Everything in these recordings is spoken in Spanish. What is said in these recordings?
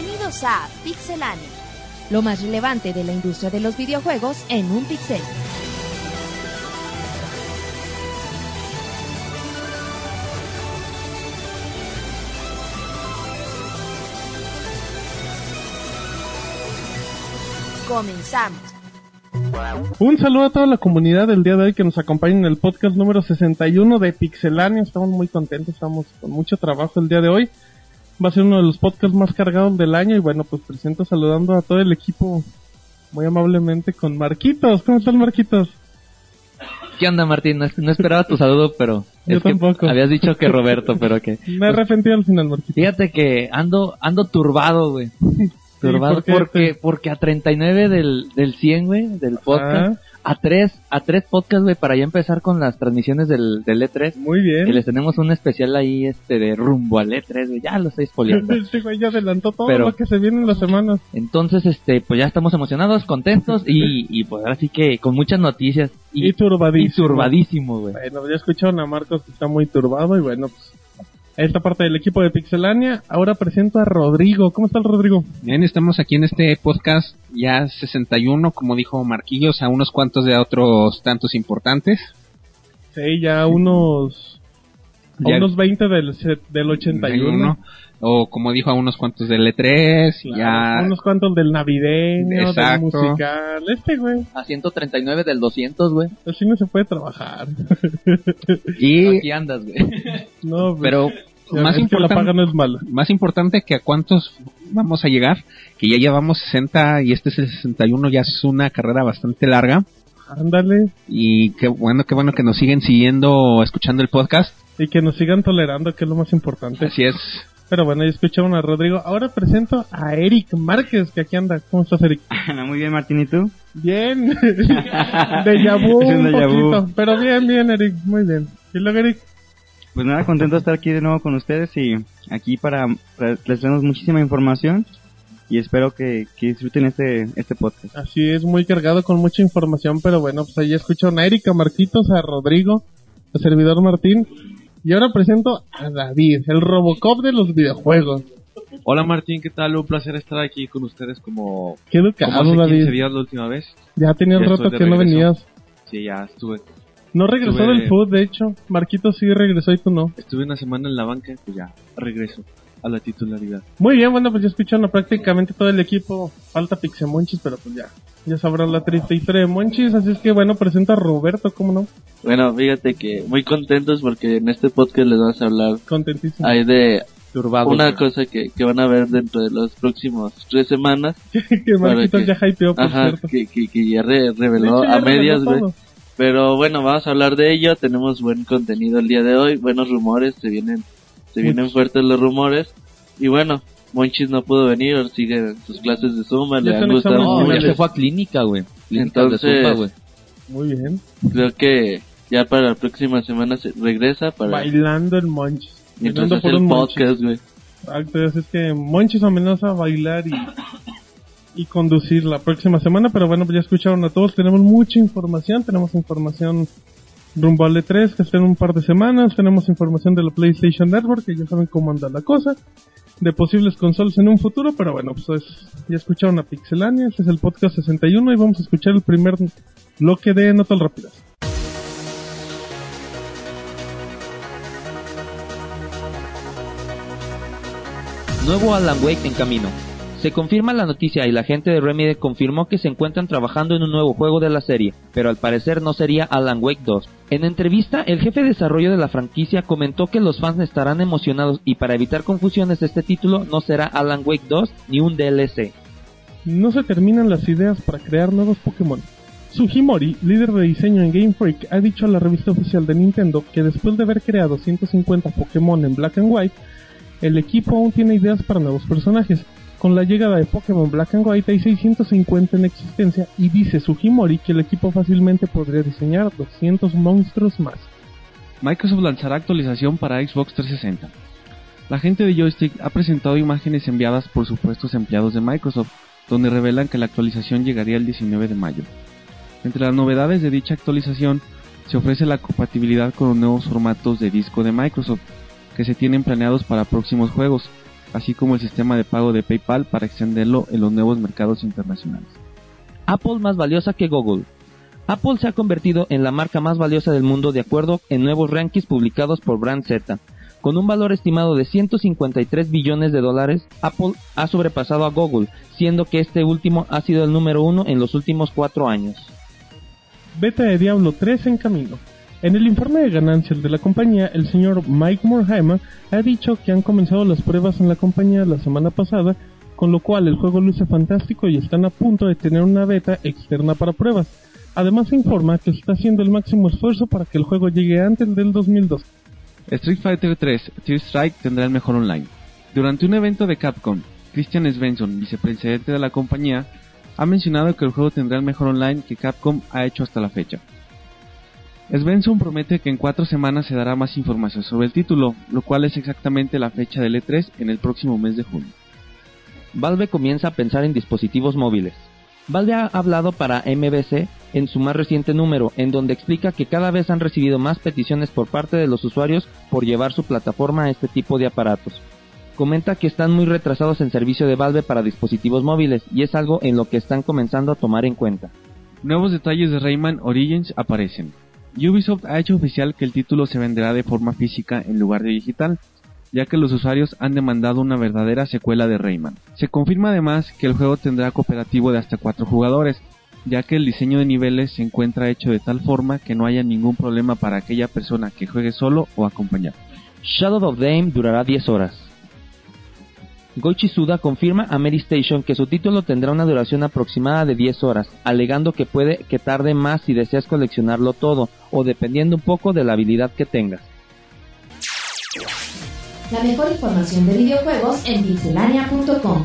Bienvenidos a Pixelania. Lo más relevante de la industria de los videojuegos en un pixel. Comenzamos. Un saludo a toda la comunidad del día de hoy que nos acompaña en el podcast número 61 de Pixelania. Estamos muy contentos, estamos con mucho trabajo el día de hoy. Va a ser uno de los podcasts más cargados del año y bueno, pues presento saludando a todo el equipo muy amablemente con Marquitos. ¿Cómo están Marquitos? ¿Qué onda, Martín? No, no esperaba tu saludo, pero Yo es que tampoco. habías dicho que Roberto, pero que Me arrepentí al final, Marquitos. fíjate que ando ando turbado, güey. Turbado porque porque a 39 del del 100, güey, del podcast, a tres a tres podcasts, güey, para ya empezar con las transmisiones del del E3. Muy Y bien. les tenemos un especial ahí este de rumbo al E3, güey. Ya lo estoy spoileando. Este güey ya adelantó todo Pero- lo que se viene en las semanas. Entonces, este, pues ya estamos emocionados, contentos y, y pues ahora sí que con muchas noticias Y, y, turbadísimo. y turbadísimo, güey. Bueno, ya escucharon a Marcos que está muy turbado y bueno, pues esta parte del equipo de Pixelania. Ahora presento a Rodrigo. ¿Cómo está el Rodrigo? Bien, estamos aquí en este podcast ya 61, como dijo Marquillos, a unos cuantos de otros tantos importantes. Sí, ya unos... a Ya- unos 20 del, set- del 81. Uno, o como dijo a unos cuantos del E3, Claro, ya Unos cuantos del navideño, Exacto. del musical. Este, güey. A 139 del 200, güey. Así no se puede trabajar. y Aquí andas, güey. no, pues, pero más que la es mala. más importante que a cuántos vamos a llegar, que ya llevamos 60 y este es el 61, ya es una carrera bastante larga Ándale. y qué bueno, qué bueno que nos siguen siguiendo, escuchando el podcast. Y que nos sigan tolerando, que es lo más importante. Así es. Pero bueno, ya escucharon a Rodrigo. Ahora presento a Eric Márquez, que aquí anda. ¿Cómo estás, Eric? Muy bien, Martín, ¿y tú? Bien. de vu un un poquito. Pero bien, bien, Eric. Muy bien. ¿Y luego, Eric? Pues nada, contento de estar aquí de nuevo con ustedes y aquí para, para les traemos muchísima información y espero que, que disfruten este, este podcast. Así es, muy cargado con mucha información. Pero bueno, pues ahí escucharon a Erika, a Marquitos, a Rodrigo, a servidor Martín. Y ahora presento a David, el Robocop de los videojuegos. Hola Martín, ¿qué tal? Un placer estar aquí con ustedes como, Qué como educado, hace 15 David. días la última vez. Ya tenía un rato que de no regreso. venías. Sí, ya estuve. No regresó Estuve- del food, de hecho. Marquitos sí regresó y tú no. Estuve una semana en la banca, pues ya regreso a la titularidad. Muy bien, bueno, pues ya escucharon a prácticamente todo el equipo. Falta Pixemonchis, pero pues ya. Ya sabrán la triste historia de Monchis. Así es que bueno, presenta a Roberto, ¿cómo no? Bueno, fíjate que muy contentos porque en este podcast les vamos a hablar Contentísimo. ahí de Turbado. una cosa que, que van a ver dentro de las próximas tres semanas. que Marquitos para ya hypeó, por Ajá, cierto. que, que, que ya re- De reveló hecho, ya a medias, reveló güey. todo. Pero bueno, vamos a hablar de ello. Tenemos buen contenido el día de hoy, buenos rumores, se vienen, se vienen fuertes los rumores. Y bueno, Monchis no pudo venir, sigue en sus clases de Zumba, le han gustado No, ya mucho. se fue a clínica, güey. De Entonces- Zumba, güey. Muy bien. Creo que ya para la próxima semana se regresa para Bailando el Monchis. mientras Bailando hace por el un podcast, güey. Exacto, es que Monchis amenaza a bailar y, y conducir la próxima semana, pero bueno, pues ya escucharon a todos, tenemos mucha información, tenemos información rumbo al E3 que está en un par de semanas, tenemos información de la PlayStation Network, que ya saben cómo anda la cosa, de posibles consolas en un futuro, pero bueno, pues es- ya escucharon a Pixelania, este es el podcast 61 y vamos a escuchar el primer bloque de Notas Rápidas. Nuevo Alan Wake en camino. Se confirma la noticia y la gente de Remedy confirmó que se encuentran trabajando en un nuevo juego de la serie, pero al parecer no sería Alan Wake 2. En entrevista, el jefe de desarrollo de la franquicia comentó que los fans estarán emocionados y para evitar confusiones este título no será Alan Wake 2 ni un DLC. No se terminan las ideas para crear nuevos Pokémon. Sugimori, líder de diseño en Game Freak, ha dicho a la revista oficial de Nintendo que después de haber creado 150 Pokémon en Black and White, el equipo aún tiene ideas para nuevos personajes. Con la llegada de Pokémon Black and White hay 650 en existencia y dice Sugimori que el equipo fácilmente podría diseñar 200 monstruos más. Microsoft lanzará actualización para Xbox 360. La gente de Joystick ha presentado imágenes enviadas por supuestos empleados de Microsoft, donde revelan que la actualización llegaría el 19 de mayo. Entre las novedades de dicha actualización se ofrece la compatibilidad con los nuevos formatos de disco de Microsoft, que se tienen planeados para próximos juegos, así como el sistema de pago de PayPal para extenderlo en los nuevos mercados internacionales. Apple más valiosa que Google. Apple se ha convertido en la marca más valiosa del mundo de acuerdo en nuevos rankings publicados por Brand Z. Con un valor estimado de 153 billones de dólares, Apple ha sobrepasado a Google, siendo que este último ha sido el número uno en los últimos cuatro años. Beta de Diablo 3 en camino. En el informe de ganancias de la compañía, el señor Mike Morheimer ha dicho que han comenzado las pruebas en la compañía la semana pasada, con lo cual el juego luce fantástico y están a punto de tener una beta externa para pruebas. Además informa que está haciendo el máximo esfuerzo para que el juego llegue antes del 2002. Street Fighter 3 Tear Strike tendrá el mejor online. Durante un evento de Capcom, Christian Svensson, vicepresidente de la compañía, ha mencionado que el juego tendrá el mejor online que Capcom ha hecho hasta la fecha. Svensson promete que en cuatro semanas se dará más información sobre el título, lo cual es exactamente la fecha del E3 en el próximo mes de junio. Valve comienza a pensar en dispositivos móviles. Valve ha hablado para MBC en su más reciente número, en donde explica que cada vez han recibido más peticiones por parte de los usuarios por llevar su plataforma a este tipo de aparatos. Comenta que están muy retrasados en servicio de Valve para dispositivos móviles y es algo en lo que están comenzando a tomar en cuenta. Nuevos detalles de Rayman Origins aparecen. Ubisoft ha hecho oficial que el título se venderá de forma física en lugar de digital, ya que los usuarios han demandado una verdadera secuela de Rayman. Se confirma además que el juego tendrá cooperativo de hasta 4 jugadores, ya que el diseño de niveles se encuentra hecho de tal forma que no haya ningún problema para aquella persona que juegue solo o acompañado. Shadow of Aim durará 10 horas. Goichi Suda confirma a Mary Station que su título tendrá una duración aproximada de 10 horas, alegando que puede que tarde más si deseas coleccionarlo todo, o dependiendo un poco de la habilidad que tengas. La mejor información de videojuegos en pixelania.com.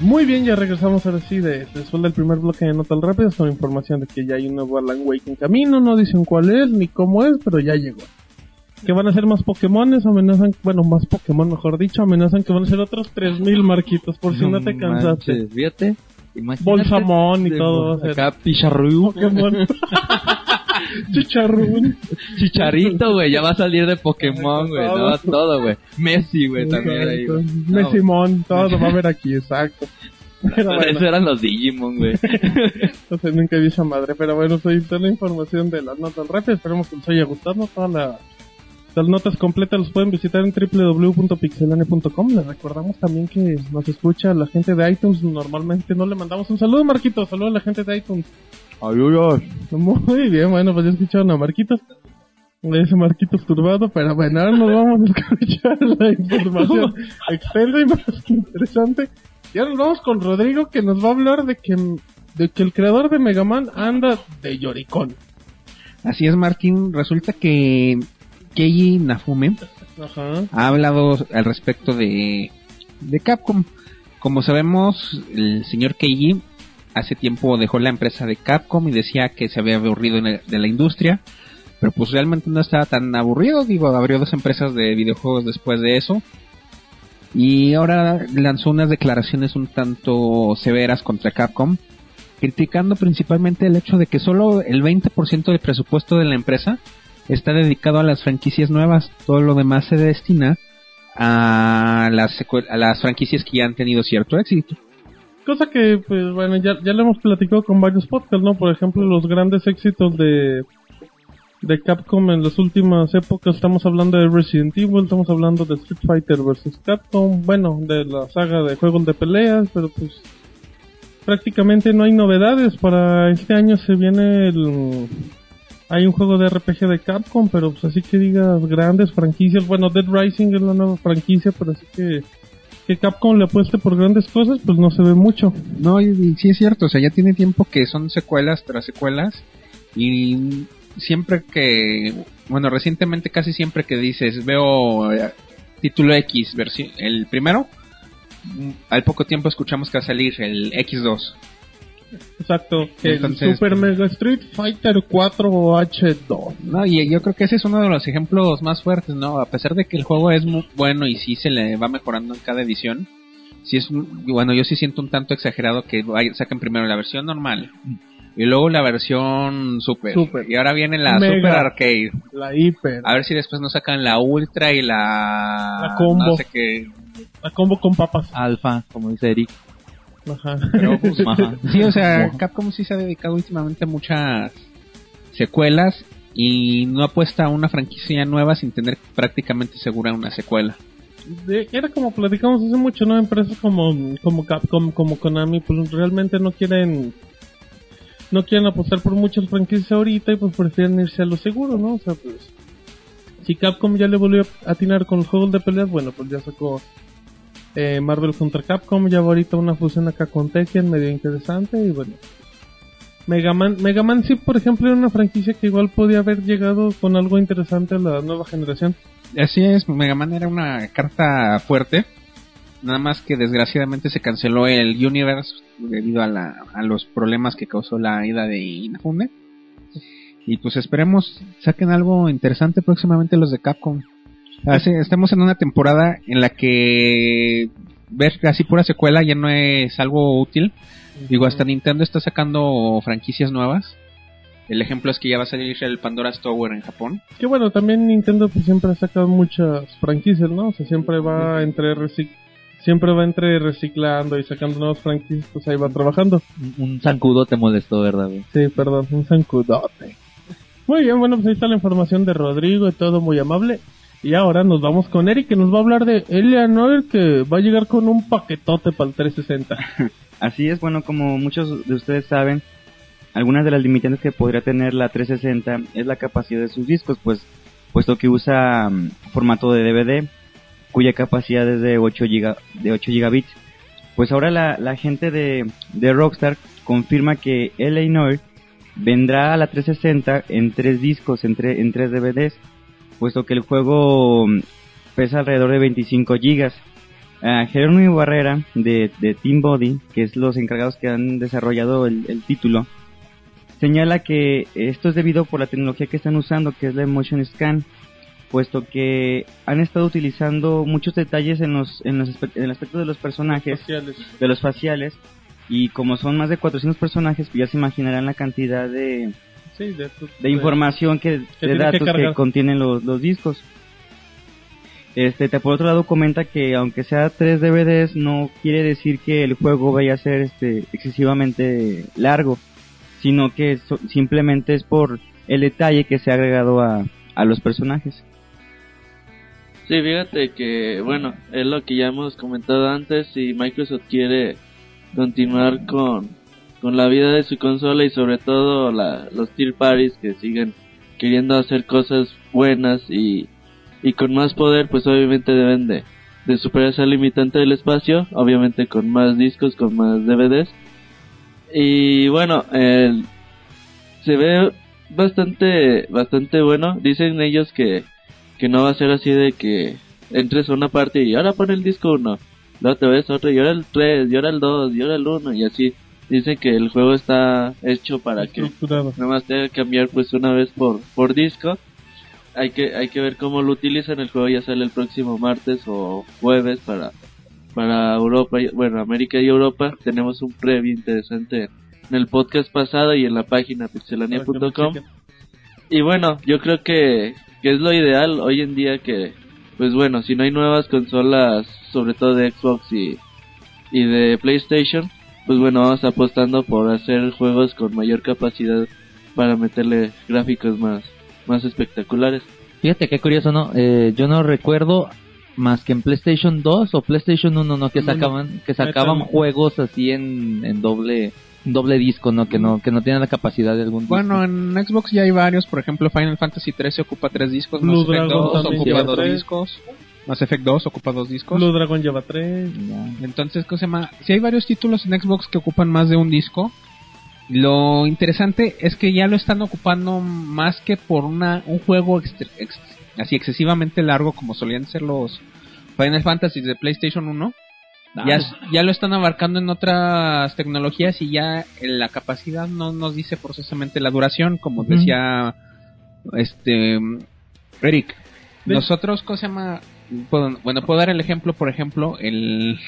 Muy bien, ya regresamos ahora sí de, después del primer bloque de Notas Rápidas con información de que ya hay un nuevo Alan Wake en camino, no dicen cuál es ni cómo es, pero ya llegó. Que van a ser más Pokémones, amenazan, bueno, más Pokémon mejor dicho, amenazan que van a ser otros 3000 marquitos, por si no, te cansaste. manches, fíjate. Bolsamón y todo. Acá Picharru. Pokémon. Chicharrún. Chicharito, güey, ya va a salir de Pokémon, güey. Todo. No, todo, güey. Messi, güey, también ahí. No, Messimón, todo va a haber aquí, exacto. Pero bueno, Eso eran los Digimon, güey. no sé, nunca vi esa madre, pero bueno, soy toda la información de las notas rápidas, esperemos que les haya gustado, todas la- las notas completas los pueden visitar en www.pixelane.com, les recordamos también que nos escucha la gente de iTunes, normalmente no le mandamos un saludo Marquitos, saludo a la gente de iTunes. Muy bien, bueno, pues ya escucharon a Marquitos. Ese Marquitos turbado, pero bueno, ahora nos vamos a escuchar la información extensa y más interesante. Y ahora nos vamos con Rodrigo que nos va a hablar de que, de que el creador de Mega Man anda de lloricón. Así es, Martín. Resulta que Keiji Nafume Ajá. ha hablado al respecto de, de Capcom. Como sabemos, el señor Keiji hace tiempo dejó la empresa de Capcom y decía que se había aburrido el- de la industria, pero pues realmente no estaba tan aburrido, digo, abrió dos empresas de videojuegos después de eso. Y ahora lanzó unas declaraciones un tanto severas contra Capcom, criticando principalmente el hecho de que solo el 20% del presupuesto de la empresa está dedicado a las franquicias nuevas, todo lo demás se destina a las, a las franquicias que ya han tenido cierto éxito. Cosa que, pues bueno, ya, ya lo hemos platicado con varios podcasts, ¿no? Por ejemplo, los grandes éxitos de, de Capcom en las últimas épocas. Estamos hablando de Resident Evil, estamos hablando de Street Fighter vs. Capcom, bueno, de la saga de juegos de peleas, pero pues prácticamente no hay novedades. Para este año se viene el... Hay un juego de RPG de Capcom, pero pues así que digas grandes franquicias. Bueno, Dead Rising es la nueva franquicia, pero así que que Capcom le apueste por grandes cosas, pues no se ve mucho. No, y, y sí es cierto, o sea, ya tiene tiempo que son secuelas tras secuelas y siempre que, bueno, recientemente casi siempre que dices, veo eh, título X, el primero, mm, al poco tiempo escuchamos que va a salir el X2. Exacto, el Entonces, Super Mega Street Fighter 4 H2. No, y yo creo que ese es uno de los ejemplos más fuertes, ¿no? A pesar de que el juego es muy bueno y sí se le va mejorando en cada edición, sí es, un- bueno, yo sí siento un tanto exagerado que saquen primero la versión normal, y luego la versión Super. Super. Y ahora viene la Mega. Super Arcade. La hiper. A ver si después nos sacan la Ultra y la... La combo. No sé qué. La combo con papas. Alfa, como dice Eric. Ajá. Pero, pues, Ajá. Sí, o sea, Capcom sí se ha dedicado últimamente a muchas secuelas y no apuesta a una franquicia nueva sin tener prácticamente segura una secuela. De- era como platicamos hace mucho, ¿no? Empresas como, como Capcom, como Konami, pues realmente no quieren no quieren apostar por muchas franquicias ahorita y pues prefieren irse a lo seguro, ¿no? O sea, pues si Capcom ya le volvió a atinar con los juegos de peleas, bueno, pues ya sacó eh, Marvel contra Capcom, ya ahorita una fusión acá con Tekken medio interesante y bueno. Mega Man, Mega Man sí, por ejemplo, era una franquicia que igual podía haber llegado con algo interesante a la nueva generación. Así es, Mega Man era una carta fuerte. Nada más que desgraciadamente se canceló el Universe debido a, la, a los problemas que causó la ida de Inafune. Y pues esperemos saquen algo interesante próximamente los de Capcom. Así, estamos en una temporada en la que ver así pura secuela ya no es algo útil. Digo, hasta Nintendo está sacando franquicias nuevas. El ejemplo es que ya va a salir el Pandora's Tower en Japón. Que bueno, también Nintendo pues siempre ha sacado muchas franquicias, ¿no? O sea, siempre va entre siempre va entre reciclando y sacando nuevas franquicias, pues ahí va trabajando. Un zancudo te molestó, ¿verdad, güey? Sí, perdón, un zancudote. Muy bien, bueno, pues ahí está la información de Rodrigo y todo muy amable. Y ahora nos vamos con Eric que nos va a hablar de Eleanor que va a llegar con un paquetote para el 360. Así es, bueno, como muchos de ustedes saben, algunas de las limitantes que podría tener la 360 es la capacidad de sus discos, pues puesto que usa mm, formato de DVD, cuya capacidad es de 8, giga, de 8 gigabits. Pues ahora la, la gente de, de Rockstar confirma que LA Noir vendrá a la 360 en tres discos, en, tre- en tres DVDs, puesto que el juego pesa alrededor de 25 gigas. Ah, Jerónimo Barrera de, de Team Body, que es los encargados que han desarrollado el, el título, señala que esto es debido por la tecnología que están usando, que es la Emotion Scan, puesto que han estado utilizando muchos detalles en los en, los en el aspecto de los personajes, Faciales. de los faciales, y como son más de 400 personajes, pues ya se imaginarán la cantidad de, Sí, de, de información que, que de que datos que, cargar. contienen los, los discos. Este, te- por otro lado comenta que aunque sea tres DVDs no quiere decir que el juego vaya a ser este excesivamente largo, sino que so- simplemente es por el detalle que se ha agregado a, a los personajes. Sí, fíjate que, bueno, es lo que ya hemos comentado antes, si Microsoft quiere continuar con, con la vida de su consola y sobre todo la, los tier parties que siguen queriendo hacer cosas buenas y, y con más poder, pues obviamente deben de, superar esa limitante del espacio, obviamente con más discos, con más DVDs. Y bueno, el, se ve bastante, bastante bueno. Dicen ellos que, que no va a ser así de que entres a una parte y ahora pon el disco 1, luego te ves otro y ahora el 3, y ahora el 2, y ahora el 1 y así. Dicen que el juego está hecho para que nada más tenga que cambiar pues una vez por, por disco. Hay que, hay que ver cómo lo utilizan. El juego ya sale el próximo martes o jueves para, para Europa, y- bueno, América y Europa. Tenemos un previo interesante en el podcast pasado y en la página pixelania.com. Y bueno, yo creo que, que es lo ideal hoy en día que, pues bueno, si no hay nuevas consolas, sobre todo de Xbox y, y de PlayStation, pues bueno, vamos apostando por hacer juegos con mayor capacidad para meterle gráficos más, más espectaculares. Fíjate qué curioso, ¿no? Eh, yo no recuerdo más que en PlayStation 2 o PlayStation 1, ¿no? Que no. sacaban, que sacaban Metal. juegos así en, en doble, doble disco, ¿no? Que no, que no tienen la capacidad de algún disco. Bueno, en Xbox ya hay varios, por ejemplo, Final Fantasy 13 ocupa tres discos, Blue Mass Effect Dragon 2 también ocupa dos discos, Mass Effect 2 ocupa dos discos. Blue Dragon lleva tres. Ya. Entonces, ¿cómo se llama? Si hay varios títulos en Xbox que ocupan más de un disco, lo interesante es que ya lo están ocupando más que por una un juego ex- así excesivamente largo como solían ser los Final Fantasy de PlayStation 1. Ya, ya lo están abarcando en otras tecnologías y ya la capacidad no nos dice forzosamente la duración, como decía este Eric. Nosotros, ¿cómo se llama? Puedo- bueno, puedo dar el ejemplo, por ejemplo, el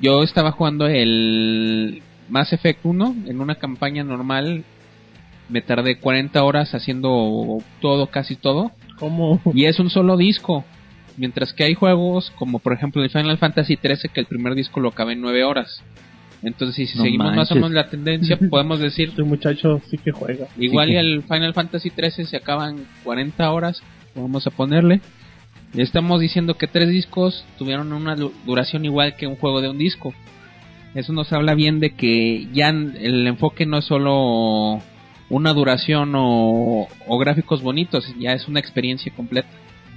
yo estaba jugando el Mass Effect 1, en una campaña normal, me tardé 40 horas haciendo todo, casi todo. ¿Cómo? Y es un solo disco. Mientras que hay juegos como por ejemplo el Final Fantasy 13 que el primer disco lo acaba en 9 horas. Entonces si No seguimos más o manches. menos la tendencia podemos decir Este muchacho sí que juega. igual Sí y que- el Final Fantasy 13 se acaban 40 horas, vamos a ponerle. Estamos diciendo que tres discos tuvieron una du- duración igual que un juego de un disco. Eso nos habla bien de que ya el enfoque no es solo una duración o, o gráficos bonitos, ya es una experiencia completa.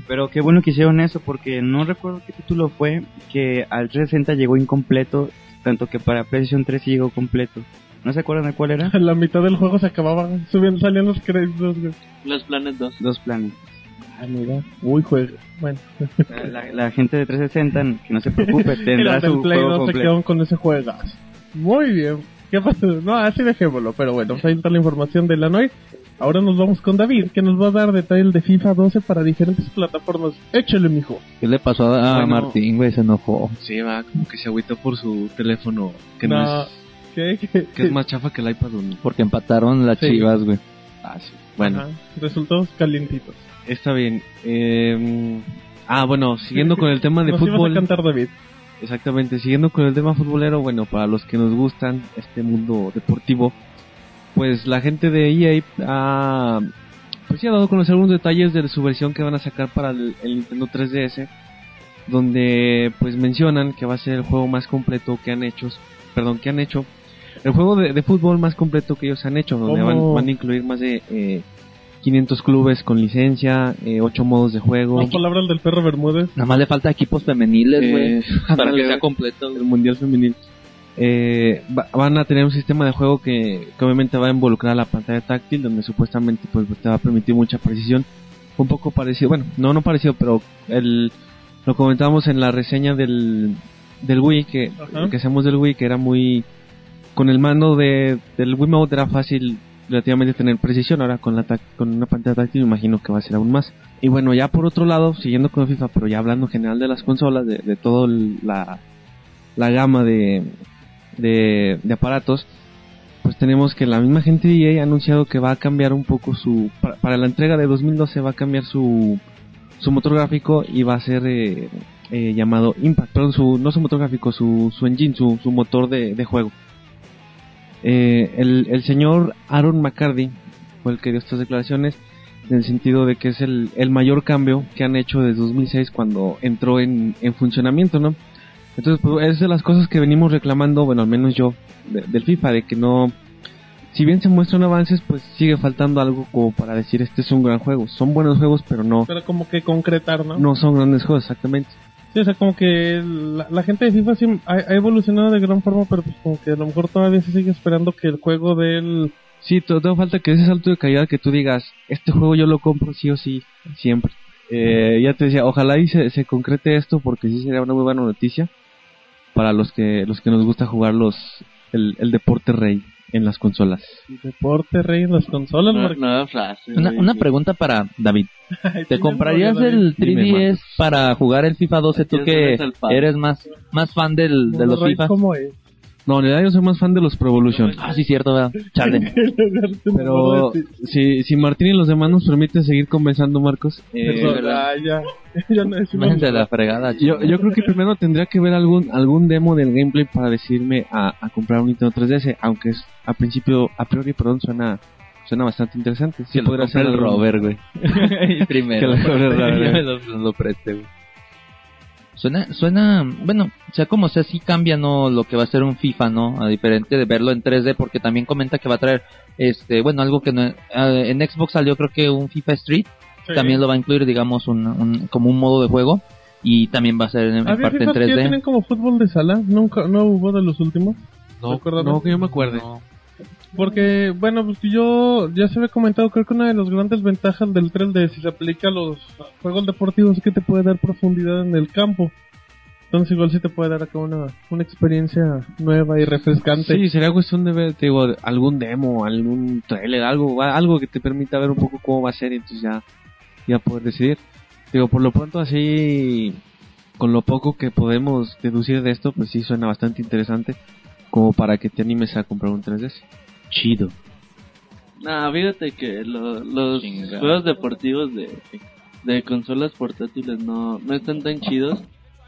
Pero qué bueno que hicieron eso porque no recuerdo qué título fue que al 360 llegó incompleto, tanto que para PlayStation 3 sí llegó completo. ¿No se acuerdan de cuál era? La mitad del juego se acababa, subiendo, salían los créditos. Los Planet 2. Dos planes. Ah, mira. Uy, juega. Bueno. La, la gente de 360, que no se preocupe, tendrá su Play juego 2 se completo. quedaron con ese juegas. Muy bien. ¿Qué pasó? No, así dejémoslo. Pero bueno, pues ahí está la información de la noche. Ahora nos vamos con David, que nos va a dar detalles de FIFA 12 para diferentes plataformas. Échale, mijo. ¿Qué le pasó a Bueno. Martín, güey? Se enojó. Sí, va, como que se agüitó por su teléfono, que no, No, es, ¿Qué? ¿Qué? que es más chafa que el iPad 1. Porque empataron las Sí. chivas, güey. Ah, sí. Bueno, Ajá, resultados calientitos. Está bien. Eh, ah, bueno, siguiendo con el tema de Nos ibas a fútbol. cantar, David. Exactamente, siguiendo con el tema futbolero, bueno, para los que nos gustan este mundo deportivo, pues la gente de EA ha, pues sí ha dado a conocer algunos detalles de su versión que van a sacar para el, el Nintendo 3DS, donde pues mencionan que va a ser el juego más completo que han hecho, perdón, que han hecho, el juego de, de fútbol más completo que ellos han hecho, donde van, van a incluir más de eh, 500 clubes con licencia, eh, 8 modos de juego. Más palabras del perro Bermúdez. Nada más le falta equipos femeniles, güey. Eh, para que sea completo, el mundial femenil eh, va- van a tener un sistema de juego que, que obviamente va a involucrar la pantalla táctil donde supuestamente pues te va a permitir mucha precisión un poco parecido bueno no no parecido pero el lo comentábamos en la reseña del del Wii que, Ajá. que hacemos del Wii que era muy con el mando de del Wii Mode era fácil relativamente tener precisión ahora con la con una pantalla táctil me imagino que va a ser aún más y bueno ya por otro lado siguiendo con FIFA pero ya hablando en general de las consolas de, de todo el- la la gama de, de, de aparatos, pues tenemos que la misma gente de EA ha anunciado que va a cambiar un poco su... Para, para la entrega de 2012 va a cambiar su, su motor gráfico y va a ser eh, eh, llamado Impact, perdón, su, no su motor gráfico, su, su engine, su, su motor de, de juego. Eh, el, el señor Aaron McCarthy fue el que dio estas declaraciones en el sentido de que es el, el mayor cambio que han hecho desde 2006 cuando entró en, en funcionamiento, ¿no? Entonces, pues, es de las cosas que venimos reclamando, bueno, al menos yo, de- del FIFA, de que no... Si bien se muestran avances, pues sigue faltando algo como para decir este es un gran juego. Son buenos juegos, pero no, Pero como que concretar, ¿no? no son grandes juegos, exactamente. O sea, como que la, gente de FIFA ha, evolucionado de gran forma, pero pues como que a lo mejor todavía se sigue esperando que el juego del... Sí, to- todo falta que ese salto de calidad que tú digas, este juego yo lo compro sí o sí, siempre. Eh, ya te decía, ojalá y se, se concrete esto porque sí sería una muy buena noticia para los que los que nos gusta jugar los el deporte rey en las consolas. Deporte rey en las consolas, Mark. nueva frase. Una, una pregunta para David. ¿Te comprarías el Dime, 3DS para jugar el FIFA 12 tú que eres más más fan del, de los FIFA? ¿Cómo es? No, en realidad yo soy más fan de los Pro Evolution. Ah, sí, cierto, ¿verdad? Chale. Pero si, si Martín y los demás nos permiten seguir conversando, Marcos, eh, verdad. ah, ya. ya no nada. la fregada, yo, yo creo que primero tendría que ver algún algún demo del gameplay para decidirme a, a comprar un Nintendo 3DS, aunque es a principio, a priori, perdón, suena suena bastante interesante. Sí podría ser el Robert, güey. Primero. Que lo Robert. Lo, lo preste, güey. Suena, suena, bueno, sea como sea, sí cambia, ¿no? Lo que va a ser un FIFA, ¿no? A diferente de verlo en 3D, porque también comenta que va a traer, este, bueno, algo que no, eh, en Xbox salió creo que un FIFA Street, Sí. también lo va a incluir, digamos, un, un- como un modo de juego, y también va a ser en, parte en FIFAs que ya 3D. tienen como fútbol de sala, nunca, no hubo de los últimos. No, no que yo me acuerde. No. Porque, bueno, pues yo ya se había comentado, creo que una de las grandes ventajas del 3D si se aplica a los juegos deportivos es que te puede dar profundidad en el campo. Entonces igual sí te puede dar acá una, una experiencia nueva y refrescante. Sí, sería cuestión de ver, te digo, algún demo, algún trailer, algo, algo que te permita ver un poco cómo va a ser y entonces ya, ya poder decidir. Digo, por lo pronto así, con lo poco que podemos deducir de esto, pues sí suena bastante interesante. como para que te animes a comprar un 3DS. Chido. Nah, fíjate que lo- los Chingado. juegos deportivos de, de consolas portátiles no, no están tan chidos.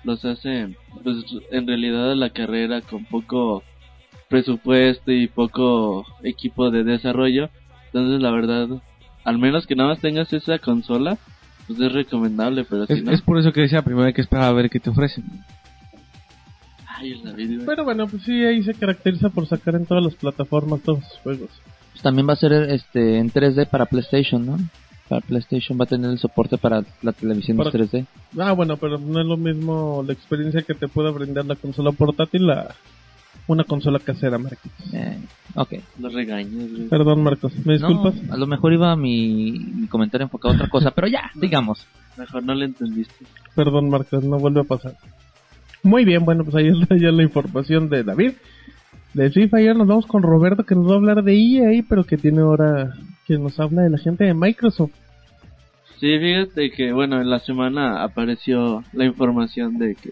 Los hacen, pues, en realidad la carrera con poco presupuesto y poco equipo de desarrollo. Entonces, la verdad, al menos que nada más tengas esa consola, pues es recomendable, pero si Es, no... es por eso que decía, primero hay que esperar a ver qué te ofrecen. Ay, el David, güey. Pero bueno, pues sí, ahí se caracteriza por sacar en todas las plataformas todos sus juegos. Pues también va a ser este en 3D para PlayStation, ¿no? Para PlayStation va a tener el soporte para la televisión Para- 3D. Ah, bueno, pero no es lo mismo la experiencia que te pueda brindar la consola portátil a una consola casera, Marcos. Eh, ok. Los regaños. Perdón, Marcos, ¿me disculpas? No, a lo mejor iba mi, mi comentario enfocado a otra cosa, pero ya, digamos. Mejor no le entendiste. Perdón, Marcos, no vuelve a pasar. Muy bien, bueno, pues ahí está ya la información de David. De FIFA, ya nos vamos con Roberto que nos va a hablar de EA, pero que tiene ahora que nos habla de la gente de Microsoft. Sí, fíjate que, bueno, en la semana apareció la información de que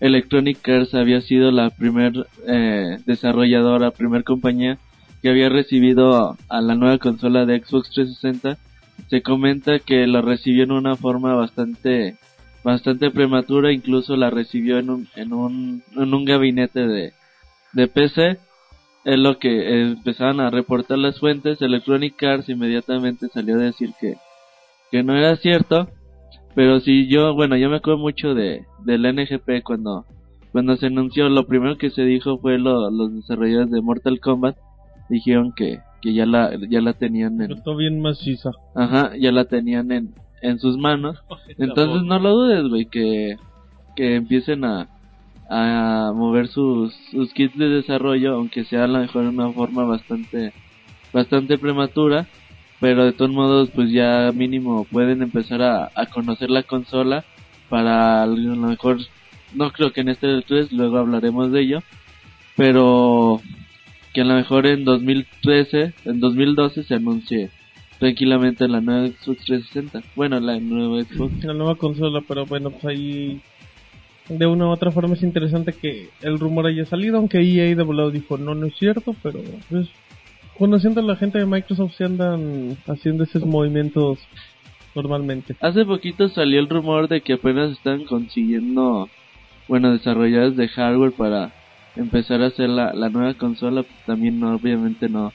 Electronic Arts había sido la primer eh, desarrolladora, primer compañía que había recibido a la nueva consola de Xbox 360. Se comenta que la recibió en una forma bastante bastante prematura, incluso la recibió en un en un, en un gabinete de, de PC. Es lo que empezaban a reportar las fuentes. Electronic Arts inmediatamente salió a decir que que no era cierto, pero sí yo, bueno, yo me acuerdo mucho de del NGP cuando cuando se anunció, lo primero que se dijo fue lo- los desarrolladores de Mortal Kombat dijeron que que ya la ya la tenían en Está bien maciza. ajá, ya la tenían en en sus manos. Entonces no lo dudes, güey, que que empiecen a a mover sus, sus kits de desarrollo, aunque sea a lo mejor de una forma bastante bastante prematura, pero de todos modos pues ya mínimo pueden empezar a, a conocer la consola para a lo mejor no creo que en este 3 luego hablaremos de ello pero que a lo mejor en 2013 en 2012 se anuncie tranquilamente la nueva Xbox 360 bueno la nueva Xbox La nueva consola, pero bueno, pues ahí de una u otra forma es interesante que el rumor haya salido, aunque EA de volado dijo no, no es cierto, pero pues conociendo a la gente de Microsoft se andan haciendo esos movimientos normalmente. Hace poquito salió el rumor de que apenas están consiguiendo, bueno, desarrolladores de hardware para empezar a hacer la, la nueva consola. Pues también no, obviamente no,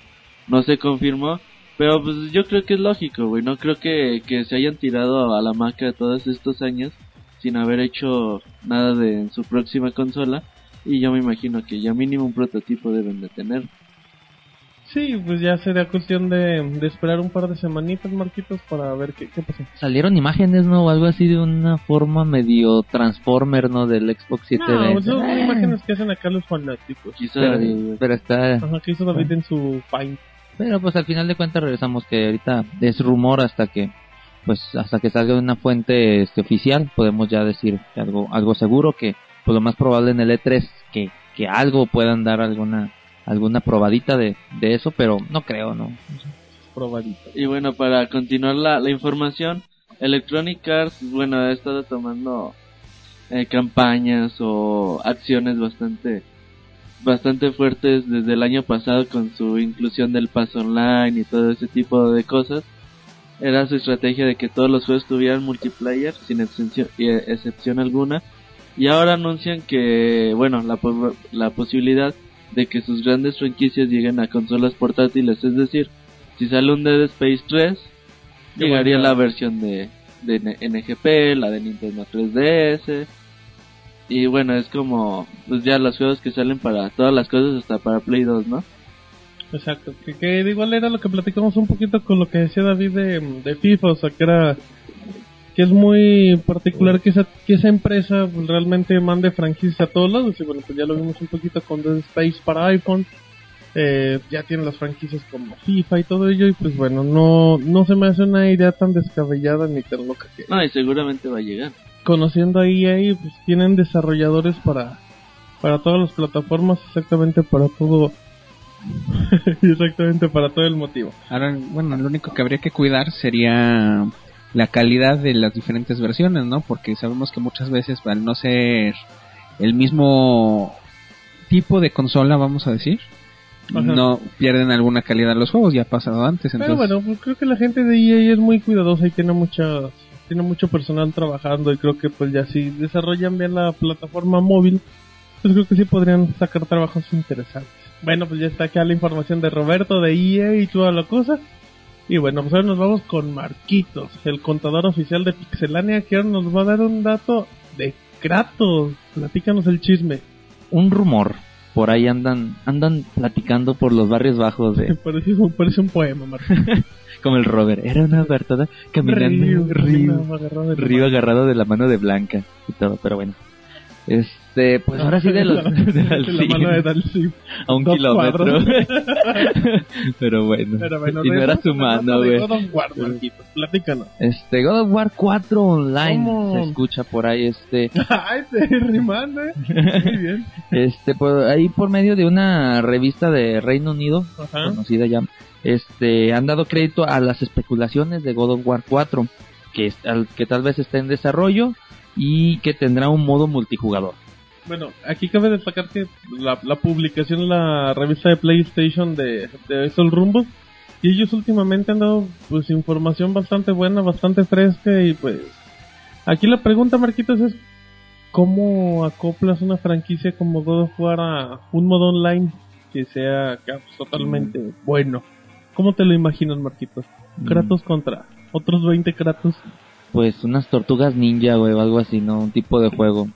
no se confirmó. Pero pues yo creo que es lógico, güey. No creo que, que se hayan tirado a la maca todos estos años sin haber hecho nada de en su próxima consola. Y yo me imagino que ya mínimo un prototipo deben de tener. Sí, pues ya sería cuestión de, de esperar un par de semanitas, Marquitos, para ver qué, qué pasa. Salieron imágenes, ¿no? O algo así de una forma medio Transformer, ¿no? Del Xbox 7 No, son Eh, imágenes que hacen acá los fanáticos. Quizá pero, David, pero está... Ajá, que hizo David en su Paint. Pero pues al final de cuentas regresamos que ahorita es rumor hasta que pues hasta que salga de una fuente este, oficial podemos ya decir que algo algo seguro que pues lo más probable en el E3 que que algo puedan dar alguna alguna probadita de, de eso pero no creo no Probadito. Y bueno, para continuar la, la información, Electronic Arts, bueno, ha estado tomando eh, campañas o acciones bastante bastante fuertes desde el año pasado con su inclusión del pass online y todo ese tipo de cosas. Era su estrategia de que todos los juegos tuvieran multiplayer sin excepción, eh, excepción alguna. Y ahora anuncian que, bueno, la, la posibilidad de que sus grandes franquicias lleguen a consolas portátiles, es decir, si sale un Dead Space 3, llegaría la versión de, de NGP, la de Nintendo 3DS. Y bueno, es como, pues ya los juegos que salen para todas las cosas, hasta para Play 2, ¿no? Exacto, que, que igual era lo que platicamos un poquito con lo que decía David de, de FIFA, o sea que era que es muy particular que esa, que esa empresa pues, realmente mande franquicias a todos lados y bueno pues ya lo vimos un poquito con Dead Space para iPhone eh, ya tienen las franquicias como FIFA y todo ello y pues bueno no no se me hace una idea tan descabellada ni tan loca que No, y seguramente va a llegar. Conociendo a EA pues tienen desarrolladores para para todas las plataformas exactamente para todo exactamente para todo el motivo Ahora, bueno, lo único que habría que cuidar sería la calidad de las diferentes versiones, ¿no? Porque sabemos que muchas veces, al no ser el mismo tipo de consola, vamos a decir, Ajá. no pierden alguna calidad los juegos, ya ha pasado antes. Pero Entonces, bueno, pues creo que la gente de EA es muy cuidadosa y tiene mucha tiene mucho personal trabajando y creo que pues ya si desarrollan bien la plataforma móvil, pues creo que sí podrían sacar trabajos interesantes. Bueno, pues ya está acá la información de Roberto de EA y toda la cosa. Y bueno, pues ahora nos vamos con Marquitos, el contador oficial de Pixelania, que ahora nos va a dar un dato de Kratos. Platícanos el chisme. Un rumor. Por ahí andan andan platicando por los barrios bajos de Parece, parece un poema, Marquitos. como el Robert. Era una verdad caminando Río, río, caminaba agarrado de la río agarrado de la mano de Blanca y todo, pero bueno. Este, pues ahora sí de los de Dalsim, mano de Dalsim. a un kilómetro. pero bueno. Pero bueno, y no era su mano, güey. God of War, Marquitos, platícanos. Este, God of War 4 online ¿Cómo? se escucha por ahí, este, Ay, te rimando, eh. Muy bien. este, por ahí por medio de una revista de Reino Unido, Ajá. conocida ya, este, han dado crédito a las especulaciones de God of War 4, que, es- al- que tal vez esté en desarrollo y que tendrá un modo multijugador. Bueno, aquí cabe destacar que la, la publicación en la revista de PlayStation de, de esos rumbos y ellos últimamente han dado pues información bastante buena, bastante fresca y pues aquí la pregunta Marquitos es ¿cómo acoplas una franquicia como God of War a un modo online que sea pues, totalmente bueno? ¿Cómo te lo imaginas Marquitos? Kratos contra otros 20 Kratos. Pues unas tortugas ninja, güey, o algo así, ¿no? Un tipo de juego.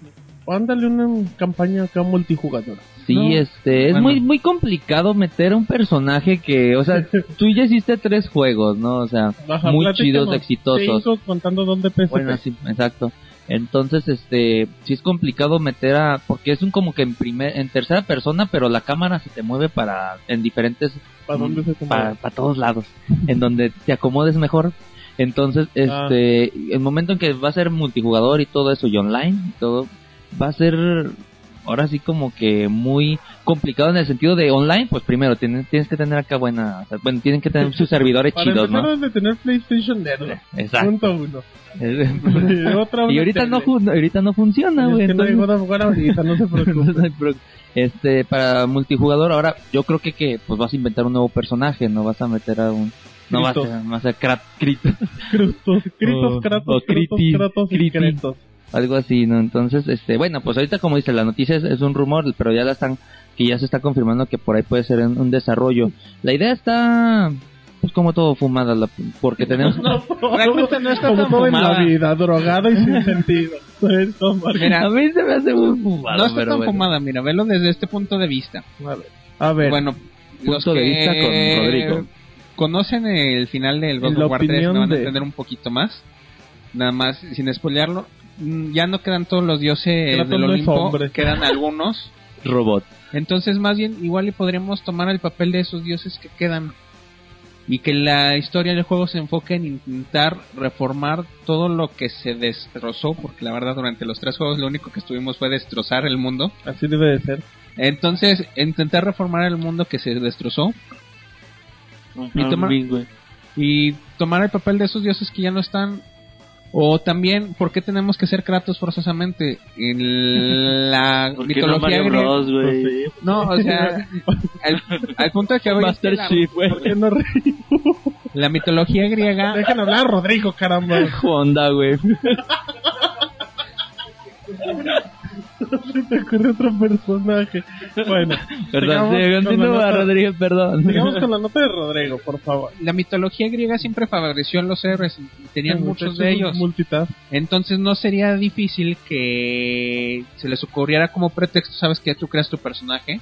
Ándale una campaña acá multijugadora. Sí, No. este, es Bueno. muy muy complicado meter a un personaje que, o sea, tú ya hiciste tres juegos, ¿no? O sea, muy chidos, exitosos. Cinco contando dónde PSP. Bueno, sí, exacto. Entonces, este, sí es complicado meter a, porque es un como que en primer, en tercera persona, pero la cámara se te mueve para, en diferentes, ¿Para dónde se para, para todos lados, en donde te acomodes mejor. Entonces, Ah. este, el momento en que va a ser multijugador y todo eso y online y todo, va a ser ahora sí como que muy complicado en el sentido de online, pues primero tienes, tienes que tener acá buena, o sea, bueno, tienen que tener sus servidores Para chidos, ¿no? de tener PlayStation Network. Exacto. Punto uno. Y, ahorita no, ahorita no funciona, Es güey. que no hay War ahorita, no se preocupe. No hay pro- este para multijugador ahora yo creo que que pues vas a inventar un nuevo personaje no vas a meter a un no vas a, vas a Kratos, Kratos, Kratos, Kratos. Kratos. Algo así no entonces este bueno pues ahorita como dice la noticia es, es un rumor pero ya la están que ya se está confirmando que por ahí puede ser un, un desarrollo la idea está pues como todo fumada la- porque tenemos Realmente no está Como tan todo en la fumada. vida, drogado y sin sentido. Mira, a mí se me hace muy fumado no está pero tan bueno. fumada, mira, velo desde este punto de vista. A ver. A ver. Bueno, los Punto de que vista con Rodrigo. conocen el final del God La of War 3 opinión me van a de- entender un poquito más. Nada más, sin spoilearlo, ya no quedan todos los dioses Kratos del Olimpo, quedan algunos. robot Entonces, más bien, igual y podríamos tomar el papel de esos dioses que quedan. Y que la historia del juego se enfoque en intentar reformar todo lo que se destrozó, porque la verdad durante los tres juegos lo único que estuvimos fue destrozar el mundo. Así debe de ser. Entonces, intentar reformar el mundo que se destrozó Y Ajá, toma- bien, güey. y tomar el papel de esos dioses que ya no están. O también, ¿por qué tenemos que ser Kratos forzosamente? En la ¿Por qué no mitología Mario griega. Bros, güey? Pues sí. No, o sea, al, al punto de que que Master la, Chief güey ¿Por qué no la mitología griega Dejan hablar a Rodrigo, caramba. Honda güey Se te ocurre otro personaje. Bueno, perdón sigamos sí, con la continúa nota- Rodríguez perdón Sigamos con la nota de Rodrigo, por favor. la mitología griega siempre favoreció a los héroes y tenían Sí, muchos de ellos. Multitask. Entonces no sería difícil que se les ocurriera como pretexto, sabes que tú creas tu personaje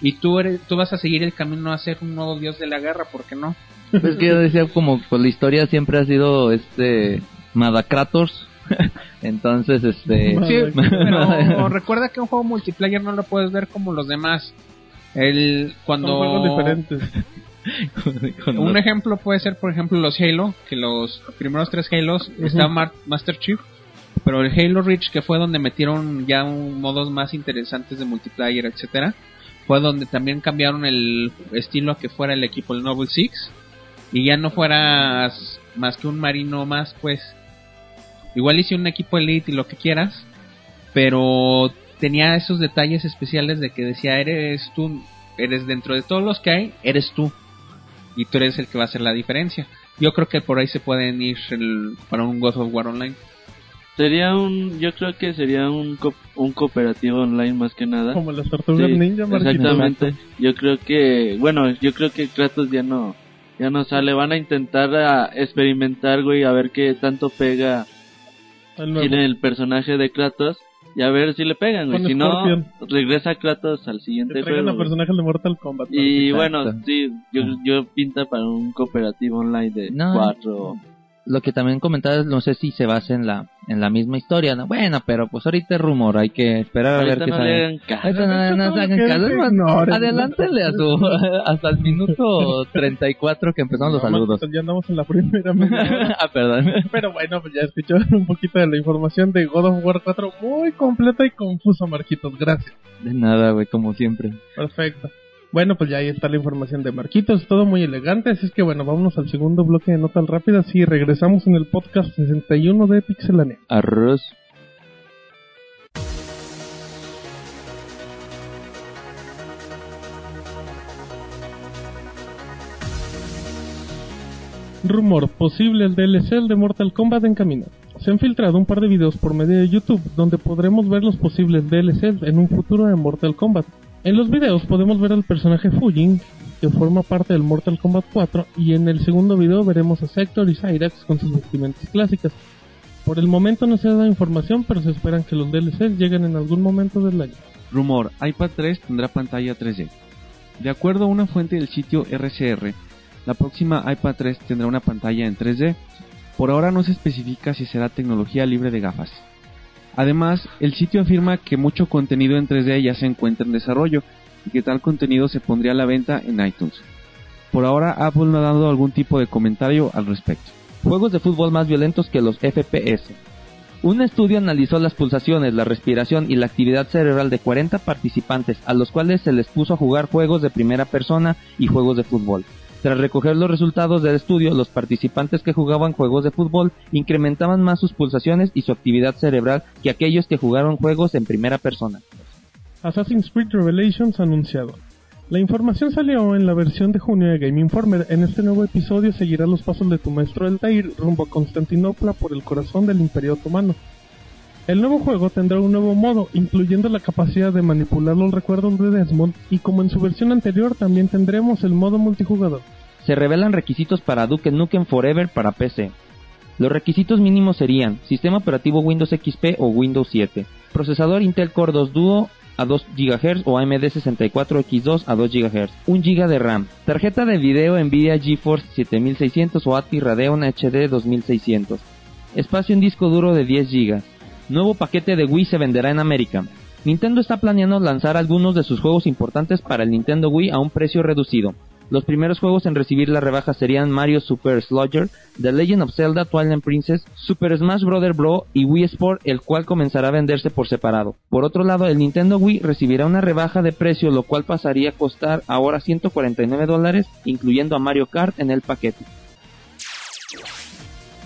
y tú eres, tú vas a seguir el camino a ser un nuevo dios de la guerra, ¿por qué no? Es que yo decía como pues la historia siempre ha sido este Madakratos. Entonces este Sí, pero recuerda que un juego multiplayer no lo puedes ver como los demás. El cuando Son juegos diferentes. con un los- ejemplo puede ser por ejemplo los Halo, que los primeros tres Halos está Mar- Master Chief, pero el Halo Reach que fue donde metieron ya un- modos más interesantes de multiplayer, etcétera, fue donde también cambiaron el estilo a que fuera el equipo el Noble Six y ya no fueras más que un marino más, pues igual hice un equipo elite y lo que quieras, pero tenía esos detalles especiales de que decía, eres tú, eres dentro de todos los que hay, eres tú. Y tú eres el que va a hacer la diferencia. Yo creo que por ahí se pueden ir el- para un God of War Online. Sería un, yo creo que sería un, co- un cooperativo online más que nada. Como las tortugas Sí, ninja, Marquito. exactamente. Yo creo que, bueno, yo creo que Kratos ya no, ya no sale. Van a intentar a experimentar, güey, a ver qué tanto pega El tiene el personaje de Kratos y a ver si le pegan, güey. Si no, regresa Kratos al siguiente juego. a güey. personajes de Mortal Kombat. Y Exacto. bueno, sí, yo, yo pinta para un cooperativo online de No. cuatro. Lo que también comentabas, no sé si se basa en la en la misma historia, ¿no? Bueno, pero pues ahorita es rumor, hay que esperar a Ahorita ver qué no sale. caso. No, hagan caso, a su, hasta el minuto 34 que empezaron los saludos. Marquito, Ya andamos en la primera media ah, perdón. Pero bueno, pues ya escucharon un poquito de la información de God of War 4. Muy completa y confusa, Marquitos. Gracias. De nada, güey, como siempre. Perfecto. Bueno, pues ya ahí está la información de Marquitos, todo muy elegante, así es que bueno, vámonos al segundo bloque de notas rápidas y regresamos en el podcast 61 de Pixelania. Arroz. Rumor posible el DLC de Mortal Kombat en camino. Se han filtrado un par de videos por medio de YouTube donde podremos ver los posibles DLCs en un futuro de Mortal Kombat. En los videos podemos ver al personaje Fujin, que forma parte del Mortal Kombat 4, y en el segundo video veremos a Sector y Cyrax con sus vestimentas clásicas. Por el momento no se dado información, pero se esperan que los DLCs lleguen en algún momento del año. Rumor, iPad 3 tendrá pantalla 3D. De acuerdo a una fuente del sitio RCR, la próxima iPad 3 tendrá una pantalla en 3D. Por ahora no se especifica si será tecnología libre de gafas. Además, el sitio afirma que mucho contenido en 3D ya se encuentra en desarrollo y que tal contenido se pondría a la venta en iTunes. Por ahora Apple no ha dado algún tipo de comentario al respecto. Juegos de fútbol más violentos que los FPS. Un estudio analizó las pulsaciones, la respiración y la actividad cerebral de 40 participantes a los cuales se les puso a jugar juegos de primera persona y juegos de fútbol. Tras recoger los resultados del estudio, los participantes que jugaban juegos de fútbol incrementaban más sus pulsaciones y su actividad cerebral que aquellos que jugaron juegos en primera persona. Assassin's Creed Revelations anunciado. La información salió en la versión de junio de Game Informer. En este nuevo episodio seguirá los pasos de tu maestro Altair rumbo a Constantinopla por el corazón del Imperio Otomano. El nuevo juego tendrá un nuevo modo, incluyendo la capacidad de manipular los recuerdos de Desmond, y como en su versión anterior también tendremos el modo multijugador. Se revelan requisitos para Duke Nukem Forever para PC. Los requisitos mínimos serían sistema operativo Windows XP o Windows 7, procesador Intel Core 2 Duo a 2 GHz o AMD 64X2 a 2 GHz, 1 GB de RAM, tarjeta de video Nvidia GeForce 7600 o ATI Radeon HD 2600, espacio en disco duro de 10 GB. Nuevo paquete de Wii se venderá en América. Nintendo está planeando lanzar algunos de sus juegos importantes para el Nintendo Wii a un precio reducido. Los primeros juegos en recibir la rebaja serían Mario Super Slugger, The Legend of Zelda Twilight Princess, Super Smash Bros. Bro y Wii Sport, el cual comenzará a venderse por separado. Por otro lado, el Nintendo Wii recibirá una rebaja de precio, lo cual pasaría a costar ahora 149 dólares, incluyendo a Mario Kart en el paquete.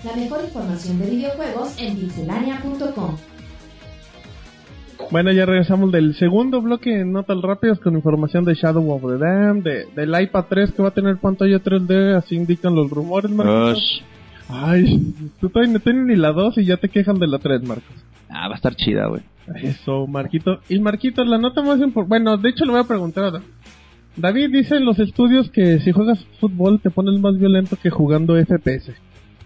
La mejor información de videojuegos en pixelania.com. Bueno, ya regresamos del segundo bloque de notas rápidas con información de Shadow of the Dam, de, del iPad 3 que va a tener pantalla 3D, así indican los rumores, Marcos. Ay, tú todavía no tienes ni la 2 y ya te quejan de la 3, Marcos. Ah, va a estar chida, güey. Eso, Marquito. Y Marquito, la nota más importante. Bueno, de hecho, le voy a preguntar a Da- David. Dice en los estudios que si juegas fútbol te pones más violento que jugando FPS.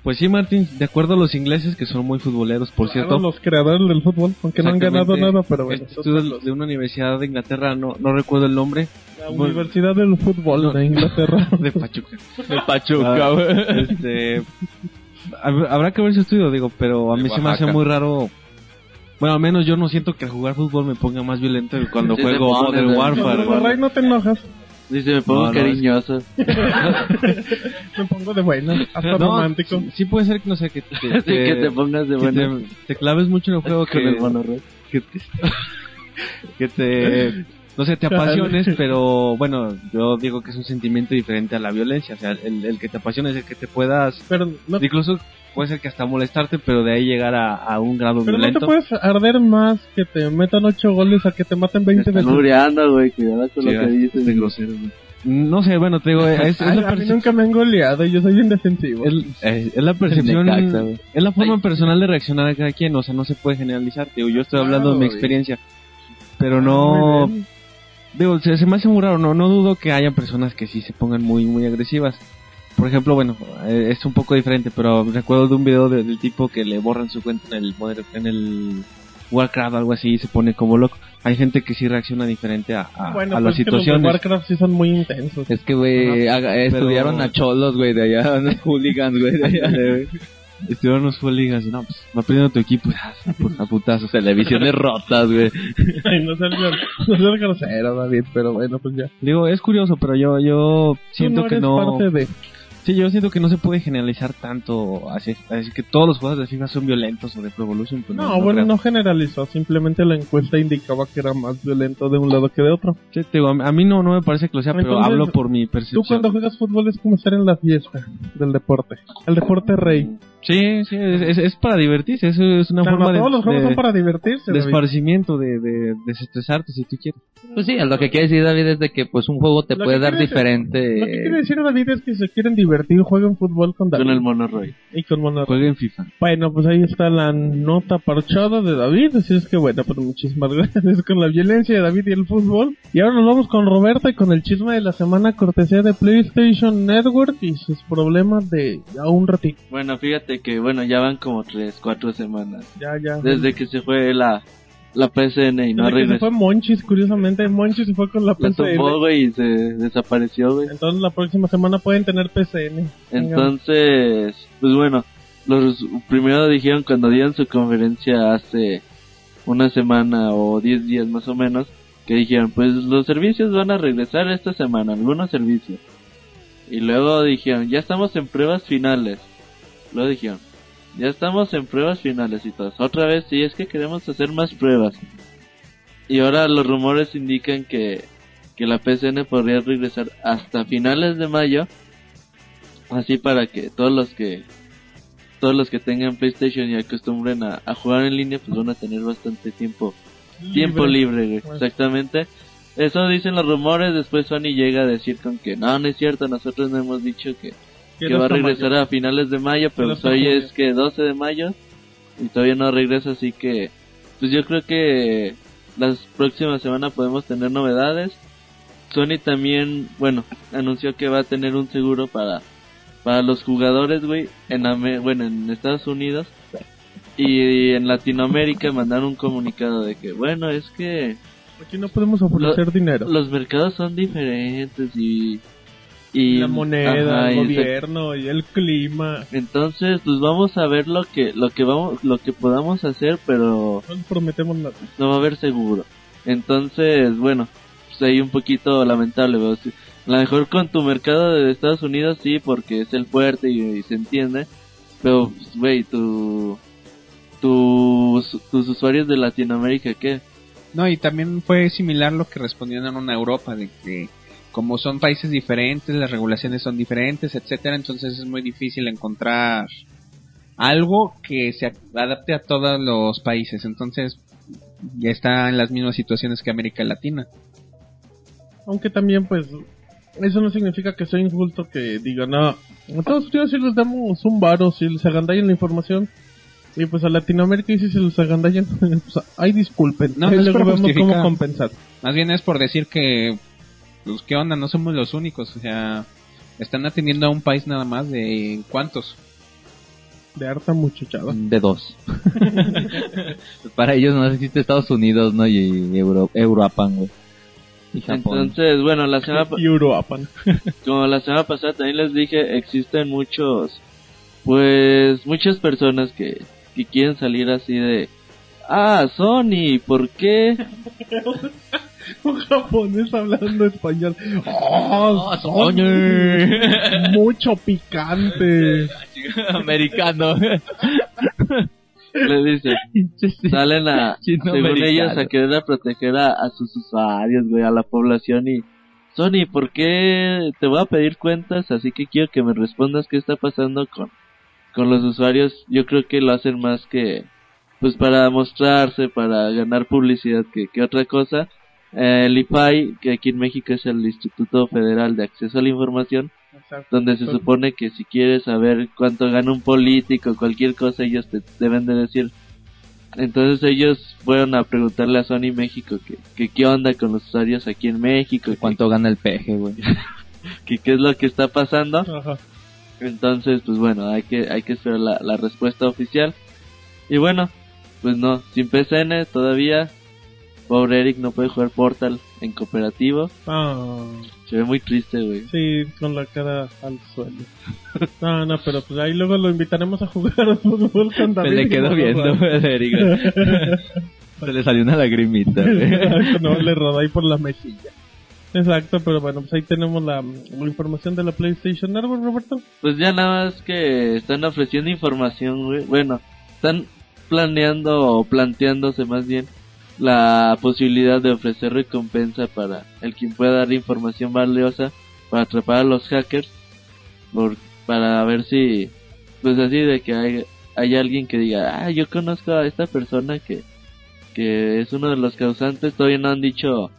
Pues sí, Martín, de acuerdo a los ingleses que son muy futboleros, por Claro, cierto. los creadores del fútbol, aunque no han ganado nada, pero bueno. Este estudio de, una universidad de Inglaterra, no, no recuerdo el nombre, La Universidad del Fútbol No. de Inglaterra. de Pachuca. De Pachuca, Ah, güey. este, hab- habrá que ver ese estudio, digo, pero a De mí se me hace Oaxaca. muy raro. Bueno, al menos yo no siento que al jugar fútbol me ponga más violento que cuando juego Modern. Warfare. Pero, Ray, no te enojas. Dice, me pongo No, no, cariñoso. Me pongo de buena, hasta No, romántico. Sí puede ser que, no sé, que te, que te pongas de que bueno. te, te claves mucho en el juego Con el que, que te, que te- no sé, te apasiones, pero bueno, yo digo que es un sentimiento diferente a la violencia, o sea, el, el que te apasiona es el que te puedas, Pero no, incluso puede ser que hasta molestarte, pero de ahí llegar a, a un grado Pero no te violento. puedes arder más que te metan 8 goles a que te maten Me 20 están veces. muriendo, güey, cuidado con Sí, lo que es dices. de grosero, güey. No sé, bueno, te digo, es, es Ay, la a mí nunca me han goleado y yo soy indefensivo. es, eh, es la percepción, es la forma Ay. personal de reaccionar a cada quien, o sea, no se puede generalizar, te digo, yo estoy hablando Claro, de mi güey. experiencia, pero no, bien. digo, se, se me hace muy raro, no, no dudo que haya personas que sí se pongan muy, muy agresivas. Por ejemplo, bueno, eh, es un poco diferente, pero recuerdo de un video de- del tipo que le borran su cuenta en el, en el Warcraft o algo así y se pone como loco. Hay gente que sí reacciona diferente a, a, Bueno, a pues las es que los de situaciones. Warcraft sí son muy intensos. Es que, güey, haga- Pero- estudiaron a cholos, güey, de allá, unos hooligans, güey, de allá. Estuvieron los ligas y no, pues va perdiendo tu equipo a pu- a putazos. Televisiones rotas, güey. Ay, no seas, no grosero, David, pero bueno, pues ya. Digo, es curioso, pero yo yo siento no que no. parte de... Sí, yo siento que no se puede generalizar tanto así, así que todos los juegos de FIFA son violentos o de Pro Evolution. Pues No, bueno, creo. no generalizó, simplemente la encuesta indicaba que era más violento de un lado que de otro. Sí, te digo, a mí no, no me parece que lo sea, pero Entonces, hablo por mi Tú percepción. cuando juegas fútbol es como estar en la fiesta del deporte. El deporte rey. Sí, sí, es, es- es para divertirse, eso es una Claro, forma de, todos los juegos de- son para divertirse. de David. esparcimiento, de, de desestresarte si tú quieres. Pues sí, lo que quiere decir David es de que pues un juego te Lo puede dar quiere diferente... Lo que quiere decir David es que si se quieren divertir, jueguen fútbol con David. Con el monorroy. Y con Mono. Jueguen FIFA. Bueno, pues ahí está la nota parchada de David. Así es que bueno, pues muchísimas gracias con la violencia de David y el fútbol. Y ahora nos vamos con Roberto y con el chisme de la semana cortesía de PlayStation Network y sus problemas de ya un ratito. Bueno, fíjate que, bueno, ya van como tres, cuatro semanas. Ya, ya. Desde que se fue la, la PSN y no Desde que se regresó. fue Monchis, curiosamente, Monchis se fue con la La PCN. tomó, güey, y se desapareció, güey. Entonces la próxima semana pueden tener PCN. Entonces, pues bueno, los primero dijeron cuando dieron su conferencia hace una semana o diez días más o menos, que dijeron, pues los servicios van a regresar esta semana, algunos servicios. Y luego dijeron, ya estamos en pruebas finales. Luego dijeron, ya estamos en pruebas finales y todos. Otra vez, sí, es que queremos hacer más pruebas. Y ahora los rumores indican que, que la PCN podría regresar hasta finales de mayo así para que todos los que todos los que tengan PlayStation y acostumbren a, a jugar en línea pues van a tener bastante tiempo tiempo libre güey. Bueno. exactamente eso dicen los rumores después Sony llega a decir con que no no es cierto nosotros no hemos dicho que, que va a regresar a finales de mayo pero hoy es que 12 de mayo y todavía no regresa así que pues yo creo que las próximas semanas podemos tener novedades. Sony también, bueno, anunció que va a tener un seguro para para los jugadores, güey, en Ame- bueno, en Estados Unidos y en Latinoamérica mandaron un comunicado de que, bueno, es que Aquí no podemos ofrecer dinero. los mercados son diferentes y y la moneda, ajá, el y gobierno y el clima. entonces, pues vamos a ver lo que lo que vamos lo que podamos hacer, pero No les prometemos nada. no va a haber seguro. Entonces, bueno, pues ahí un poquito lamentable. Sí, A lo mejor con tu mercado de Estados Unidos sí, porque es el fuerte y, y se entiende. Pero, pues, güey, tu, tus, tus usuarios de Latinoamérica, ¿qué? No, y también fue similar lo que respondieron en Europa, de que como son países diferentes, las regulaciones son diferentes, etcétera, entonces es muy difícil encontrar algo que se adapte a todos los países. Entonces ya está en las mismas situaciones que América Latina. Aunque también, pues, eso no significa que sea injusto que digan, no, a Estados Unidos sí les damos un varo, si les agandallan la información. Y pues a Latinoamérica y si se los agandallan, pues ahí disculpen. No, no es luego por vemos justificar. cómo compensar. Más bien es por decir que, pues, ¿qué onda? No somos los únicos, o sea, están atendiendo a un país nada más de cuántos. De harta muchachada. De dos. Para ellos no existe Estados Unidos, ¿no? Y Euro, Euroapan, güey. Y Japón. Entonces, bueno, la semana, como la semana pasada también les dije, existen muchos, pues, muchas personas que, que quieren salir así de, ah, Sony, ¿por qué? Un japonés hablando español. ¡Oh, Ah, Sony! Mucho picante. Americano. Le dicen, salen a, Chino según americano. ellos, a querer a proteger a, a sus usuarios, güey, a la población y... Sony, ¿por qué te voy a pedir cuentas? Así que quiero que me respondas qué está pasando con, con los usuarios, yo creo que lo hacen más que pues para mostrarse, para ganar publicidad que, que otra cosa. Eh, el IPAI, que aquí en México es el Instituto Federal de Acceso a la Información, donde se supone que si quieres saber cuánto gana un político, cualquier cosa, ellos te deben de decir. Entonces ellos fueron a preguntarle a Sony México que, que qué onda con los usuarios aquí en México, que, ¿Cuánto gana el peje, güey? que qué es lo que está pasando. Ajá. Entonces, pues bueno, hay que, hay que esperar la, la respuesta oficial. Y bueno, pues no, sin PCN todavía. Pobre Eric no puede jugar Portal en cooperativo. Ah, Se ve muy triste, güey. sí, con la cara al suelo. No, no, pero pues ahí luego lo invitaremos a jugar al fútbol con Se David. le y quedó viendo, Eric. Se le salió una lagrimita, güey. no, le rodó ahí por la mejilla. Exacto, pero bueno, pues ahí tenemos la, la información de la PlayStation Network, Roberto. Pues ya nada más que están ofreciendo información, güey. Bueno, están planeando o planteándose más bien la posibilidad de ofrecer recompensa para el quien pueda dar información valiosa para atrapar a los hackers por, para ver si pues así de que hay, hay alguien que diga ah yo conozco a esta persona que que es uno de los causantes todavía no han dicho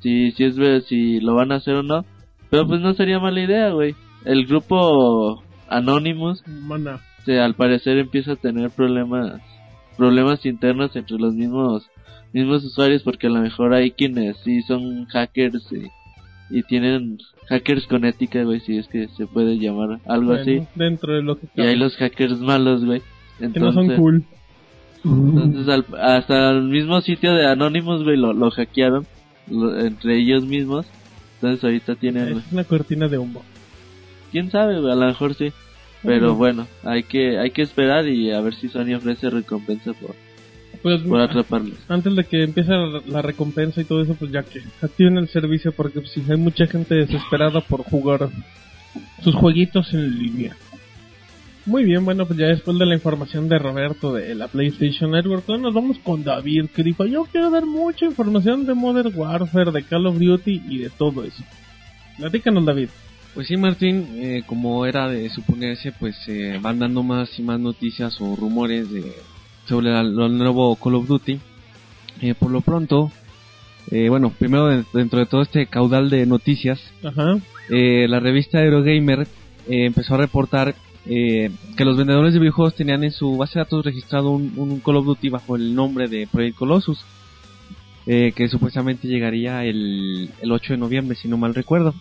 si si es si lo van a hacer o no pero pues no sería mala idea güey el grupo Anonymous Mana. se, al parecer empieza a tener problemas problemas internos entre los mismos mismos usuarios porque a lo mejor hay quienes sí son hackers y, y tienen hackers con ética güey si es que se puede llamar algo así. Dentro de lo que y hay los hackers malos güey. Que no son entonces cool. entonces al- hasta el mismo sitio de Anonymous güey lo, lo hackearon lo- entre ellos mismos. Entonces ahorita tienen Es una cortina de humo. quién sabe güey, a lo mejor sí. Pero bueno hay que hay que esperar y a ver si Sony ofrece recompensa por Pues, por atraparlos antes de que empiece la, la recompensa y todo eso, pues ya que activen el servicio porque pues, sí, hay mucha gente desesperada por jugar sus jueguitos en línea. Muy bien, bueno, pues ya después de la información de Roberto de la PlayStation Network, ahora nos vamos con David, que dijo, yo quiero dar mucha información de Modern Warfare, de Call of Duty y de todo eso. Platícanos, David. Pues sí, Martín, eh, como era de suponerse, pues eh, van dando más y más noticias o rumores de, sobre lo nuevo Call of Duty. Eh, por lo pronto, eh, bueno, primero de- dentro de todo este caudal de noticias, Ajá. eh, la revista Eurogamer eh, empezó a reportar eh, que los vendedores de videojuegos tenían en su base de datos registrado un, un Call of Duty bajo el nombre de Project Colossus, eh, que supuestamente llegaría el, el 8 de noviembre, si no mal recuerdo.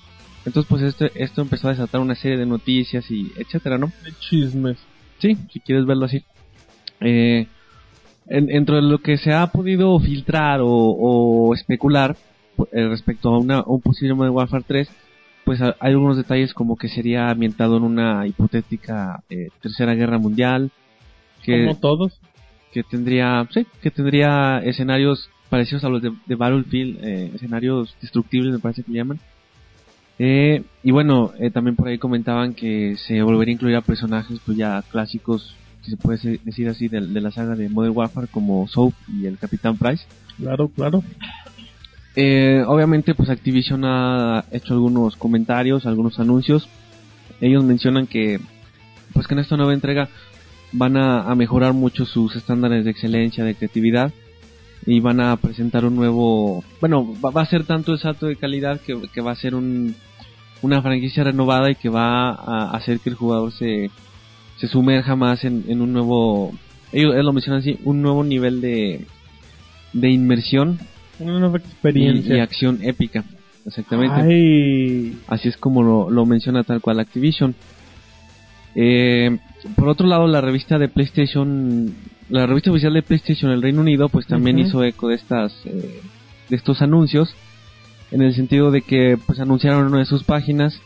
Entonces, pues esto, esto empezó a desatar una serie de noticias y etcétera, ¿no? De chismes. Sí, si quieres verlo así. Eh, en- dentro de lo que se ha podido filtrar o, o especular eh, respecto a, una, a un posible Modern Warfare 3, pues ha- hay algunos detalles como que sería ambientado en una hipotética eh, tercera guerra mundial, que, Como todos. que tendría, sí, que tendría escenarios parecidos a los de, de Battlefield, eh, escenarios destructibles me parece que llaman. Eh, y bueno, eh, también por ahí comentaban que se volvería a incluir a personajes pues ya clásicos, si se puede decir así, de, de la saga de Modern Warfare como Soap y el Capitán Price. Claro, claro. Eh, obviamente pues Activision ha hecho algunos comentarios, algunos anuncios. Ellos mencionan que pues que en esta nueva entrega van a, a mejorar mucho sus estándares de excelencia, de creatividad y van a presentar un nuevo, bueno, va, va a ser tanto el salto de calidad que, que va a ser un, una franquicia renovada y que va a hacer que el jugador se, se sumerja más en, en un nuevo, ellos, ellos lo mencionan así, un nuevo nivel de, de inmersión Una nueva y, experiencia. y acción épica. Exactamente. Ay. Así es como lo, lo menciona tal cual Activision. Eh, por otro lado, la revista de PlayStation, la revista oficial de PlayStation el Reino Unido, pues también hizo eco de estas, eh, de estos anuncios, en el sentido de que pues anunciaron en una de sus páginas,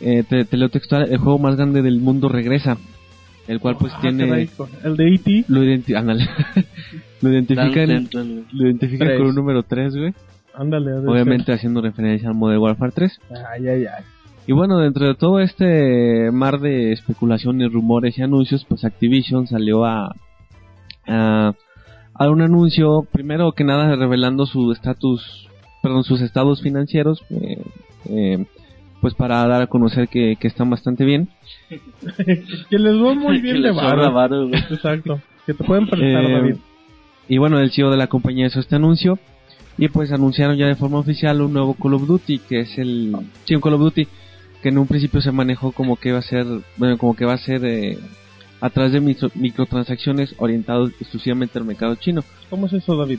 eh, te, te leo textual, el juego más grande del mundo regresa, el cual pues Ah, tiene, El de E.T. lo, identi- ándale. lo identifica, Dan en- Central, güey. lo identifica Tres. con un número 3, güey. Ándale. Obviamente haciendo referencia al Modern Warfare 3. ser. Ay, ay, ay. Y bueno, dentro de todo este mar de especulaciones, rumores y anuncios, pues Activision salió a, a, a un anuncio, primero que nada revelando su estatus, perdón, sus estados financieros, eh, eh, pues para dar a conocer que, que están bastante bien. que les va muy bien Que de. Exacto. Que te pueden prestar, Eh, David. Y bueno, el CEO de la compañía hizo este anuncio y pues anunciaron ya de forma oficial un nuevo Call of Duty, que es el... Sí, un Call of Duty que en un principio se manejó como que va a ser, bueno, como que va a ser eh, a través de micro- microtransacciones orientado exclusivamente al mercado chino. ¿Cómo es eso, David?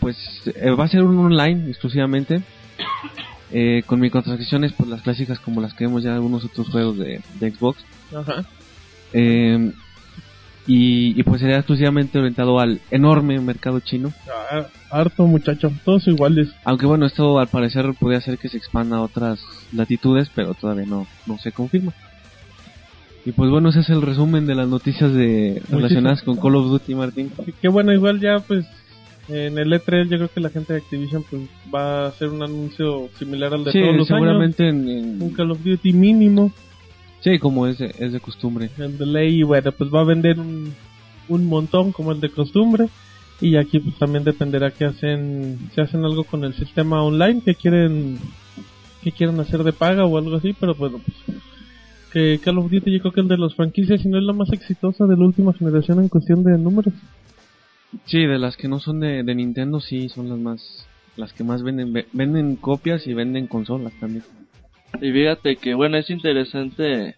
Pues eh, va a ser un online exclusivamente eh, con microtransacciones, pues las clásicas como las que vemos ya en algunos otros juegos de, de Xbox. Ajá. Eh, y, y pues sería exclusivamente orientado al enorme mercado chino. Ah, harto, muchacho. Todos iguales. Aunque bueno, esto al parecer podría hacer que se expanda a otras latitudes, pero todavía no, no se confirma. Y pues bueno, ese es el resumen de las noticias de relacionadas con Call of Duty, Martín. Qué bueno, igual ya, pues, en el E3 yo creo que la gente de Activision pues va a hacer un anuncio similar al de Sí, todos los seguramente años. en, Un en- Call of Duty mínimo. sí, como es de, es de costumbre. el de ley y bueno pues va a vender un, un montón como el de costumbre y aquí pues también dependerá que hacen si hacen algo con el sistema online que quieren que quieren hacer de paga o algo así pero bueno pues que Call of Duty yo creo que el de los franquicias si no es la más exitosa de la última generación en cuestión de números Sí, de las que no son de, Nintendo, sí, son las más, las que más venden, ve- venden copias y venden consolas también. Y fíjate que, bueno, es interesante.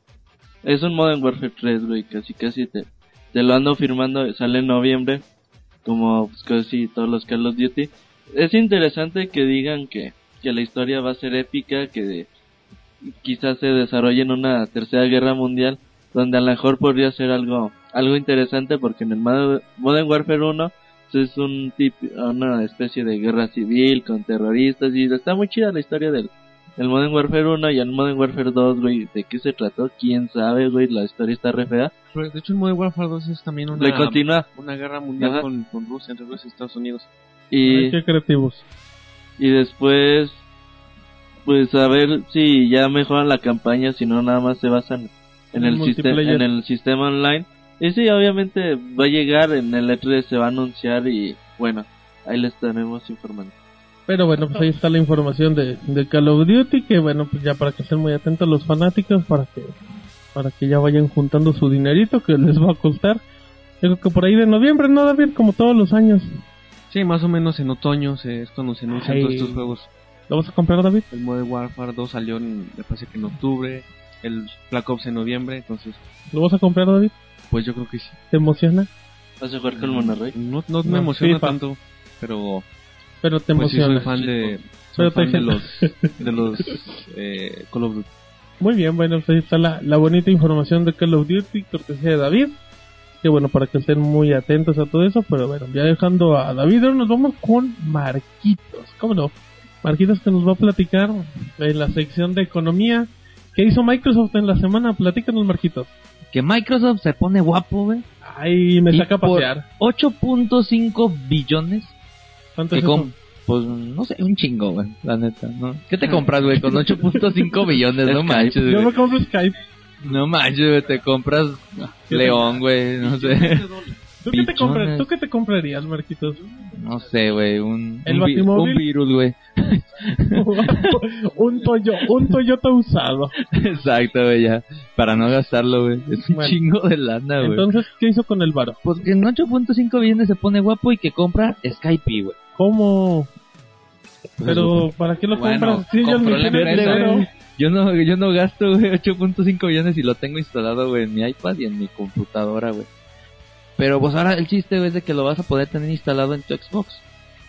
Es un Modern Warfare 3, güey. Casi, casi te, te lo ando firmando. Sale en noviembre. Como pues, casi todos los Call of Duty. Es interesante que digan que, que la historia va a ser épica. Que quizás se desarrolle en una tercera guerra mundial. Donde a lo mejor podría ser algo, algo interesante. Porque en el Mod- Modern Warfare 1 pues, es un tip, una especie de guerra civil con terroristas. Y está muy chida la historia del, el Modern Warfare 1 y el Modern Warfare 2, güey, ¿de qué se trató? ¿Quién sabe, güey? La historia está re fea. Pero, de hecho, el Modern Warfare 2 es también una, continúa. una guerra mundial con, con Rusia, entre Rusia y Estados Unidos. Y, Ay, qué creativos y después, pues a ver si ya mejoran la campaña, si no nada más se basan en el, en el sistema online. Y sí, obviamente va a llegar en el E3, se va a anunciar y bueno, ahí le estaremos informando. pero bueno pues ahí está la información de, de Call of Duty que bueno pues ya para que estén muy atentos los fanáticos para que para que ya vayan juntando su dinerito que les va a costar yo creo que por ahí de noviembre no David como todos los años Sí, más o menos en otoño se, es cuando se anuncian Ay. todos estos juegos. ¿Lo vas a comprar, David? El Modern Warfare 2 salió, en, me parece que en octubre, el Black Ops en noviembre, entonces, ¿Lo vas a comprar, David? pues yo creo que sí. ¿Te emociona? ¿Vas a jugar con el Monterrey? No, no me emociona FIFA. tanto, pero Pero te pues sí emociona. soy fan de, soy fan de los, de los eh, Call of Duty. Muy bien, bueno, pues ahí está la, la bonita información de Call of Duty, cortesía de David. Que bueno, para que estén muy atentos a todo eso, pero bueno, ya dejando a David, ahora nos vamos con Marquitos. ¿Cómo no? Marquitos que nos va a platicar en la sección de economía. ¿Qué hizo Microsoft en la semana? Platícanos, Marquitos. Que Microsoft se pone guapo, güey. Ay, me y saca a pasear. 8.5 billones. ¿Cuánto es eso? pues no sé, un chingo, güey, la neta, ¿no? ¿Qué te compras, güey, con 8.5 billones? No manches, Yo güey. me compro Skype. No manches, güey, te compras León, güey, no sé. ¿Tú qué, te Pichones. compras, ¿Tú qué te comprarías, Marquitos? No sé, güey, un, ¿El un, virus, güey. un, Toyo, un Toyota usado. Exacto, güey, ya. Para no gastarlo, güey. Es un Bueno. chingo de lana, güey. Entonces, ¿qué hizo con el varo? Pues que en 8.5 billones se pone guapo y que compra Skype, güey. ¿Cómo? Pero, ¿para qué lo Bueno, compras? Ni la tienen empresa. Yo no, yo no gasto, güey, 8.5 billones y lo tengo instalado, güey, en mi iPad y en mi computadora, güey. Pero pues ahora el chiste, es de que lo vas a poder tener instalado en tu Xbox.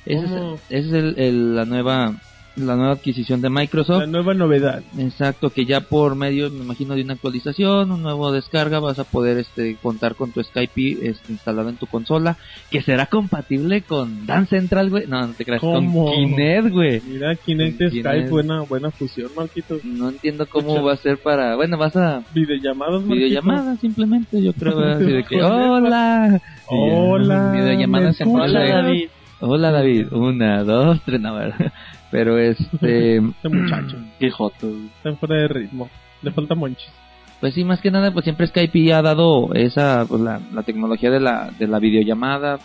Esa es, esa es el- el- la nueva la nueva adquisición de Microsoft. La nueva novedad. Exacto, que ya por medio, me imagino, de una actualización, un nuevo descarga, vas a poder este contar con tu Skype este, instalado en tu consola, que será compatible con Dance Central, güey. No, no te creas, ¿Cómo? con Kinect, güey. Mira, Kinect y Kinect. Skype, buena, buena fusión, Marquitos. No entiendo cómo va a ser para, bueno, vas a Videollamadas, Marquitos. videollamadas simplemente, yo creo, así de que, Joder, hola. Hola. Hola, David. Hola, David. Una, dos, tres, no. Pero este... Este muchacho Qué joto, güey. está fuera de ritmo. Le falta monchis. Pues sí, más que nada, pues siempre Skype ha dado esa, pues la, la tecnología de la, de la videollamada.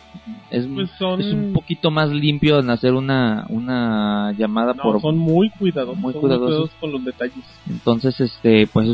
Es, Pues son- es un poquito más limpio en hacer una, una llamada No, por... son muy cuidadosos, Muy son cuidadosos. con los detalles. Entonces, este, pues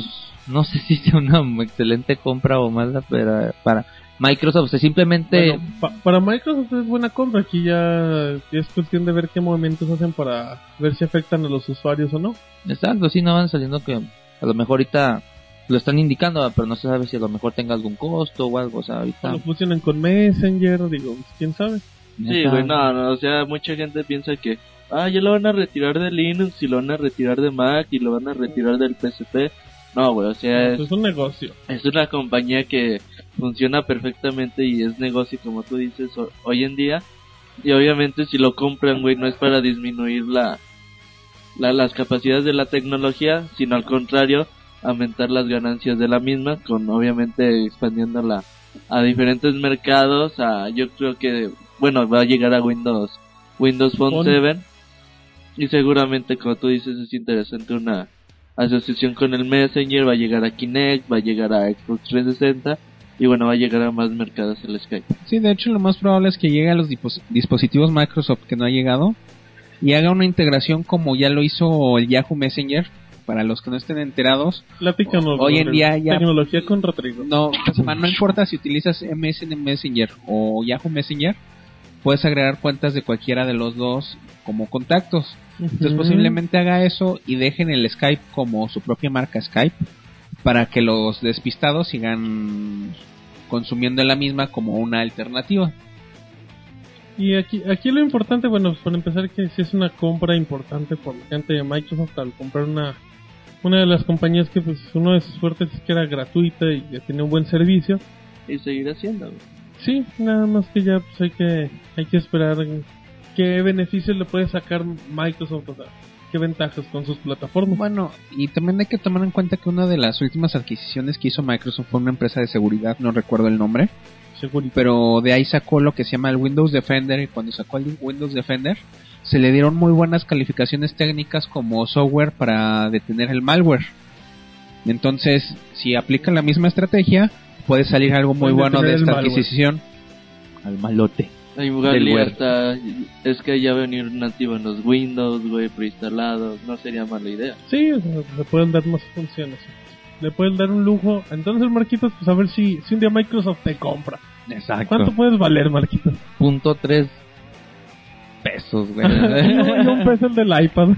no sé si sea una excelente compra o mala para, para Microsoft. O sea, simplemente... Bueno, pa- para Microsoft es buena compra, aquí ya es cuestión de ver qué movimientos hacen para ver si afectan a los usuarios o no. Exacto, sí, no van saliendo que a lo mejor ahorita lo están indicando, pero no se sabe si a lo mejor tenga algún costo o algo. O sea, ahorita... Lo fusionan con Messenger, digo, quién sabe. Sí, güey, no, no, o sea, mucha gente piensa que, ah, ya lo van a retirar de Linux y lo van a retirar de Mac y lo van a retirar del PSP. No, güey, o sea, Pues es, es un negocio. es una compañía que funciona perfectamente y es negocio, como tú dices, ho- hoy en día. Y obviamente si lo compran, güey, no es para disminuir la, la, las capacidades de la tecnología, sino al contrario, aumentar las ganancias de la misma, con obviamente expandiéndola a diferentes mercados, a, yo creo que, bueno, va a llegar a Windows, Windows Phone Phone. 7, y seguramente, como tú dices, es interesante una asociación con el Messenger, va a llegar a Kinect, va a llegar a Xbox 360, y bueno, va a llegar a más mercados el Skype. Sí, de hecho lo más probable es que llegue a los dispositivos Microsoft que no ha llegado y haga una integración como ya lo hizo el Yahoo Messenger. Para los que no estén enterados. Hoy en día ya- Tecnología con Rodrigo. no, pues, no importa si utilizas MSN Messenger o Yahoo Messenger, puedes agregar cuentas de cualquiera de los dos como contactos. Entonces posiblemente haga eso y dejen el Skype como su propia marca Skype para que los despistados sigan consumiendo la misma como una alternativa. Y aquí, aquí lo importante, bueno, por empezar, que si es una compra importante por la gente de Microsoft al comprar una, una de las compañías que, pues, uno de sus fuertes es que era gratuita y que tiene un buen servicio. Y seguir haciendo, güey. Sí, nada más que ya, pues, hay que, hay que esperar qué beneficios le puede sacar Microsoft, o sea, qué ventajas con sus plataformas. Bueno, y también hay que tomar en cuenta que una de las últimas adquisiciones que hizo Microsoft fue una empresa de seguridad, no recuerdo el nombre, pero de ahí sacó lo que se llama el Windows Defender y cuando sacó el Windows Defender se le dieron muy buenas calificaciones técnicas como software para detener el malware. Entonces, si aplican la misma estrategia, puede salir algo muy Pueden bueno de esta malware. adquisición. Al malote. Igual Del y web. hasta es que ya venir nativo en los Windows, güey, preinstalado, no sería mala idea. Sí, o sea, le pueden dar más funciones. Le pueden dar un lujo. Entonces, Marquitos, pues a ver si, si un día Microsoft te compra. Exacto. ¿Cuánto puedes valer, Marquitos? Punto tres pesos, güey. no- un peso el del iPad.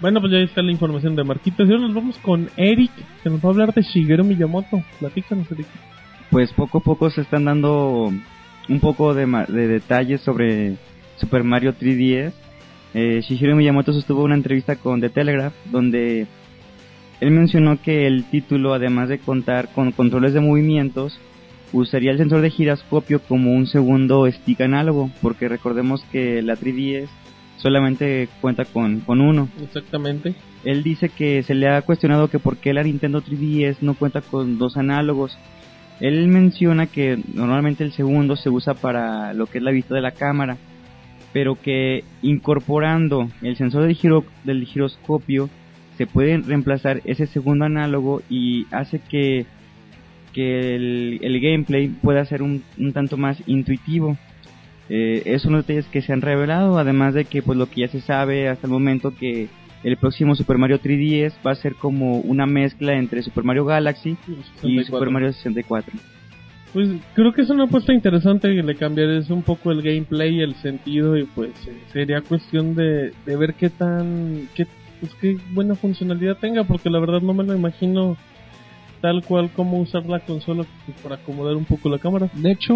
Bueno, pues ya está la información de Marquitos. Y ahora nos vamos con Eric, que nos va a hablar de Shigeru Miyamoto. Platícanos, Eric. pues poco a poco se están dando un poco de, de detalles sobre Super Mario 3DS. Eh, Shigeru Miyamoto sostuvo una entrevista con The Telegraph donde él mencionó que el título, además de contar con controles de movimientos, usaría el sensor de giroscopio como un segundo stick análogo, porque recordemos que la 3DS solamente cuenta con, con uno. Exactamente. Él dice que se le ha cuestionado que por qué la Nintendo 3DS no cuenta con dos análogos. Él menciona que normalmente el segundo se usa para lo que es la vista de la cámara, pero que incorporando el sensor del, giro- del giroscopio se puede reemplazar ese segundo análogo y hace que, que el, gameplay pueda ser un, un tanto más intuitivo. Eh, es uno de los detalles que se han revelado, además de que pues lo que ya se sabe hasta el momento que el próximo Super Mario 3DS va a ser como una mezcla entre Super Mario Galaxy y 64. Super Mario 64. Pues creo que es una apuesta interesante que le cambiares un poco el gameplay, el sentido y pues eh, sería cuestión de, de ver qué tan, qué, pues qué buena funcionalidad tenga porque la verdad no me lo imagino tal cual como usar la consola para acomodar un poco la cámara. De hecho,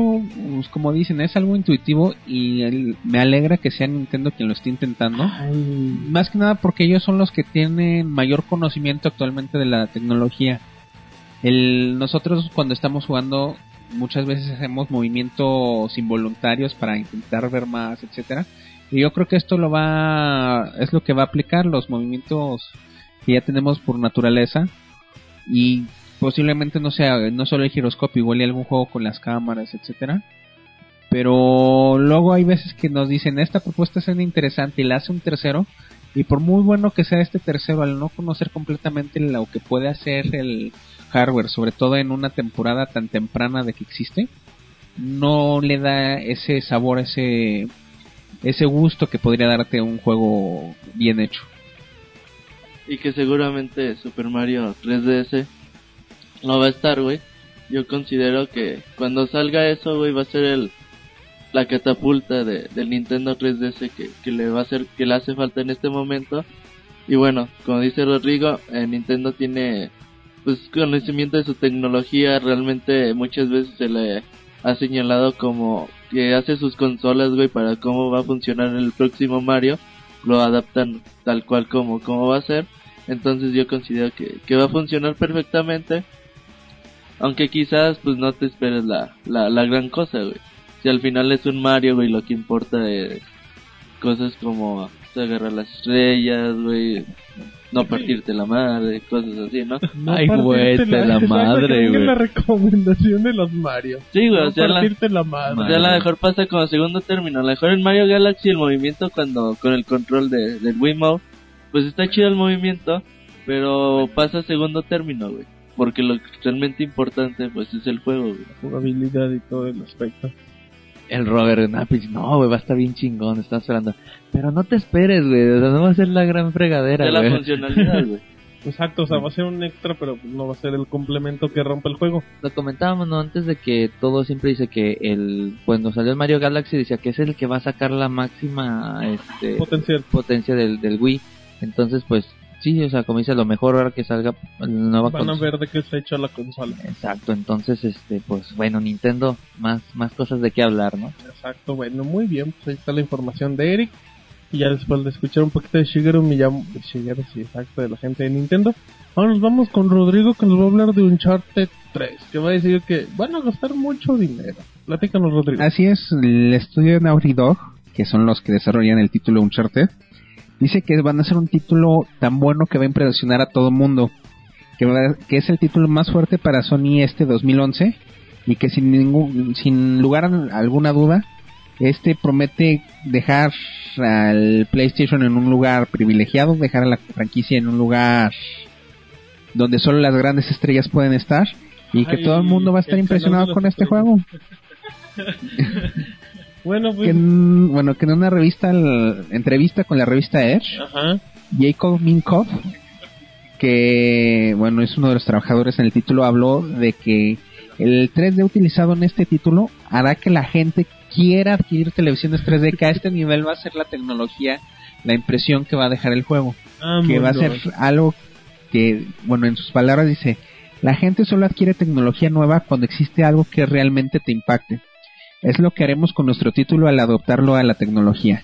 pues, como dicen, es algo intuitivo y el- me alegra que sea Nintendo quien lo esté intentando. Más que nada porque ellos son los que tienen mayor conocimiento actualmente de la tecnología. El, nosotros cuando estamos jugando muchas veces hacemos movimientos involuntarios para intentar ver más, etcétera. Y yo creo que esto lo va, es lo que va a aplicar los movimientos que ya tenemos por naturaleza y posiblemente no sea no solo el giroscopio, igual y algún juego con las cámaras, etcétera. Pero luego hay veces que nos dicen esta propuesta es interesante y la hace un tercero y por muy bueno que sea este tercero al no conocer completamente lo que puede hacer el hardware, sobre todo en una temporada tan temprana de que existe, no le da ese sabor, ese ese gusto que podría darte un juego bien hecho. Y que seguramente Super Mario 3DS no va a estar, güey. Yo considero que cuando salga eso, güey, va a ser el la catapulta de, del Nintendo 3DS que, que le va a hacer que le hace falta en este momento. Y bueno, como dice Rodrigo, eh, Nintendo tiene pues conocimiento de su tecnología, realmente muchas veces se le ha señalado como que hace sus consolas, güey, para cómo va a funcionar el próximo Mario, lo adaptan tal cual como, como va a ser. Entonces yo considero que, que va a funcionar perfectamente. Aunque quizás pues no te esperes la, la, la gran cosa, güey. Si al final es un Mario, güey, lo que importa es cosas como agarrar las estrellas, güey, no partirte la madre, cosas así, ¿no? No Ay, güey, te la madre, güey. la recomendación de los Mario. Sí, güey, no o sea, la, partirte la madre. o sea, a lo mejor pasa como segundo término. A lo mejor en Mario Galaxy el movimiento cuando con el control de, del Wiimote, pues está chido el movimiento, pero pasa a segundo término, güey. Porque lo realmente importante, pues, es el juego, güey. Jugabilidad y todo el aspecto. El Robert Napis, no, güey, va a estar bien chingón, está esperando. Pero no te esperes, güey, o sea, no va a ser la gran fregadera, De la güey. funcionalidad, güey. Exacto, o sea, va a ser un extra, pero no va a ser el complemento que rompe el juego. Lo comentábamos, ¿no? Antes de que todo siempre dice que el, cuando salió el Mario Galaxy decía que es el que va a sacar la máxima, este, potencia del, del Wii. Entonces, pues, sí, o sea, como dice, lo mejor ahora que salga la nueva Van a ver de qué está hecha la consola. Exacto, entonces, este, pues, bueno, Nintendo, más, más cosas de qué hablar, ¿no? Exacto, bueno, muy bien. Pues ahí está la información de Eric. Y ya después de escuchar un poquito de Shigeru Miyamoto, de Shigeru, sí, exacto, de la gente de Nintendo. Ahora nos vamos con Rodrigo que nos va a hablar de Uncharted 3, que va a decir que van a gastar mucho dinero. Platícanos, Rodrigo. Así es, el estudio de Naughty Dog, que son los que desarrollan el título Uncharted, dice que van a ser un título tan bueno que va a impresionar a todo el mundo, que, va- que es el título más fuerte para Sony este 2011 y que sin ningún, sin lugar a alguna duda, este promete dejar al PlayStation en un lugar privilegiado, dejar a la franquicia en un lugar donde solo las grandes estrellas pueden estar y que Ay, todo el mundo va a estar impresionado con este juego Bueno, que pues. en, bueno, que en una revista, el- entrevista con la revista Edge, Ajá. Jacob Minkoff, que bueno, es uno de los trabajadores en el título, habló de que el 3D utilizado en este título hará que la gente quiera adquirir televisiones 3D, que a este nivel va a ser la tecnología, la impresión que va a dejar el juego, que va a ser algo que, bueno, en sus palabras dice, la gente solo adquiere tecnología nueva cuando existe algo que realmente te impacte. Es lo que haremos con nuestro título al adoptarlo a la tecnología.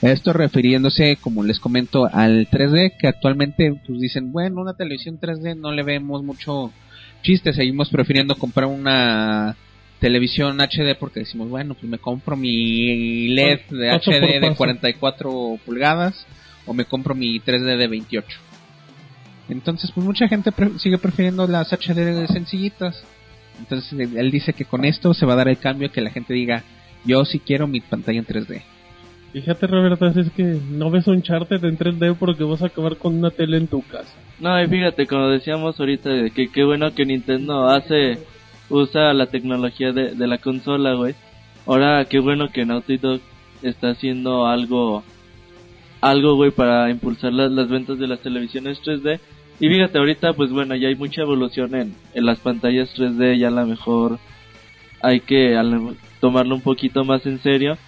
Esto refiriéndose, como les comento, al 3D, que actualmente pues dicen, bueno, una televisión 3D no le vemos mucho chiste, seguimos prefiriendo comprar una televisión HD porque decimos, bueno, pues me compro mi LED de Paso HD de paso. 44 pulgadas o me compro mi 3D de 28. Entonces, pues mucha gente pre- sigue prefiriendo las HD sencillitas. Entonces, él dice que con esto se va a dar el cambio que la gente diga, yo sí quiero mi pantalla en 3D. Fíjate, Roberto, es que no ves Uncharted en 3D porque vas a acabar con una tele en tu casa. No, y fíjate, como decíamos ahorita, de que qué bueno que Nintendo hace, usa la tecnología de, de la consola, güey. Ahora, qué bueno que Naughty Dog está haciendo algo, algo, güey, para impulsar las, las ventas de las televisiones 3D. Y fíjate, ahorita, pues bueno, ya hay mucha evolución en, en las pantallas 3D, ya a lo mejor hay que a lo- tomarlo un poquito más en serio.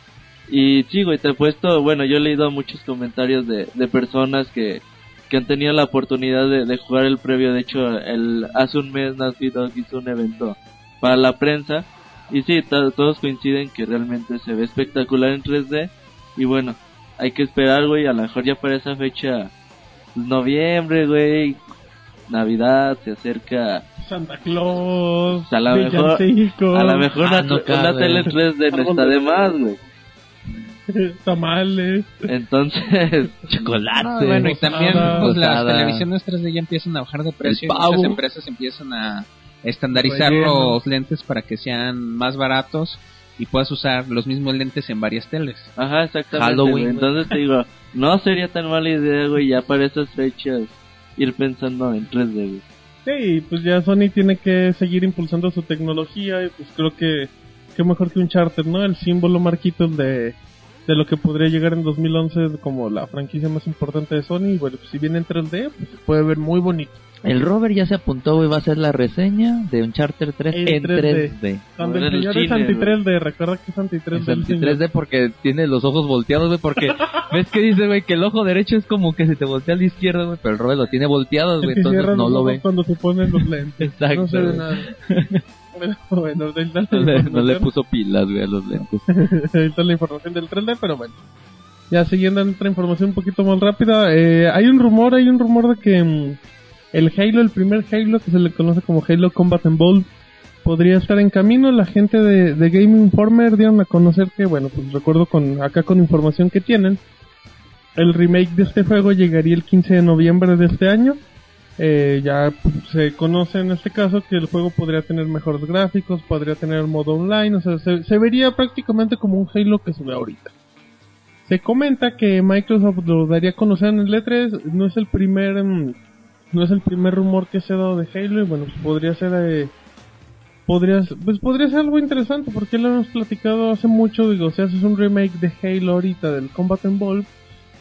Y sí, güey, te he puesto, bueno, yo he leído muchos comentarios de, de personas que, que han tenido la oportunidad de, jugar el previo. De hecho, el, hace un mes Naughty Dog hizo un evento para la prensa. Y sí, to- todos coinciden que realmente se ve espectacular en 3D. Y bueno, hay que esperar, güey, a lo mejor ya para esa fecha, noviembre, güey, Navidad, se acerca. Santa Claus, a lo mejor, a lo mejor Ah, una, no una cabe. tele 3D no está de más, güey. tamales. Entonces, Chocolate. Ah, bueno, y también pues, las televisiones 3D ya empiezan a bajar de precio y muchas empresas empiezan a estandarizar Relleno. los lentes para que sean más baratos y puedas usar los mismos lentes en varias teles. Ajá, exactamente. Halloween. Entonces te digo, no sería tan mala idea, güey, ya para esas fechas ir pensando en 3D, güey. Sí, pues ya Sony tiene que seguir impulsando su tecnología y pues creo que qué mejor que un charter, ¿no? El símbolo marquito de, de lo que podría llegar en 2011 como la franquicia más importante de Sony. Bueno, pues si viene en 3D, pues se puede ver muy bonito. El Robert ya se apuntó y va a hacer la reseña de Uncharted 3 En en 3D. 3D. Cuando el el señor es cine, anti güey. 3D, recuerda que es anti 3D. Es anti 3D porque tiene los ojos volteados, güey, porque ves que dice, güey, que el ojo derecho es como que se te voltea al izquierdo, güey, pero el Robert lo tiene volteado, güey, entonces no lo ve. cuando se ponen los lentes. Exacto, No se ve nada. Bueno, ahí está la No le, no le puso pilas, güey, a los lentes. Ahí está la información del 3D, pero bueno. Ya siguiendo en otra información un poquito más rápida, eh, hay un rumor, hay un rumor de que mm, el Halo, el primer Halo que se le conoce como Halo Combat Evolved, podría estar en camino. La gente de, Game Informer dieron a conocer que, bueno, pues recuerdo con acá con información que tienen, el remake de este juego llegaría el 15 de noviembre de este año. Eh, ya se conoce en este caso que el juego podría tener mejores gráficos, podría tener modo online, o sea, se, se vería prácticamente como un Halo que se ve ahorita. Se comenta que Microsoft lo daría a conocer en el E3, no es el primer mm, no es el primer rumor que se ha dado de Halo y bueno, pues podría ser eh, podría pues podría ser algo interesante porque lo hemos platicado hace mucho, digo, si haces un remake de Halo ahorita del Combat Evolved,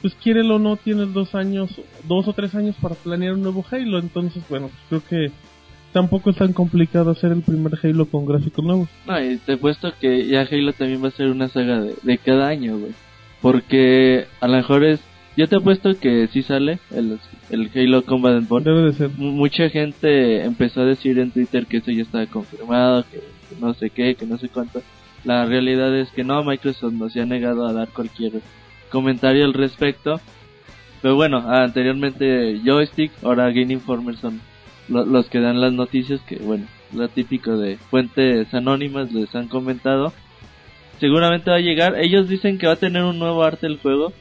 pues quiérelo o no tienes dos años, dos o tres años para planear un nuevo Halo, entonces bueno, pues creo que tampoco es tan complicado hacer el primer Halo con gráficos nuevos. No, y te puesto que ya Halo también va a ser una saga de, de cada año, güey. Porque a lo mejor es... Yo te he puesto que sí sale el, el Halo Combat Evolved. Debe de ser. M- Mucha gente empezó a decir en Twitter que eso ya estaba confirmado, que, que no sé qué, que no sé cuánto. La realidad es que no, Microsoft nos ha negado a dar cualquier comentario al respecto. Pero bueno, anteriormente Joystick, ahora Game Informer son lo- los que dan las noticias que, bueno, lo típico de fuentes anónimas les han comentado. Seguramente va a llegar. Ellos dicen que va a tener un nuevo arte el juego.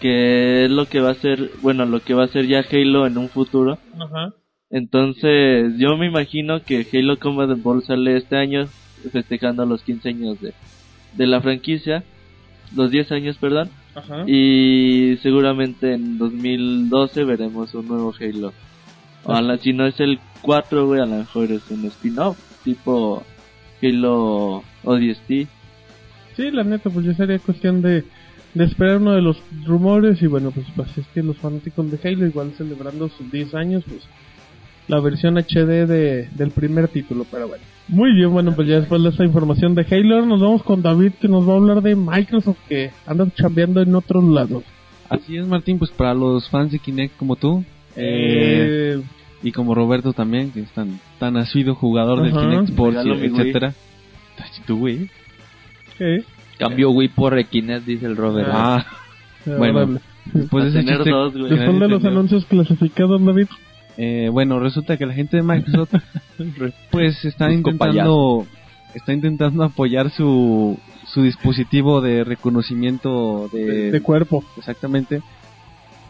Que es lo que va a ser, bueno, lo que va a ser ya Halo en un futuro. Ajá. Entonces, yo me imagino que Halo Combat Evolved sale este año, festejando los 15 años de, de la franquicia. Los 10 años, perdón. Ajá. Y seguramente en 2012 veremos un nuevo Halo. Ojalá, si no es el 4, güey, a lo mejor es un spin-off, tipo Halo ODST. Sí, la neta, pues ya sería cuestión de, de esperar uno de los rumores y bueno, pues, pues es que los fanáticos de Halo igual celebrando sus 10 años, pues la versión HD de, del primer título, pero bueno. Muy bien, bueno, pues ya después de esta información de Halo, nos vamos con David que nos va a hablar de Microsoft que anda chambeando en otros lados. Así es, Martín, pues para los fans de Kinect como tú, eh, Eh, y como Roberto también, que es tan, tan asiduo jugador del Ajá. Kinect Sports, etcétera. Tu Wii. ¿qué? Cambio Wii por Requinet, dice el Robert. Ah, Bueno, Órale. después de ese tener chiste, dos, güey. Después de los anuncios clasificados, David. Eh, bueno, resulta que la gente de Microsoft pues está intentando está intentando apoyar su su dispositivo de reconocimiento de, De, de cuerpo. exactamente.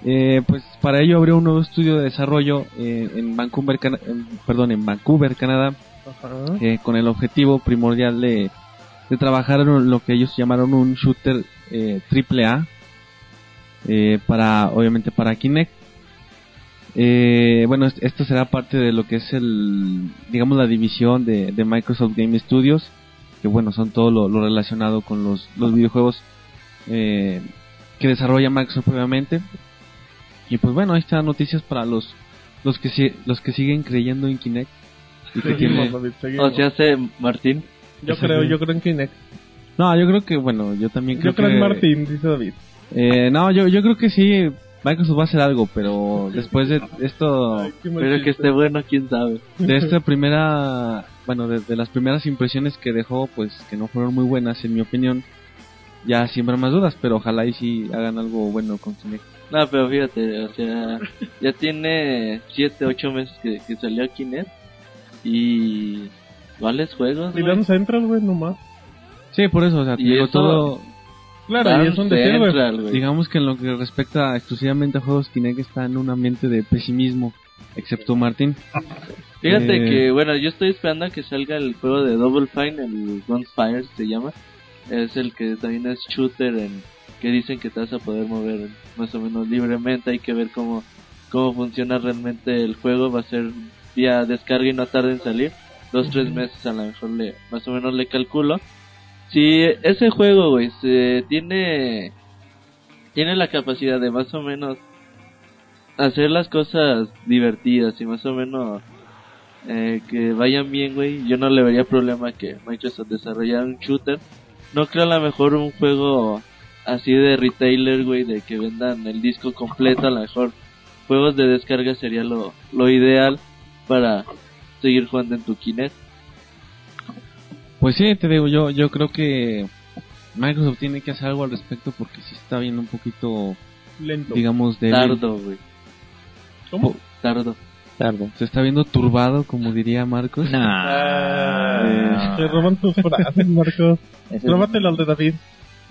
Eh, pues para ello abrió un nuevo estudio de desarrollo eh, en Vancouver, en- perdón, en Vancouver, Canadá, Ajá. eh, con el objetivo primordial de, de trabajar en lo que ellos llamaron un shooter eh, triple A eh, para obviamente para Kinect Eh, bueno est- esto será parte de lo que es el digamos la división de, de Microsoft Game Studios que bueno son todo lo, lo relacionado con los, los videojuegos eh, que desarrolla Microsoft obviamente y pues bueno ahí están noticias para los los que si- los que siguen creyendo en Kinect y que tiene- Seguimos, David, seguimos. O sea, hace Martín. Yo creo, yo creo en Kinect. No, yo creo que, bueno, yo también creo Yo creo que... en Martín, dice David. Eh, no, yo, yo creo que sí, Microsoft va a hacer algo, pero después de esto, Ay, Pero que esté bueno, quién sabe. de esta primera, bueno, de, de las primeras impresiones que dejó, pues que no fueron muy buenas, en mi opinión, ya siembran más dudas, pero ojalá y sí hagan algo bueno con Kinect. No, pero fíjate, o sea, ya tiene 7, 8 meses que, que salió Kinect. Y. ¿Cuáles juegos? Dan Central, güey, nomás. Sí, por eso, o sea, digo, eso- todo, Claro, Dan y es güey. Central, digamos que en lo que respecta exclusivamente a juegos, Kinect está en un ambiente de pesimismo, excepto Martín. Fíjate Eh, que, bueno, yo estoy esperando a que salga el juego de Double Fine, el Gunfire se llama. Es el que también es shooter en que dicen que te vas a poder mover más o menos libremente. Hay que ver cómo, cómo funciona realmente el juego. Va a ser vía descarga y no tarde en salir. Dos, tres meses a lo mejor le, más o menos le calculo. Si ese juego, güey, se tiene, tiene la capacidad de más o menos hacer las cosas divertidas y más o menos eh, que vayan bien, güey, yo no le vería problema que Microsoft desarrollara un shooter. No creo a lo mejor un juego así de retailer, güey, de que vendan el disco completo, a lo mejor juegos de descarga sería lo, lo ideal para seguir jugando en tu Kinect. Pues sí, te digo, yo, yo creo que Microsoft tiene que hacer algo al respecto porque sí está viendo un poquito, Lento. digamos, de Tardo, güey. ¿Cómo? Tardo. Tardo. Se está viendo turbado, como diría Marcos. Ah, te roban tus frases, Marcos. Róbatelo al de David.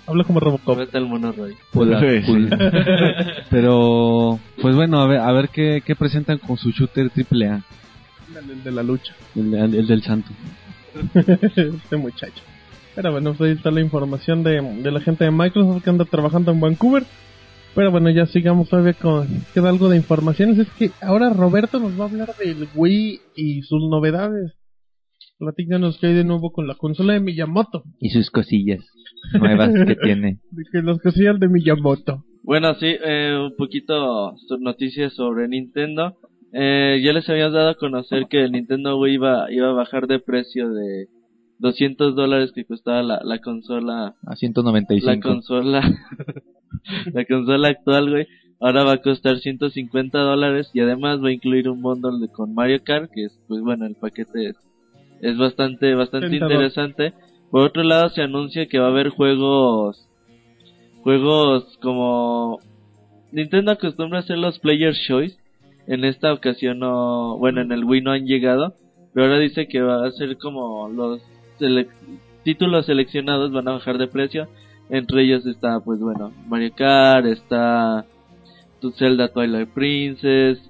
Habla como Robocop. Vete al mono Roy. Pula, pula. Pero, pues bueno, a ver, a ver qué, qué presentan con su shooter AAA, El de la lucha. el, el- el del santo. este muchacho. Pero bueno, pues ahí está la información de, de la gente de Microsoft que anda trabajando en Vancouver. Pero bueno, ya sigamos todavía con... Queda algo de informaciones. Es que ahora Roberto nos va a hablar del Wii y sus novedades. Platícanos que hay de nuevo con la consola de Miyamoto. Y sus cosillas nuevas que tiene. De que las cosillas de Miyamoto. Bueno, sí, eh, un poquito so- noticias sobre Nintendo. Eh, ya les habíamos dado a conocer que el Nintendo Wii iba, iba a bajar de precio de 200 dólares que costaba la, la consola, A 195. la consola, la consola actual, güey. Ahora va a costar 150 dólares y además va a incluir un bundle de, con Mario Kart, que es, pues bueno, el paquete es, es bastante, bastante Tentador. interesante. Por otro lado, se anuncia que va a haber juegos, juegos como Nintendo acostumbra a hacer los Player's Choice. En esta ocasión no, bueno, en el Wii no han llegado, pero ahora dice que va a ser como los títulos seleccionados van a bajar de precio. Entre ellos está, pues bueno, Mario Kart, está Zelda Twilight Princess.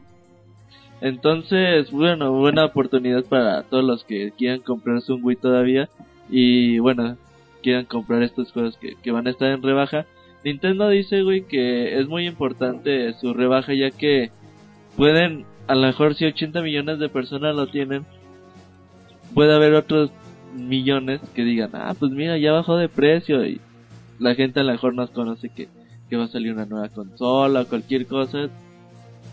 Entonces, bueno, buena oportunidad para todos los que quieran comprarse un Wii todavía y bueno, quieran comprar estos juegos que, que van a estar en rebaja. Nintendo dice, güey, que es muy importante su rebaja ya que pueden, a lo mejor si 80 millones de personas lo tienen, puede haber otros millones que digan, ah, pues mira, ya bajó de precio y la gente a lo mejor nos conoce que, que va a salir una nueva consola o cualquier cosa.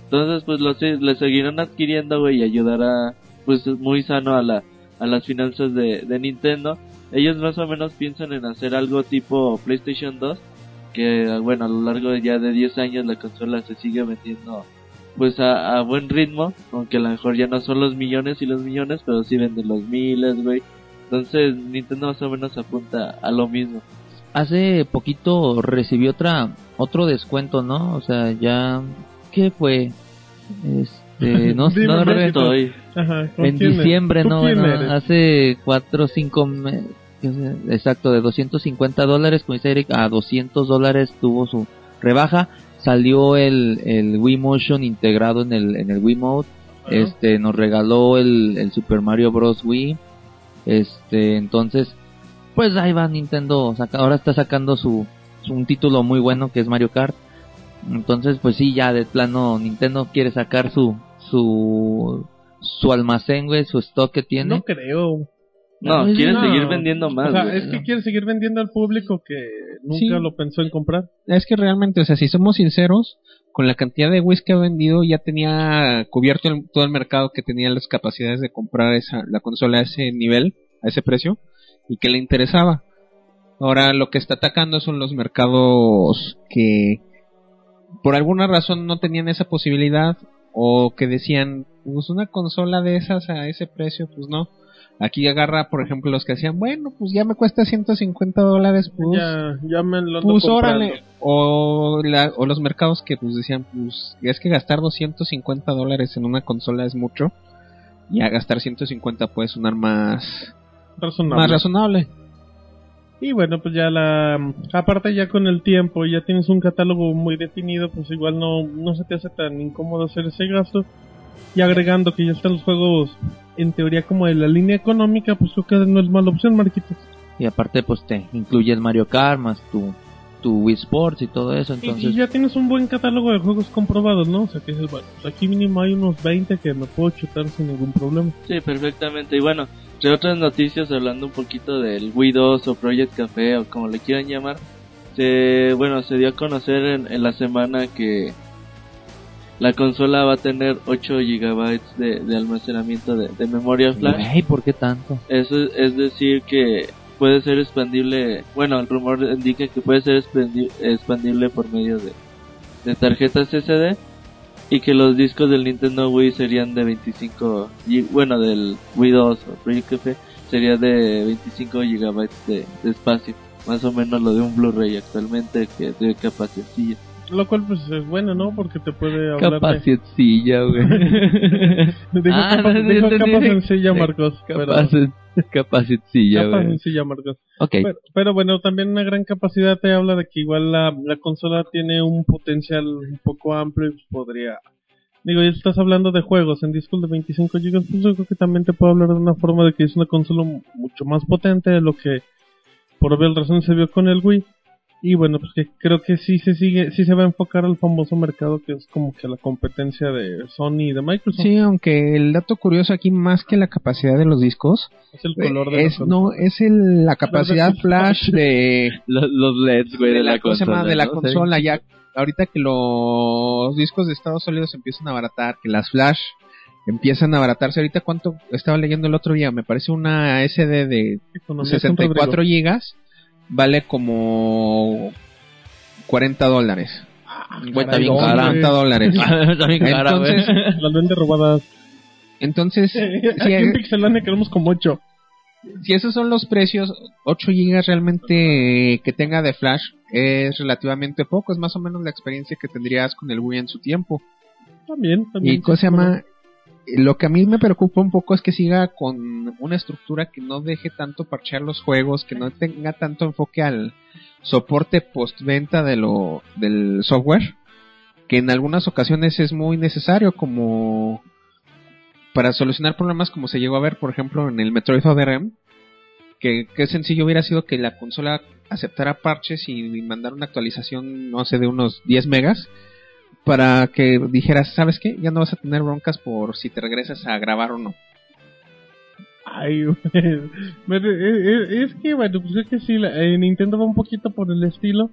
Entonces, pues lo, le seguirán adquiriendo, güey, y ayudará, pues muy sano a la a las finanzas de, de Nintendo. Ellos más o menos piensan en hacer algo tipo PlayStation 2, que bueno, a lo largo de ya de 10 años la consola se sigue vendiendo pues a, a buen ritmo, aunque a lo mejor ya no son los millones y los millones, pero sí venden los miles, güey. Entonces Nintendo más o menos apunta a lo mismo. Hace poquito recibí otra otro descuento, ¿no? O sea, ya ¿qué fue? Este, no, Dime, no recuerdo. ¿con En diciembre, ¿Tú no, bueno, hace 4 o 5 meses, exacto, de 250 dólares, como dice Eric, a 200 dólares tuvo su rebaja. Salió el, el Wii Motion integrado en el, en el Wii Mode. Este, nos regaló el, el Super Mario Bros. Wii. Este, entonces, pues ahí va Nintendo, saca- ahora está sacando su, su- un título muy bueno que es Mario Kart. Entonces, pues sí, ya de plano Nintendo quiere sacar su, su, su almacén, güey, su stock que tiene. No creo. No, Pues, quieren no. seguir vendiendo más. o sea, güey. es que quiere seguir vendiendo al público que nunca Sí. lo pensó en comprar. Es que realmente, o sea, si somos sinceros, con la cantidad de Wii que ha vendido, ya tenía cubierto el- todo el mercado que tenía las capacidades de comprar esa, la consola a ese nivel, a ese precio, y que le interesaba. Ahora lo que está atacando son los mercados que por alguna razón no tenían esa posibilidad o que decían, pues una consola de esas a ese precio, pues no. Aquí agarra, por ejemplo, los que decían, bueno, pues ya me cuesta 150 dólares, pues ya, ya me lo pues órale. O, la- o los mercados que pues decían, pues es que gastar 250 dólares en una consola es mucho. Y a gastar 150 puede sonar más, Razonable. más razonable. Y bueno, pues ya la... Aparte ya con el tiempo, ya tienes un catálogo muy definido, pues igual no, no se te hace tan incómodo hacer ese gasto. Y agregando que ya están los juegos en teoría como de la línea económica, pues creo que no es mala opción, Marquitos. Y aparte, pues te incluye el Mario Kart más tu, tu Wii Sports y todo eso. Y- Entonces, y ya tienes un buen catálogo de juegos comprobados, ¿no? O sea que dices, bueno, pues aquí mínimo hay unos 20 que me puedo chutar sin ningún problema. Sí, perfectamente. Y bueno, entre otras noticias, hablando un poquito del Wii 2 o Project Café o como le quieran llamar, se, bueno, se dio a conocer en, en la semana que la consola va a tener 8 GB de, de almacenamiento de, de memoria flash. güey, ¿por qué tanto? Eso es, es decir que puede ser expandible, bueno, el rumor indica que puede ser expandible por medio de, de tarjetas SD y que los discos del Nintendo Wii serían de 25, gi- bueno, del Wii 2 o Project Café sería de 25 GB de, de espacio, más o menos lo de un Blu-ray actualmente que de capacidad. Lo cual pues es bueno, ¿no? Porque te puede hablar de... Capacidcilla, güey. Dijo Ah, capa, no, dijo entendí. capa sencilla, Marcos. pero- Capacit- Capacidilla, Capa güey. sencilla, Marcos. Ok. Pero, pero bueno, también una gran capacidad te habla de que igual la, la consola tiene un potencial un poco amplio y pues podría... Digo, ya estás hablando de juegos en discos de 25 GB, pues yo creo que también te puedo hablar de una forma de que es una consola mu- mucho más potente de lo que por obvias razones se vio con el Wii. Y bueno, pues que creo que sí se sigue, sí se va a enfocar al famoso mercado que es como que la competencia de Sony y de Microsoft. Sí, aunque el dato curioso aquí más que la capacidad de los discos Es el color de la es no es el, la capacidad flash de Los, los LEDs, güey, de, la, ¿cómo se llama? consola. de la ¿no? consola ya ahorita que los discos de Estados Sólidos empiezan a abaratar que las flash empiezan a abaratarse ahorita cuánto estaba leyendo el otro día me parece una SD de Economía con 64 Rodrigo. gigas vale como 40 dólares Güey, está bien Caray, cara. 50 dólares está bien cara, güey. Entonces- Las vende robadas. entonces Aquí en Pixelania queremos como 8. si esos son los precios, 8 GB realmente que tenga de flash es relativamente poco, es más o menos la experiencia que tendrías con el Wii en su tiempo. También, también. Y cosa se llama, lo que a mí me preocupa un poco es que siga con una estructura que no deje tanto parchear los juegos, que no tenga tanto enfoque al soporte postventa de lo del software, que en algunas ocasiones es muy necesario como para solucionar problemas como se llegó a ver, por ejemplo, en el Metroid ODRM, que, que sencillo hubiera sido que la consola aceptara parches y mandar una actualización, no sé, de unos 10 megas, para que dijeras, ¿sabes qué? Ya no vas a tener broncas por si te regresas a grabar o no. Ay, güey. Pero, eh, eh, es que, bueno, pues es que sí, la- eh, Nintendo va un poquito por el estilo.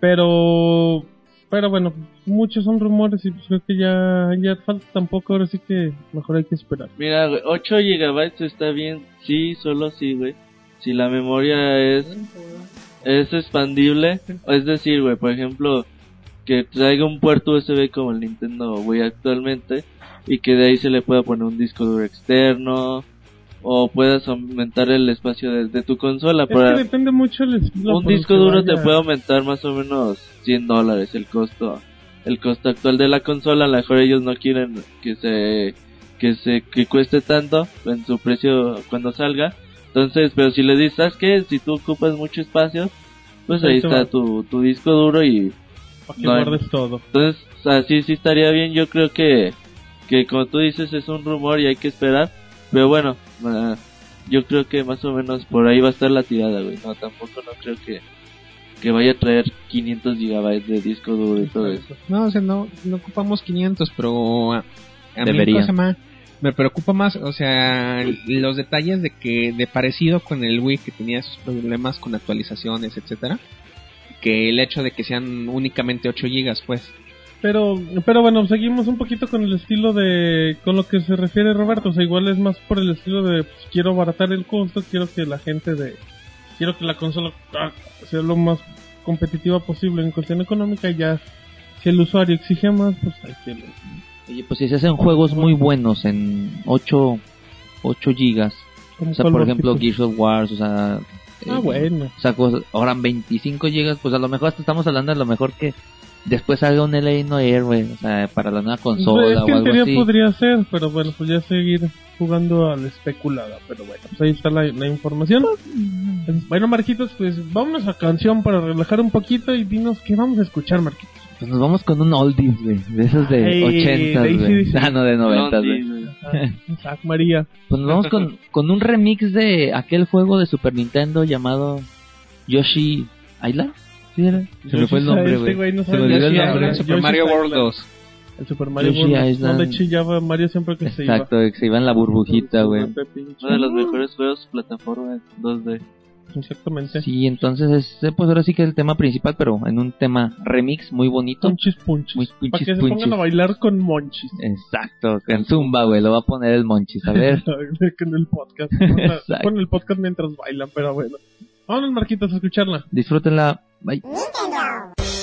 Pero, pero bueno, muchos son rumores y pues creo que ya, ya falta tampoco. Ahora sí que mejor hay que esperar. Mira, güey, 8 GB está bien, sí, solo sí, güey. Si la memoria es es expandible, es decir, güey, por ejemplo, que traiga un puerto USB como el Nintendo Wii actualmente y que de ahí se le pueda poner un disco duro externo o puedas aumentar el espacio de, de tu consola. Es Para que depende mucho el un disco duro te puede aumentar más o menos 100 dólares el costo el costo actual de la consola a lo mejor ellos no quieren que se que se que cueste tanto en su precio cuando salga entonces pero si le dices ¿sabes qué? si tú ocupas mucho espacio pues Ahí está tu, tu disco duro y Para que no guardes todo. entonces así sí estaría bien yo creo que que como tú dices es un rumor y hay que esperar pero bueno ah, yo creo que más o menos por ahí va a estar la tirada güey no tampoco no creo que que vaya a traer 500 gigabytes de disco duro y todo eso No, o sea, no, no ocupamos 500, pero a, a mí, Debería. ¿cómo se llama? me preocupa más, o sea, los detalles de que de parecido con el Wii que tenía sus problemas con actualizaciones, etcétera, que el hecho de que sean únicamente 8 gigas, pues. Pero, pero bueno, seguimos un poquito con el estilo de, con lo que se refiere Roberto, o sea, igual es más por el estilo de, pues, quiero abaratar el costo, quiero que la gente de, quiero que la consola ah, sea lo más competitiva posible en cuestión económica, y ya, si el usuario exige más, pues hay que lo- Oye, pues si se hacen juegos muy buenos en 8, 8 gigas, o sea, por ejemplo, tipo. Gears of Wars, o sea... Ah, eh, bueno. O sea, cosas- ahora 25 gigas, pues a lo mejor hasta estamos hablando de lo mejor que después salga un LA no Air, güey, o sea, para la nueva consola Pues, es que o en algo teoría así. podría ser, pero bueno, pues ya seguir jugando a la especulada. Pero bueno, pues ahí está la, la información. Bueno, Marquitos, pues vámonos a canción para relajar un poquito y dinos qué vamos a escuchar, Marquitos. Pues nos vamos con un oldies, güey, de esos de Ay, 80, de güey. Ah, no, de 90, güey. Ah, María. Pues nos vamos con, con un remix de aquel juego de Super Nintendo llamado Yoshi Island. Sí, era. Se me fue el nombre, Este güey. no Se me olvidó el Yoshi nombre. Super Mario Yoshi's World Island. 2. El Super Mario Yoshi World. Island. Donde chillaba Mario siempre que se iba. Exacto, que se iba en la burbujita, güey. Uno de los mejores juegos plataforma en 2D. Exactamente. Sí, entonces es, pues ahora sí que es el tema principal, pero en un tema remix muy bonito. Monchis punchis. Muy Para punchis, que se pongan a bailar con monchis. Exacto, en Zumba, güey, lo va a poner el Monchis, a ver. en el podcast. O sea, Exacto. Ponen el podcast mientras bailan, pero bueno. Vámonos, Marquitos, a escucharla. Disfrútenla. Bye. Las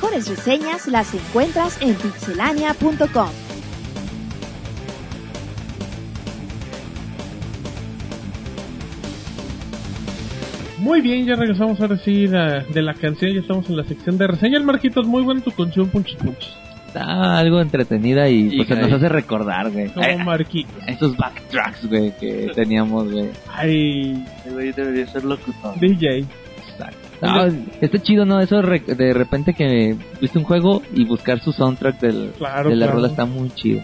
mejores reseñas las encuentras en pixelania.com. Muy bien, ya regresamos ahora sí de, de la canción. Ya estamos en la sección de reseñas, Marquitos. Muy buena tu canción, Punchis Punchis. Está algo entretenida y, Y pues se nos hace recordar, güey. Como Ay, Marquitos. Esos backtracks, güey, que teníamos, güey. Ay, güey debería ser locutor. DJ. No, está chido, ¿no? Eso re- de repente que viste un juego y buscar su soundtrack del, Claro, de la claro. rola está muy chido.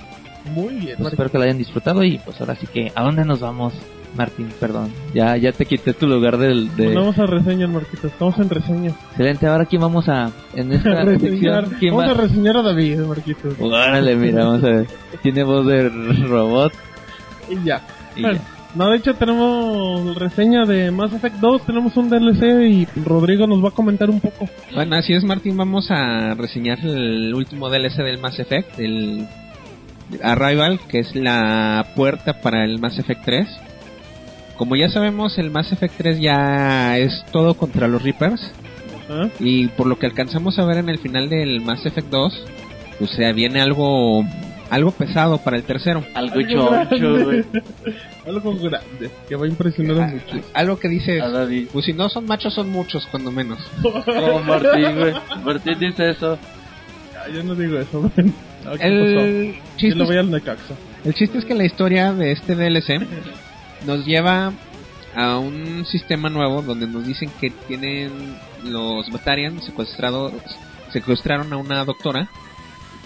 Muy bien, Pues espero que lo hayan disfrutado y pues ahora sí que, ¿a dónde nos vamos, Martín? Perdón, ya ya te quité tu lugar del... De... Vamos a reseñas, Marquitos. Estamos en reseñas. Excelente, ahora quién vamos a... En esta reseñar. sección, ¿quién Vamos va? a reseñar a David, Marquitos. Órale, mira, vamos a ver. Tiene voz de robot Y ya. y Bueno, ya. No, de hecho tenemos reseña de Mass Effect 2, tenemos un DLC y Rodrigo nos va a comentar un poco. Bueno, así es, Martín. Vamos a reseñar el último DLC del Mass Effect, el Arrival, que es la puerta para el Mass Effect 3. Como ya sabemos, el Mass Effect 3 ya es todo contra los Reapers. ¿Ah? Y por lo que alcanzamos a ver en el final del Mass Effect 2, pues se viene algo algo pesado para el tercero. Algo choncho, güey. Algo grande, que va a impresionar a muchos. Algo que dice, pues si no son machos son muchos, cuando menos. Como Martín, güey. Martín dice eso. Ah, yo no digo eso. Ah, ¿qué El? Yo chiste, lo es, voy al Necaxa. el chiste es que la historia de este DLC nos lleva a un sistema nuevo donde nos dicen que tienen los Batarian secuestrado, secuestraron a una doctora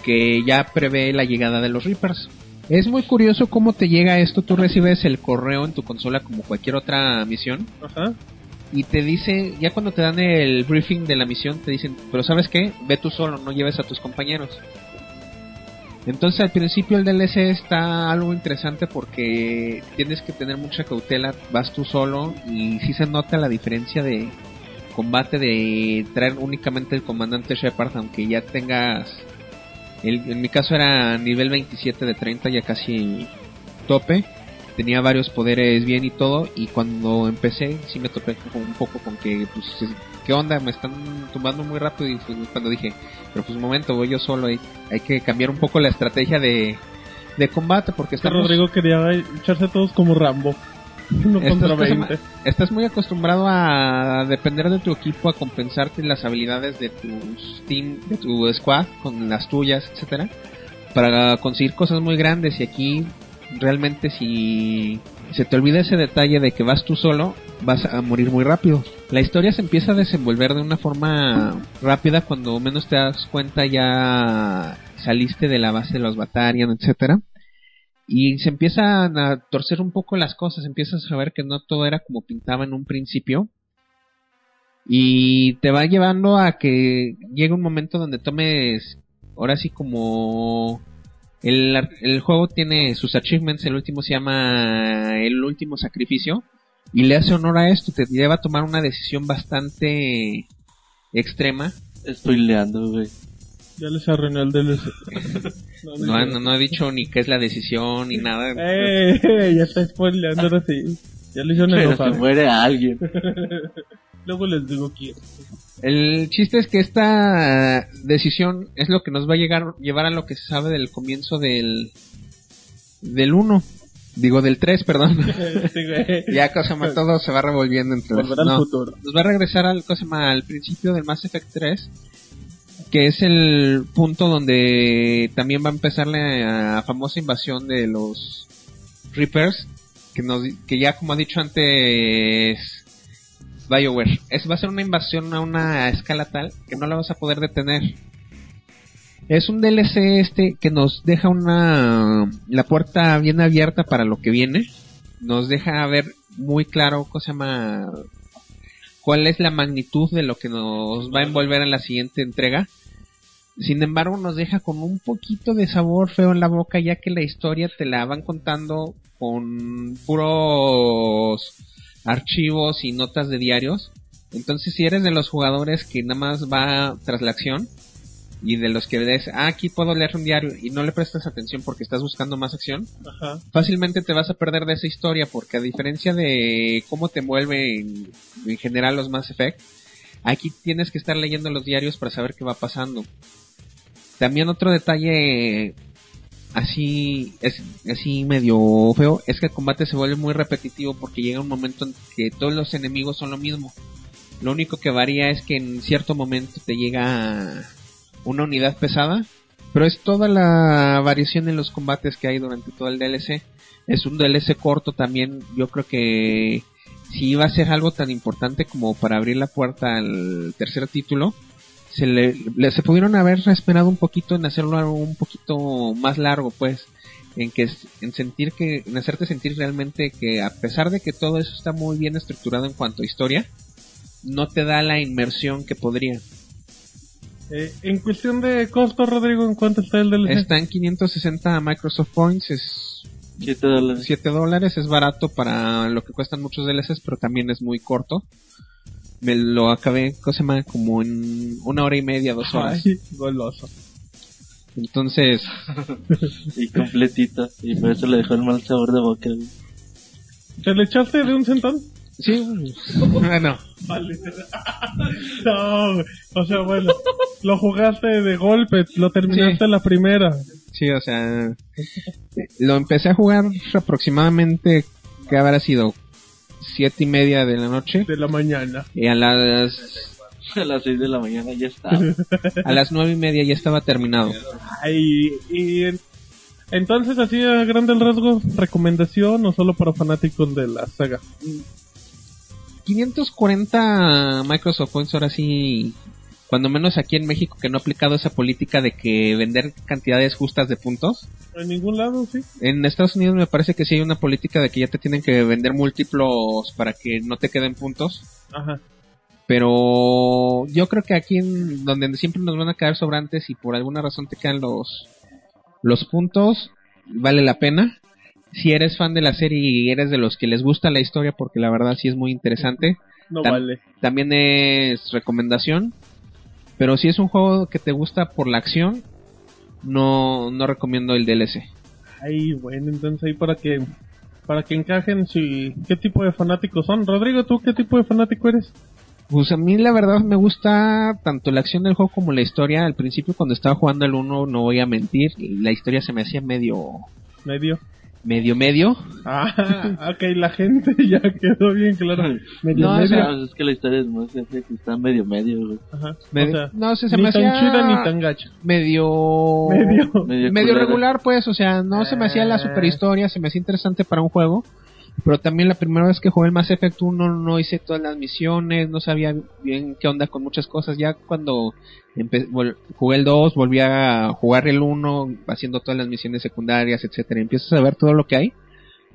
que ya prevé la llegada de los Reapers. Es muy curioso cómo te llega esto. Tú recibes el correo en tu consola como cualquier otra misión Ajá. y te dice, ya cuando te dan el briefing de la misión, te dicen, pero ¿sabes qué? Ve tú solo, no lleves a tus compañeros. Entonces al principio el DLC está algo interesante porque tienes que tener mucha cautela, vas tú solo y sí se nota la diferencia de combate de traer únicamente el comandante Shepard, aunque ya tengas, el- en mi caso era nivel 27 de 30, ya casi tope, tenía varios poderes bien y todo y cuando empecé sí me topé un poco con que pues qué onda me están tumbando muy rápido y fue cuando dije pero pues un momento voy yo solo hay, hay que cambiar un poco la estrategia de, de combate porque estamos Rodrigo quería echarse todos como Rambo. Uno Estás, contra cosa ma- 20. estás muy acostumbrado a depender de tu equipo, a compensarte las habilidades de tus team, de tu squad con las tuyas, etcétera, para conseguir cosas muy grandes. Y aquí realmente si se te olvida ese detalle de que vas tú solo, vas a morir muy rápido. La historia se empieza a desenvolver de una forma rápida cuando menos te das cuenta ya saliste de la base de los Batarian, etcétera y se empiezan a torcer un poco las cosas, empiezas a ver que no todo era como pintaba en un principio y te va llevando a que llegue un momento donde tomes ahora sí como el, ar- el juego tiene sus achievements, el último se llama el último sacrificio y le hace honor a esto, te lleva a tomar una decisión bastante extrema. Spoileando, güey. Ya les arruinó el DLC. No, no, no he dicho ni qué es la decisión ni nada. Eh, ya está spoileando ahora sí. Ya le hicieron Pero se muere alguien. Luego les digo quién. El chiste es que esta decisión es lo que nos va a llegar, llevar a lo que se sabe del comienzo del del 1. Digo, del 3, perdón. Sí, ya cosa más todo se va revolviendo entre los no. Nos va a regresar al cosa más, al principio del Mass Effect 3, que es el punto donde también va a empezar la famosa invasión de los Reapers, que nos que ya como ha dicho antes BioWare, es va a ser una invasión a una escala tal que no la vas a poder detener. Es un DLC este que nos deja una la puerta bien abierta para lo que viene. Nos deja ver muy claro cosa se cuál es la magnitud de lo que nos va a envolver en la siguiente entrega. Sin embargo, nos deja con un poquito de sabor feo en la boca, ya que la historia te la van contando con puros archivos y notas de diarios. Entonces, si eres de los jugadores que nada más va tras la acción y de los que ves, ah, aquí puedo leer un diario y no le prestas atención porque estás buscando más acción, Ajá. fácilmente te vas a perder de esa historia porque a diferencia de cómo te mueve en, en general los Mass Effect, aquí tienes que estar leyendo los diarios para saber qué va pasando. También otro detalle así es así medio feo es que el combate se vuelve muy repetitivo porque llega un momento en que todos los enemigos son lo mismo. Lo único que varía es que en cierto momento te llega una unidad pesada, pero es toda la variación en los combates que hay durante todo el DLC. Es un DLC corto también, yo creo que si iba a ser algo tan importante como para abrir la puerta al tercer título, se le, le- se pudieron haber esperado un poquito en hacerlo un poquito más largo, pues, en que en sentir que en hacerte sentir realmente que a pesar de que todo eso está muy bien estructurado en cuanto a historia, no te da la inmersión que podría. Eh, en cuestión de costo, Rodrigo, ¿en cuánto está el DLC? Está en 560 Microsoft Points, es 7 dólares. 7 dólares, es barato para lo que cuestan muchos DLCs, pero también es muy corto. Me lo acabé, ¿cómo se llama? Como en una hora y media, dos horas. Ay, goloso. Entonces, Y completito. Y por eso le dejó el mal sabor de boca. ¿Te le echaste de un centón? sí, bueno, Vale. no, güey. o sea, bueno, lo jugaste de golpe, lo terminaste Sí. la primera. sí, o sea, lo empecé a jugar aproximadamente, que habrá sido siete y media de la noche, de la mañana. y a las, A las 6 de la mañana ya está. a las nueve y media ya estaba terminado. Ay, y en- entonces así a grande el rasgo, recomendación o solo para fanáticos de la saga. 540 Microsoft Points ahora sí, cuando menos aquí en México que no ha aplicado esa política de que vender cantidades justas de puntos. En ningún lado, sí. En Estados Unidos me parece que sí hay una política de que ya te tienen que vender múltiplos para que no te queden puntos. Ajá. Pero yo creo que aquí en donde siempre nos van a quedar sobrantes y por alguna razón te quedan los los puntos, vale la pena. Si eres fan de la serie y eres de los que les gusta la historia porque la verdad sí es muy interesante, No Tam- vale. también es recomendación. Pero si es un juego que te gusta por la acción, no, no recomiendo el DLC. Ay, bueno, entonces ahí para que para que encajen si qué tipo de fanáticos son. Rodrigo, ¿tú qué tipo de fanático eres? Pues a mí la verdad me gusta tanto la acción del juego como la historia. Al principio cuando estaba jugando el 1, no voy a mentir, la historia se me hacía medio Medio. Medio medio. Ah, ok, la gente ya quedó bien claro. Medio No, o medio. sea, Ah, es que la historia es muy que está medio medio, güey. Ajá. medio- O sea, no, se, se ni me tan hacía chida ni tan gacha. medio Medio. Medio, medio regular, pues, o sea, no se me hacía la Eh. super historia, se me hacía interesante para un juego. Pero también la primera vez que jugué el Mass Effect 1 no hice todas las misiones, no sabía bien qué onda con muchas cosas. Ya cuando jugué el 2, volví a jugar el 1, haciendo todas las misiones secundarias, etcétera, empiezas a ver todo lo que hay.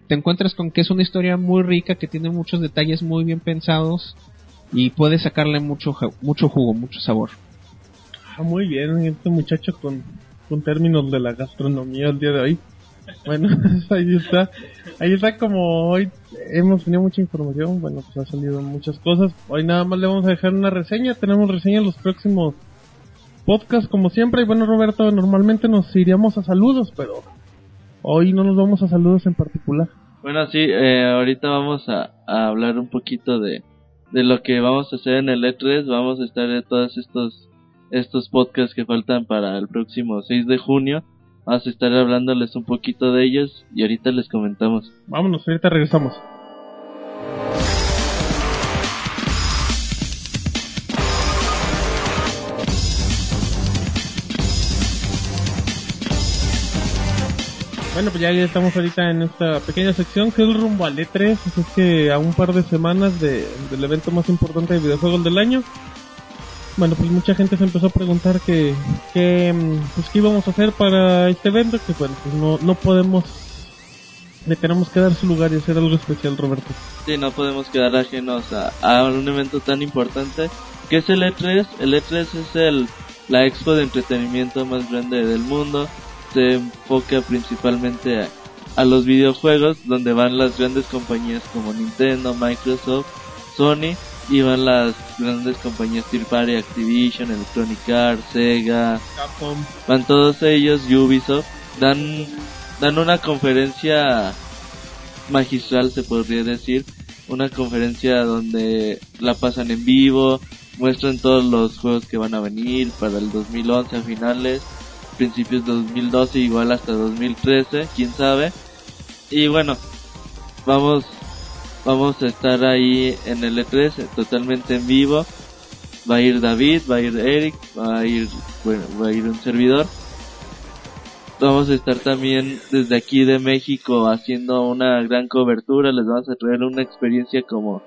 Te encuentras con que es una historia muy rica, que tiene muchos detalles muy bien pensados y puedes sacarle mucho, mucho jugo, mucho sabor. Ah, muy bien, este muchacho con, con términos de la gastronomía el día de hoy. Bueno, ahí está. Ahí está como hoy hemos tenido mucha información, bueno, pues ha salido muchas cosas. Hoy nada más le vamos a dejar una reseña, tenemos reseña en los próximos podcasts como siempre. Y bueno, Roberto, normalmente nos iríamos a saludos, pero hoy no nos vamos a saludos en particular. Bueno, sí, eh, ahorita vamos a, a hablar un poquito de, de lo que vamos a hacer en el E3. Vamos a estar en todos estos, estos podcasts que faltan para el próximo 6 de junio. Vamos a estar hablándoles un poquito de ellos y ahorita les comentamos. Vámonos, ahorita regresamos. Bueno, pues ya, estamos ahorita en esta pequeña sección que es rumbo al E3, así que a un par de semanas de, del evento más importante de videojuegos del año. Bueno, pues mucha gente se empezó a preguntar que, que mm, pues qué íbamos a hacer para este evento, que bueno, pues no, no podemos, le tenemos que dar su lugar y hacer algo especial, Roberto. Sí, no podemos quedar ajenos a, un evento tan importante que es el E3. El E3 es el, la expo de entretenimiento más grande del mundo. Se enfoca principalmente a, a los videojuegos, donde van las grandes compañías como Nintendo, Microsoft, Sony, y van las grandes compañías Third Party, Activision, Electronic Arts, Sega, Capcom. van todos ellos, Ubisoft, dan, dan una conferencia magistral, se podría decir, una conferencia donde la pasan en vivo, muestran todos los juegos que van a venir para el 2011 a finales, principios de 2012, igual hasta 2013, quién sabe. Y bueno, vamos vamos a estar ahí en el E3 totalmente en vivo. Va a ir David, va a ir Eric, va a ir, bueno, va a ir un servidor. Vamos a estar también desde aquí de México haciendo una gran cobertura. Les vamos a traer una experiencia como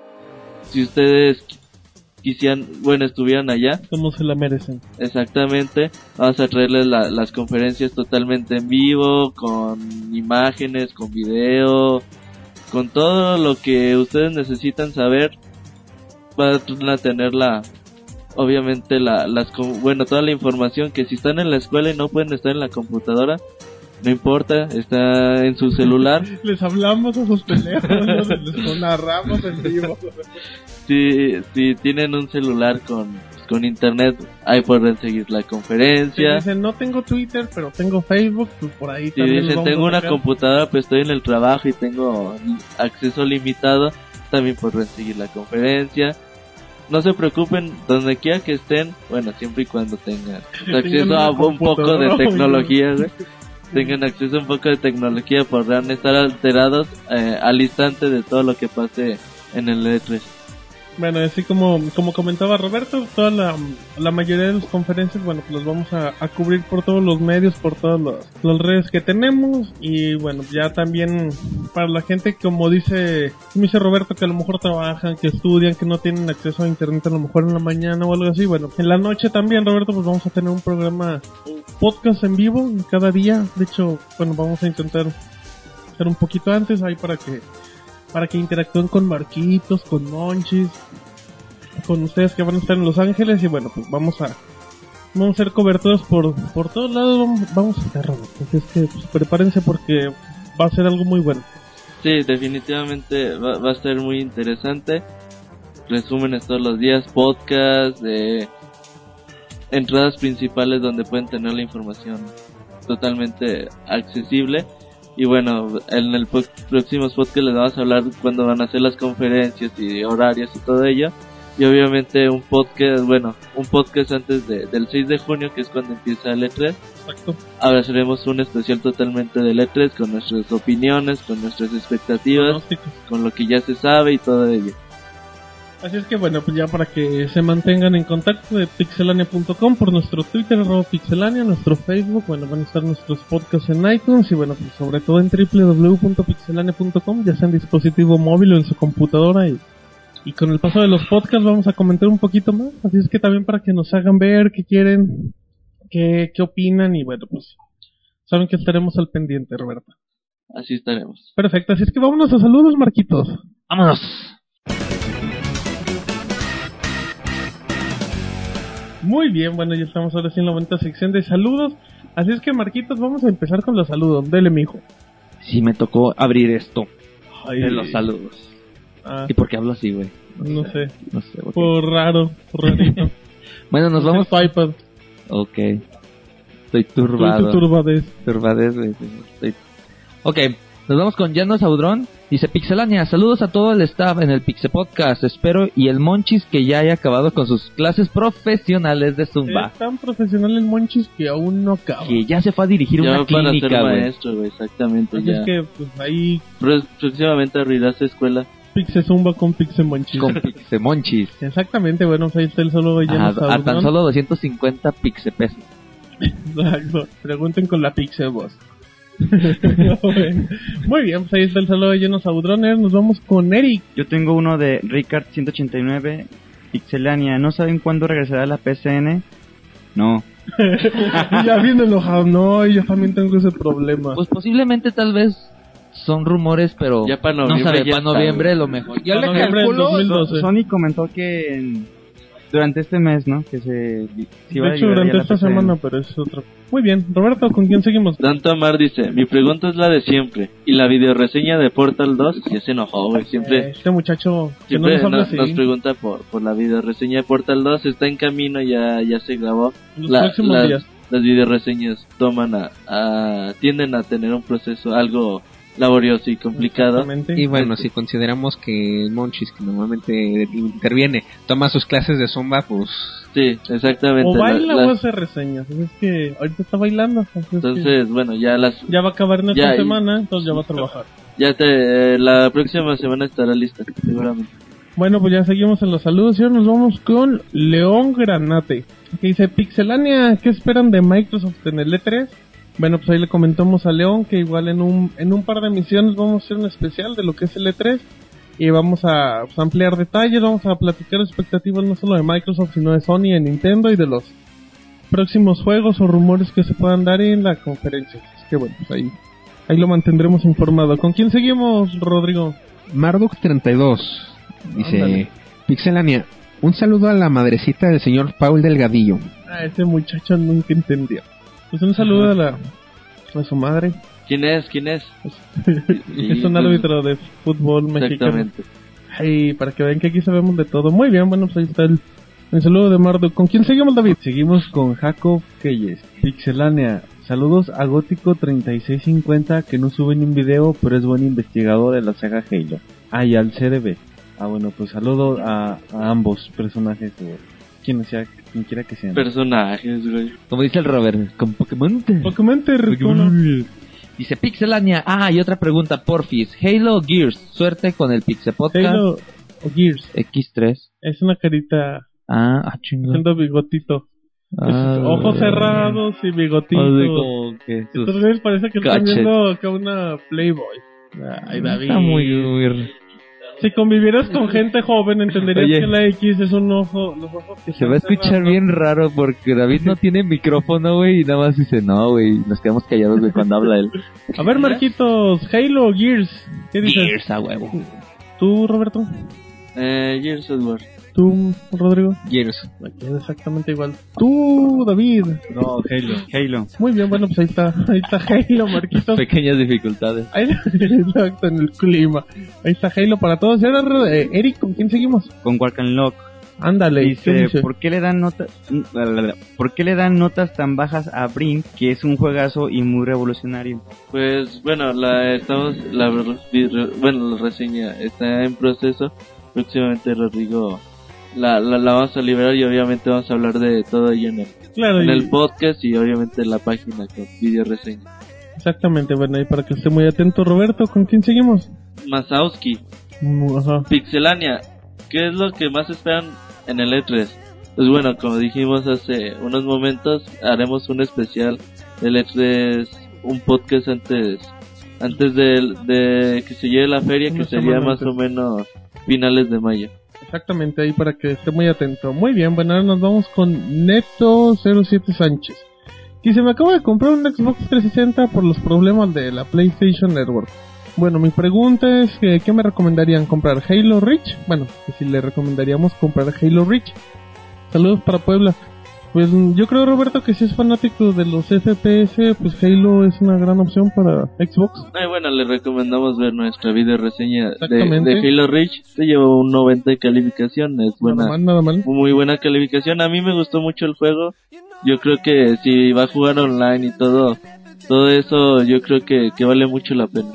si ustedes quisieran, bueno, estuvieran allá. Como se la merecen. Exactamente. Vamos a traerles la- las conferencias totalmente en vivo, con imágenes, con video, con todo lo que ustedes necesitan saber. Van a tener la, obviamente la, las, bueno, toda la información que si están en la escuela y no pueden estar en la computadora, no importa, está en su celular. Les hablamos a sus teléfonos, les narramos en vivo. si, si tienen un celular con, con internet, ahí pueden seguir la Si conferencia. dicen, no tengo Twitter, pero tengo Facebook, pues por ahí Si también dicen tengo una computadora, pues estoy en el trabajo y tengo acceso limitado, también podrán seguir la conferencia. No se preocupen, donde quiera que estén, bueno, siempre y cuando tengan acceso a un poco de tecnología, tengan acceso a un poco de tecnología, podrán estar alterados eh, al instante de todo lo que pase en el E E3. Bueno, así como, como comentaba Roberto, toda la, la mayoría de las conferencias, bueno, pues las vamos a, a cubrir por todos los medios, por todas las, las redes que tenemos. Y bueno, ya también para la gente, como dice, dice Roberto, que a lo mejor trabajan, que estudian, que no tienen acceso a internet a lo mejor en la mañana o algo así. Bueno, en la noche también, Roberto, pues vamos a tener un programa, un podcast en vivo cada día. De hecho, bueno, vamos a intentar hacer un poquito antes ahí para que para que interactúen con Marquitos, con Monchis, con ustedes que van a estar en Los Ángeles y bueno, pues vamos a vamos a hacer coberturas por por todos lados, vamos, vamos a estar. Así es que pues, prepárense porque va a ser algo muy bueno. Sí, definitivamente va, a ser muy interesante. Resúmenes todos los días, podcast, de entradas principales donde pueden tener la información totalmente accesible. Y bueno, en el próximo podcast les vamos a hablar cuándo van a hacer las conferencias y horarios y todo ello. y obviamente un podcast, bueno, un podcast antes de, del 6 de junio, que es cuando empieza el E3. Exacto. Ahora haremos un especial totalmente del E3 con nuestras opiniones, con nuestras expectativas, con lo que ya se sabe y todo ello. Así es que bueno, pues ya para que se mantengan en contacto de pixelania.com por nuestro Twitter, arroba pixelania, nuestro Facebook, bueno, van a estar nuestros podcasts en iTunes y bueno, pues sobre todo en www.pixelania.com, ya sea en dispositivo móvil o en su computadora y, y con el paso de los podcasts vamos a comentar un poquito más, así es que también para que nos hagan ver qué quieren, qué, qué opinan y bueno, pues saben que estaremos al pendiente, Roberta. Así estaremos. Perfecto, así es que vámonos a saludos, Marquitos. ¡Vámonos! Muy bien, bueno, ya estamos ahora sí en la bonita sección de saludos. Así es que, Marquitos, vamos a empezar con los saludos. Dele, mijo. Sí, me tocó abrir esto Ay, de los saludos. ah, ¿Y por qué hablo así, güey? no sé. No sé. Por raro, por rarito. Bueno, nos vamos. IPad. Ok. Estoy Tu, turbado. tu turbadez. Turbadez, güey. Estoy- Ok, nos vamos con Llanos Audrón. Dice Pixelania, saludos a todo el staff en el Pixe Podcast. Espero y el Monchis que ya haya acabado con sus clases profesionales de Zumba. Es tan profesional el Monchis que aún no acaba. Que ya se fue a dirigir Ya una para ser clínica, güey. maestro, güey, exactamente. Así Ya. es que, pues ahí, Pro- Próximamente abrirás escuela. Pixe Zumba con Pixe Monchis. Con Pixe Monchis. Exactamente, bueno, pues ahí está el saludo de A, Llanos a tan solo 250 Pixe pesos. Exacto. Pregunten con la Pixe Boss. Muy bien, pues ahí está el saludo de Llenos Audrones. Nos vamos con Eric. Yo tengo uno de Ricard 189 Pixelania. ¿No saben cuándo regresará la PCN? No. ya bien enojado. No, yo también tengo ese problema. Pues posiblemente tal vez son rumores, pero Ya para no noviembre sabe, ya para noviembre lo mejor. Yo le calculo. 2012. Sony comentó que en- durante este mes, ¿no? Que se, se iba de a hecho, durante esta semana, pero es otro. Muy bien, Roberto, ¿con quién seguimos? Danto Amar dice, mi pregunta es la de siempre. ¿Y la videoreseña de Portal 2? Ya se enojó, güey. Eh, Siempre, este muchacho que no siempre nos nos, pregunta por, por la videoreseña de Portal 2. Está en camino, ya, ya se grabó. Los La- próximos las, días. las videoreseñas toman a, a- tienden a tener un proceso algo laborioso y complicado. Exactamente. Y bueno, si consideramos que el Monchis, que normalmente interviene, toma sus clases de Zumba, pues Sí, exactamente. O la- baila o hace reseñas. Así Es que ahorita está bailando. que entonces, bueno, ya las ya va a acabar en esta ya- semana, entonces ya va a trabajar. ya te la próxima semana estará lista, seguramente. Bueno, pues ya seguimos en los saludos y ahora nos vamos con León Granate. Que dice, Pixelania, ¿qué esperan de Microsoft en el E3? Bueno, pues ahí le comentamos a León que igual en un, en un par de misiones vamos a hacer un especial de lo que es el E3 y vamos a pues, ampliar detalles, vamos a platicar expectativas no solo de Microsoft, sino de Sony, de Nintendo y de los próximos juegos o rumores que se puedan dar en la conferencia. Así que bueno, pues ahí, ahí lo mantendremos informado. ¿Con quién seguimos, Rodrigo? Marduk32 dice. Pixelania, un saludo a la madrecita del señor Paul Delgadillo. Ah, ese muchacho nunca entendió. Pues un saludo a la a su madre. ¿Quién es? ¿Quién es? Es un árbitro de fútbol mexicano. Exactamente. Ay, para que vean que aquí sabemos de todo. Muy bien, bueno, pues ahí está el, el saludo de Mardo. ¿Con quién seguimos, David? Seguimos con Jacob Keyes. Pixelania. Saludos a Gótico 3650 que no sube ni un video, pero es buen investigador de la saga Halo. Ah, y al CDB. Ah, bueno, pues saludo a, a ambos personajes, o quien sea, quien quiera que sean. Personajes, güey. Como dice el Robert, con Pokémon. Pokémon Terremoto. Dice Pixelania. Ah, y otra pregunta, Porfis. Halo o Gears. Suerte con el Pixe Podcast Halo o Gears. X3. Es una carita Ah, ah, chingón. haciendo bigotito. Es Ah, ojos cerrados y bigotito. así como que güeyes parece que Cachet. viendo acá una Playboy. Ay, David. Está muy, muy- Si convivieras con gente joven, entenderías Oye. que la X es un ojo. Los ojos que Se va a escuchar bien raro porque David no tiene micrófono, güey, y nada más dice, no, güey, nos quedamos callados, güey, cuando habla él. A ver, Marquitos, Halo Gears. ¿Qué dices? Gears, a huevo. ¿Tú, Roberto? Eh, Gears of War. ¿Tú, Rodrigo? Gears. Exactamente igual. ¿Tú, David? No, Halo. Halo. Muy bien, bueno, pues ahí está. Ahí está Halo, Marquitos. Pequeñas dificultades. Ahí, exacto, en el clima. Ahí está Halo para todos. Y ahora, eh, Eric, ¿con quién seguimos? Con Walk and Lock. Ándale, ¿qué Dice, dice? ¿por qué le dan notas ¿Por qué le dan notas tan bajas a Brink, que es un juegazo y muy revolucionario? Pues bueno, la estamos la bueno, la reseña está en proceso. Próximamente Rodrigo la, la, la vamos a liberar y obviamente vamos a hablar de todo ello en el, Claro, en y- el podcast y obviamente en la página con video reseña. exactamente, bueno, y para que esté muy atento, Roberto, ¿con quién seguimos? Masowski, Mm, Ajá. Pixelania, ¿qué es lo que más esperan en el E3? Pues bueno, como dijimos hace unos momentos, haremos un especial del E3, un podcast antes antes de, de que se lleve la feria, que Una sería más antes. o menos finales de mayo. Exactamente, ahí para que esté muy atento. Muy bien, bueno, ahora nos vamos con Neto07 Sánchez. Dice, me acabo de comprar un Xbox 360 por los problemas de la PlayStation Network. Bueno, mi pregunta es, que, ¿qué me recomendarían? ¿Comprar Halo Reach? Bueno, que si le recomendaríamos comprar Halo Reach. Saludos para Puebla. Pues yo creo, Roberto, que si es fanático de los FPS, pues Halo es una gran opción para Xbox. Ay, bueno, le recomendamos ver nuestra video reseña de Halo Reach. Se llevó un 90 de calificación, es buena, Nada mal, nada mal. muy buena calificación. A mí me gustó mucho el juego. Yo creo que si va a jugar online y todo, todo eso, yo creo que, que vale mucho la pena.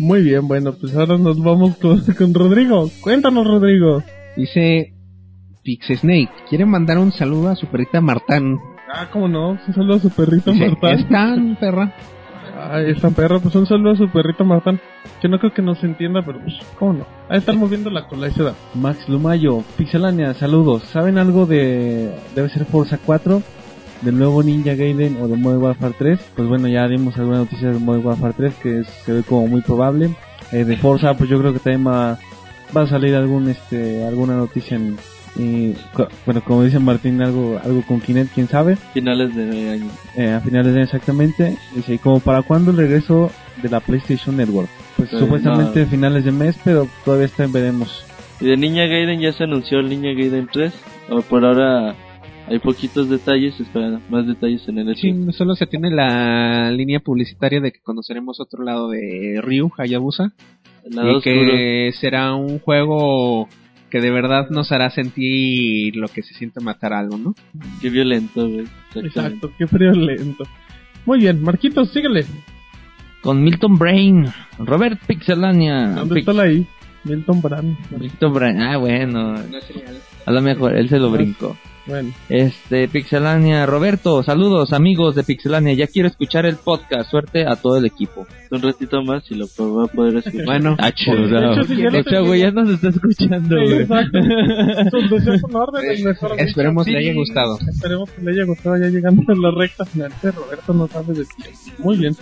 Muy bien, bueno, pues ahora nos vamos con, con Rodrigo. Cuéntanos, Rodrigo. Dice Pixesnake, quiere mandar un saludo a su perrita Martán. Ah, cómo no, un saludo a su perrito Dice, Martán. ¿Están, perra? Ay, esta perra, pues un saludo a su perrito Martán. Que no creo que nos entienda, pero pues, cómo no. Ahí estar moviendo la cola y se da. Max Lumayo, Pixelania, saludos. ¿Saben algo de. debe ser Forza 4? Del nuevo Ninja Gaiden o de Modern Warfare 3? Pues bueno, ya dimos alguna noticia de Modern Warfare 3 que es- se ve como muy probable. Eh, de Forza, pues yo creo que también va, va a salir algún este alguna noticia en. Y, bueno, como dice Martín, algo algo con Kinect, quién sabe. Finales de año. Eh, a finales de año exactamente. Dice, ¿y como para cuándo el regreso de la PlayStation Network? Pues Pues, supuestamente no. finales de mes, pero todavía está en veremos. Y de Niña Gaiden ya se anunció el Niña Gaiden 3. O por ahora hay poquitos detalles, esperan más detalles en el E3. Sí, solo se tiene la línea publicitaria de que conoceremos otro lado de Ryu Hayabusa El lado y oscuro. que será un juego que de verdad nos hará sentir lo que se siente matar algo, ¿no? Qué violento, güey. Exacto, qué frío lento. Muy bien, Marquitos, síguele. Con Milton Brain, Robert Pixelania. ¿Dónde Pix- está la I? Milton Brand. Milton Brain, ah, bueno. A lo mejor él se lo brincó. Bueno, Este, Pixelania, Roberto, saludos amigos de Pixelania, ya quiero escuchar el podcast, suerte a todo el equipo. Un ratito más y lo va a poder escuchar. Bueno, Ah, de hecho, si ya güey, ya nos está escuchando, sí, exacto. Sus deseos son órdenes, mejor dicho. esperemos Sí, le haya gustado. Esperemos que le haya gustado ya llegando a la recta final. que Roberto no sabe de ti. Muy bien.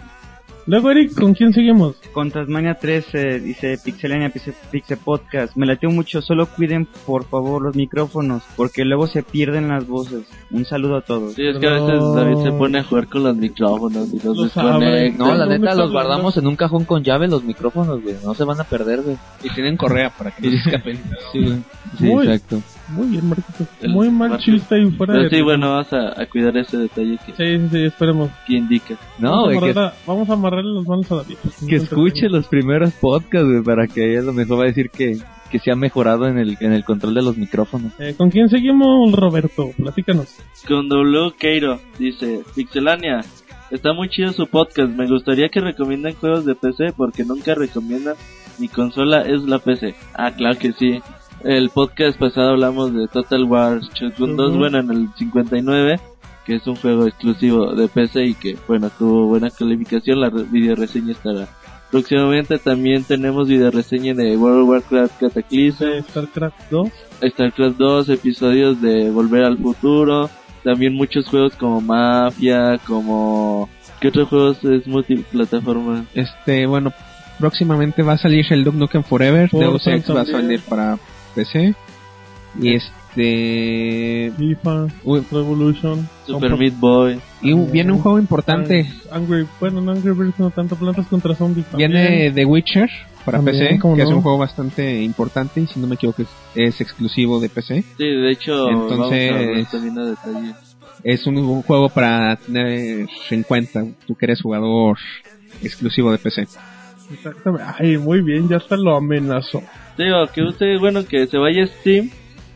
Luego, Eric, ¿con quién seguimos? Con Tasmania 13 dice Pixelania Pixe, Pixe Podcast. Me lateo mucho, solo cuiden por favor los micrófonos, porque luego se pierden las voces. Un saludo a todos. Sí, es que a veces David se pone a jugar con los micrófonos y los desconecta. No, la ¿Dónde neta los guardamos en un cajón con llave los micrófonos, güey, no se van a perder, güey. Y tienen correa para que no se escapen. Sí, sí, exacto. Muy bien, Marquitos. Muy mal Marquitos. chiste ahí fuera Pero de... sí, bueno, vamos a, a cuidar ese detalle que, Sí, sí, sí, esperemos. que indica. No, vamos, güey, a que, vamos a amarrarle las manos a David. que escuche los primeros podcasts, güey, para que a lo mejor va a decir que, que se ha mejorado en el, en el control de los micrófonos. Eh, ¿Con quién seguimos, Roberto? Platícanos. Con W. Keiro dice, Pixelania, está muy chido su podcast, me gustaría que recomienden juegos de PC porque nunca recomiendan mi consola es la PC. Ah, claro que sí. El podcast pasado hablamos de Total War Shogun 2, Ujú. bueno, en el 59, que es un juego exclusivo de PC y que, bueno, tuvo buena calificación, la video reseña estará. Próximamente también tenemos video reseña de World of Warcraft Cataclysm, StarCraft 2. StarCraft 2, episodios de Volver al Futuro, también muchos juegos como Mafia, como... ¿Qué otros juegos es multiplataforma? Este, bueno, próximamente va a salir el Duke Nukem Forever, Deus Ex va a salir para PC. Y este... FIFA, Revolution. Super Compro- Meat Boy. y viene un juego importante, Angry, bueno, no Angry Birds, no tanto Plantas contra Zombies. viene. The Witcher para También, PC, ¿cómo que es no? un juego bastante importante y si no me equivoco es, es exclusivo de PC. Sí, de hecho, Entonces- vamos a hablar también a detalle. Es un, un juego para tener en cuenta, tú que eres jugador exclusivo de PC. Exactamente. Ay, muy bien, ya hasta lo amenazó. Digo, que usted, bueno, que se vaya a Steam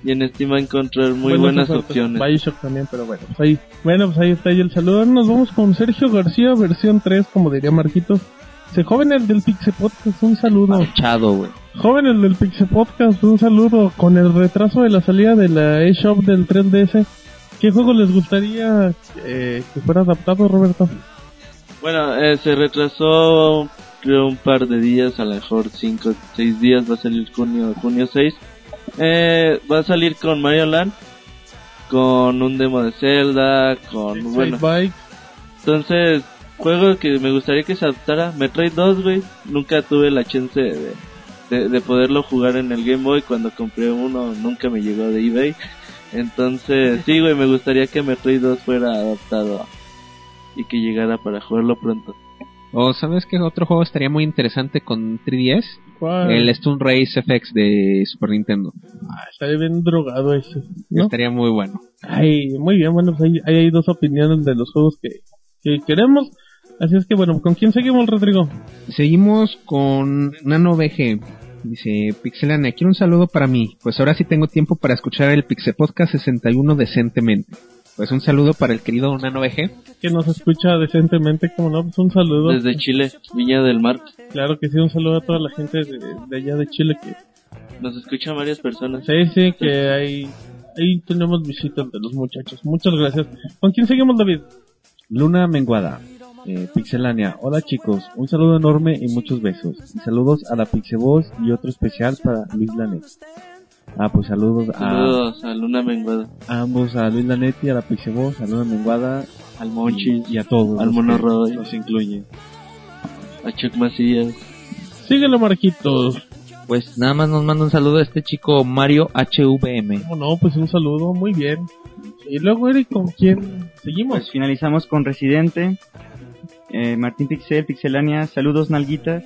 y en Steam va a encontrar muy buenas ofertas. opciones. Bioshock también, pero bueno, pues ahí, bueno, pues ahí está ahí el saludo. Ahora Nos vamos con Sergio García, versión 3, como diría Marquitos. Se jóvenes del Pixel Podcast, un saludo. Chado, güey. Jóvenes del Pixel Podcast, un saludo. Con el retraso de la salida de la eShop del 3DS, ¿qué juego les gustaría eh, que fuera adaptado, Roberto? Bueno, eh, se retrasó creo un par de días, a lo mejor 5 6 días, va a salir junio, junio 6. Eh, va a salir con Mario Land, con un demo de Zelda, con... bueno, Bike. entonces, juego que me gustaría que se adaptara, Metroid 2, güey, nunca tuve la chance de, de, de poderlo jugar en el Game Boy, cuando compré uno nunca me llegó de eBay. Entonces, sí, güey, me gustaría que Metroid 2 fuera adaptado y que llegara para jugarlo pronto. O sabes que otro juego estaría muy interesante con 3DS, ¿Cuál? el Stone Race FX de Super Nintendo. Ah, estaría bien drogado ese. ¿no? Estaría muy bueno. Ay, muy bien, bueno, pues ahí, ahí hay dos opiniones de los juegos que, que queremos. Así es que bueno, ¿con quién seguimos, Rodrigo? Seguimos con Nano VG. Dice Pixelania, quiero un saludo para mí, pues ahora sí tengo tiempo para escuchar el Pixel Podcast 61 decentemente. Pues un saludo para el querido Nano VG. Que nos escucha decentemente, como no, pues un saludo. Desde Chile, Viña del Mar, Claro que sí, un saludo a toda la gente de, de allá de Chile que nos escuchan varias personas. sí, sí, que ahí, ahí tenemos visitas de los muchachos. Muchas gracias. ¿Con quién seguimos, David? Luna Menguada, eh, Pixelania. Hola chicos, un saludo enorme y muchos besos. Y saludos a la Pixeboss y otro especial para Luis Lanet. Ah, pues saludos, a, Saludos a Luna Menguada, a ambos, a Luis Lanet y a la Pixeboss, a Luna Menguada al Monchis, y a todos. al los Mono Roy. Nos incluyen. a Chuck Macías. Síguelo, Marquitos. Pues nada más nos manda un saludo a este chico Mario HVM. ¿Cómo no? Pues un saludo, muy bien. Y luego, Eric, ¿con quién seguimos? Pues finalizamos con Residente. Eh, Martín Pixel, Pixelania, saludos nalguitas.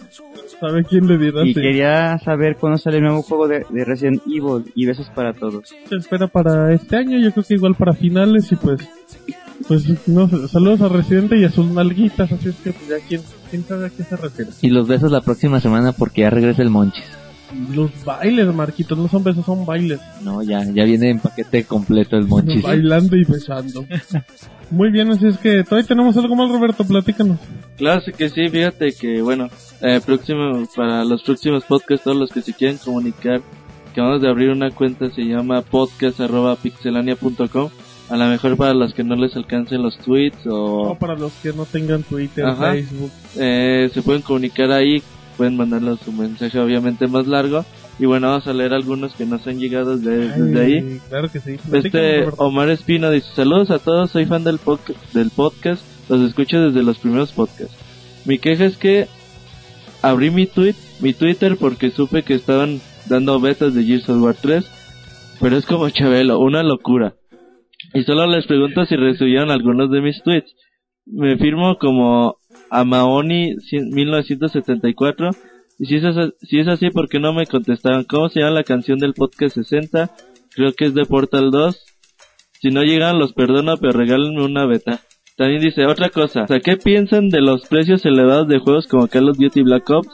¿Sabe quién le dirá? Y sí? quería saber cuándo sale el nuevo juego de, de Resident Evil y besos para todos. se espera para este año, yo creo que igual para finales y pues pues no sé, saludos a Residente y a sus nalguitas, así es que pues ya quién, quién sabe a qué se refiere. Y los besos la próxima semana porque ya regresa el Monchis. Los bailes, Marquitos, no son besos, son bailes. No, ya, ya viene en paquete completo el Monchis. Bailando y besando. Muy bien, así es que todavía tenemos algo más, Roberto, platícanos. Claro que sí, fíjate que, bueno, eh, próximo, para los próximos podcasts, todos los que se quieran comunicar, que vamos a abrir una cuenta, se llama podcast.pixelania.com. A lo mejor para los que no les alcancen los tweets O o para los que no tengan Twitter, Ajá. Facebook. eh, se pueden comunicar ahí, pueden mandarles su mensaje obviamente más largo. Y bueno, vamos a leer algunos que nos han llegado desde, desde ahí. Ay, Claro que sí. Este. Omar Espino dice saludos a todos, soy fan del, podca- del podcast, los escucho desde los primeros podcasts. Mi queja es que abrí mi tweet, mi Twitter porque supe que estaban dando betas de Gears of War 3, pero es como Chabelo, una locura. Y solo les pregunto si recibieron algunos de mis tweets. Me firmo como Amaoni 1974 y si es, así, si es así, ¿por qué no me contestaron? ¿Cómo se llama la canción del podcast 60? Creo que es de Portal 2. Si no llegan, los perdono, pero regálenme una beta. También dice otra cosa. ¿qué piensan de los precios elevados de juegos como Call of Duty Black Ops?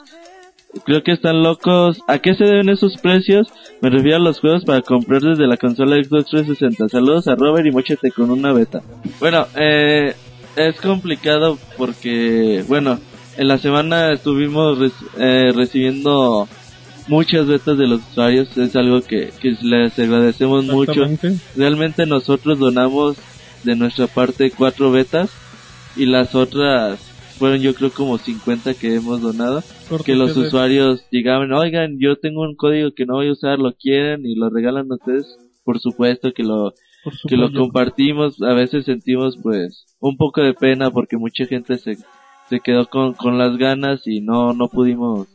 Creo que están locos. ¿A qué se deben esos precios? Me refiero a los juegos para comprar desde la consola Xbox 360. Saludos a Robert y mochete con una beta. Bueno, eh, es complicado porque, bueno, en la semana estuvimos eh, recibiendo muchas betas de los usuarios. Es algo que, que les agradecemos mucho. Realmente nosotros donamos de nuestra parte cuatro betas y las otras fueron yo creo como 50 que hemos donado. Que los de- usuarios llegaban, oigan, yo tengo un código que no voy a usar, lo quieren y lo regalan a ustedes. Por supuesto que lo, que lo compartimos. A veces sentimos pues un poco de pena porque mucha gente se, se quedó con, con las ganas y no, no pudimos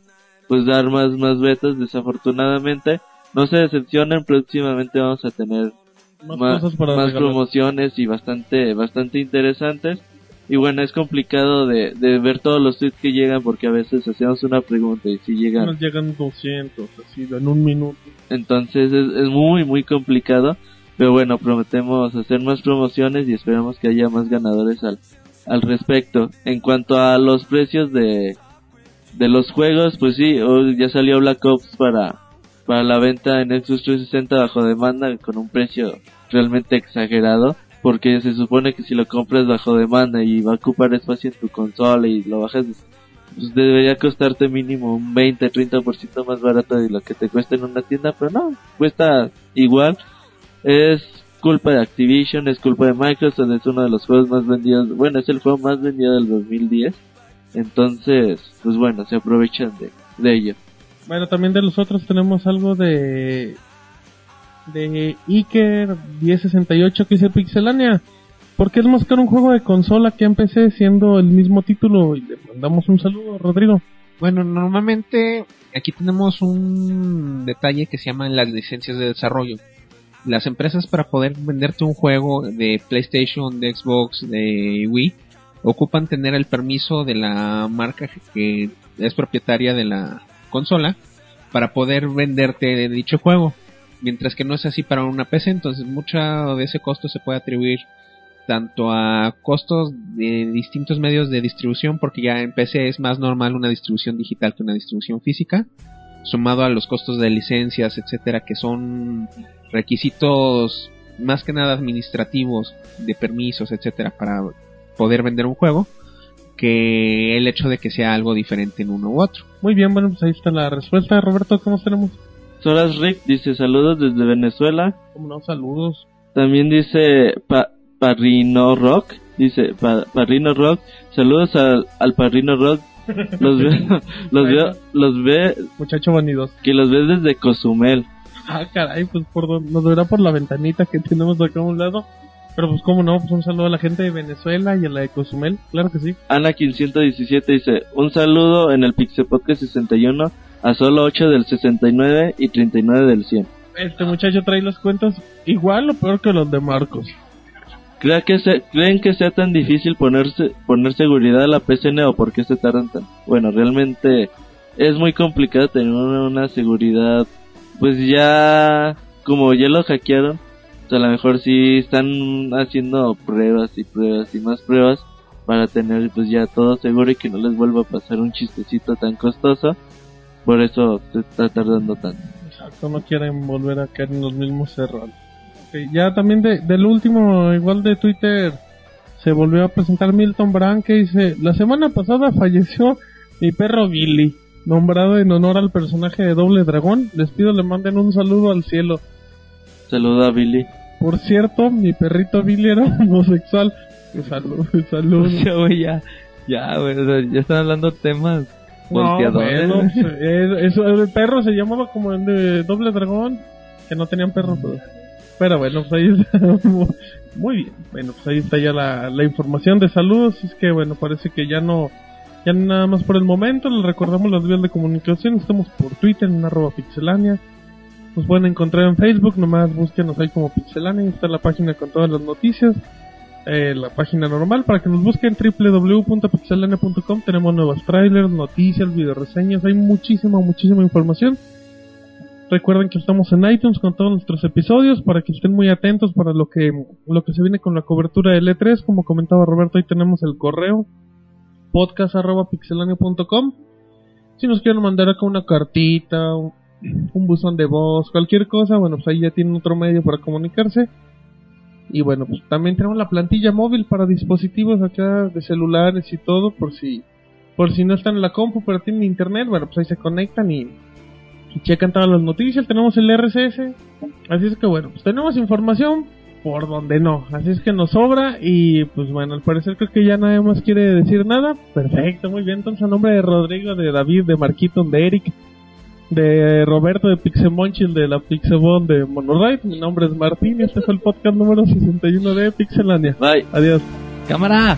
pues dar más, más betas desafortunadamente. No se decepcionen, próximamente vamos a tener Más, más, cosas para más promociones y bastante bastante interesantes y bueno es complicado de, de ver todos los tweets que llegan porque a veces hacemos una pregunta y si llegan Nos llegan 200, así, en un minuto. entonces es, es muy muy complicado pero bueno prometemos hacer más promociones y esperamos que haya más ganadores al al respecto en cuanto a los precios de de los juegos pues sí ya salió Black Ops para para la venta en Xbox 360 bajo demanda con un precio realmente exagerado porque se supone que si lo compras bajo demanda y va a ocupar espacio en tu consola y lo bajas pues, debería costarte mínimo un 20-30% más barato de lo que te cuesta en una tienda, pero no, cuesta igual. Es culpa de Activision, es culpa de Microsoft, es uno de los juegos más vendidos, bueno, es el juego más vendido del 2010. Entonces, pues bueno, se aprovechan de, de ello. Bueno, también de los otros tenemos algo de de Iker 1068 que dice Pixelania. ¿Por qué es más caro un juego de consola que en PC siendo el mismo título? Y le mandamos un saludo, Rodrigo. Bueno, normalmente aquí tenemos un detalle que se llaman las licencias de desarrollo. Las empresas para poder venderte un juego de PlayStation, de Xbox, de Wii, ocupan tener el permiso de la marca que es propietaria de la consola para poder venderte dicho juego. Mientras que no es así para una PC, entonces mucho de ese costo se puede atribuir tanto a costos de distintos medios de distribución, porque ya en PC es más normal una distribución digital que una distribución física, sumado a los costos de licencias, etcétera, que son requisitos más que nada administrativos, de permisos, etcétera, para poder vender un juego, que el hecho de que sea algo diferente en uno u otro. Muy bien, bueno, pues ahí está la respuesta. Roberto, ¿cómo tenemos? Soras Rick dice saludos desde Venezuela. Como no, saludos. También dice pa Parrino Rock. Dice pa Parrino Rock. Saludos al, al Parrino Rock. Los veo, los veo, los ve. Muchacho vanidoso. Que los ves desde Cozumel. Ah, caray, pues por donde, nos verá por la ventanita que tenemos acá a un lado. Pero pues cómo no, pues un saludo a la gente de Venezuela y a la de Cozumel, claro que sí. Anakin 117 dice, un saludo en el Pixel Podcast 61 a solo 8 del 69 y 39 del 100. Este muchacho trae las cuentas igual o peor que los de Marcos. ¿Creen que, se, ¿Creen que sea tan difícil ponerse, poner seguridad a la PCN o por qué se tardan tan? Bueno, realmente es muy complicado tener una seguridad, pues ya, como ya lo hackearon, sea, a lo mejor sí están haciendo pruebas y pruebas y más pruebas para tener pues ya todo seguro y que no les vuelva a pasar un chistecito tan costoso. Por eso se está tardando tanto. Exacto, no quieren volver a caer en los mismos errores. Ya también de, del último, igual de Twitter, se volvió a presentar Milton Brand que dice, la semana pasada falleció mi perro Billy, nombrado en honor al personaje de Doble Dragón. Les pido le manden un saludo al cielo. Saluda a Billy. Por cierto, mi perrito Billy era homosexual. Salud, salud. Ya, güey, ya, ya, güey, o sea, ya están hablando temas No, volteadores. bueno, pues, es- el perro se llamaba como el de Doble Dragón, que no tenían perro, pero, pero bueno, pues ahí está. Muy bien, bueno, pues ahí está ya la, la información de saludos. Es que bueno, parece que ya no, ya nada más por el momento. Les recordamos las vías de comunicación. Estamos por Twitter en arroba pixelania. Nos pueden encontrar en Facebook, nomás búsquenos ahí como pixelania. Está la página con todas las noticias. Eh, la página normal para que nos busquen www.pixelania.com tenemos nuevos trailers, noticias, videoreseñas, hay muchísima, muchísima información. Recuerden que estamos en iTunes con todos nuestros episodios para que estén muy atentos para lo que lo que se viene con la cobertura del E3, como comentaba Roberto, ahí tenemos el correo podcast@pixelania.com. Si nos quieren mandar acá una cartita, un, buzón de voz, cualquier cosa, bueno, pues ahí ya tienen otro medio para comunicarse. Y bueno, pues también tenemos la plantilla móvil para dispositivos acá de celulares y todo, por si por si no están en la compu pero tienen internet, bueno, pues ahí se conectan y, y checan todas las noticias. Tenemos el RSS, así es que bueno, pues tenemos información por donde no, así es que nos sobra y pues bueno, al parecer creo que ya nadie más quiere decir nada. Perfecto, muy bien, entonces a nombre de Rodrigo, de David, de Marquito, de Eric, de Roberto de Pixemonchil de la Pixebon de Monoride. Mi nombre es Martín y este fue el podcast número 61 de Pixelania. Bye. Adiós. ¡Cámara!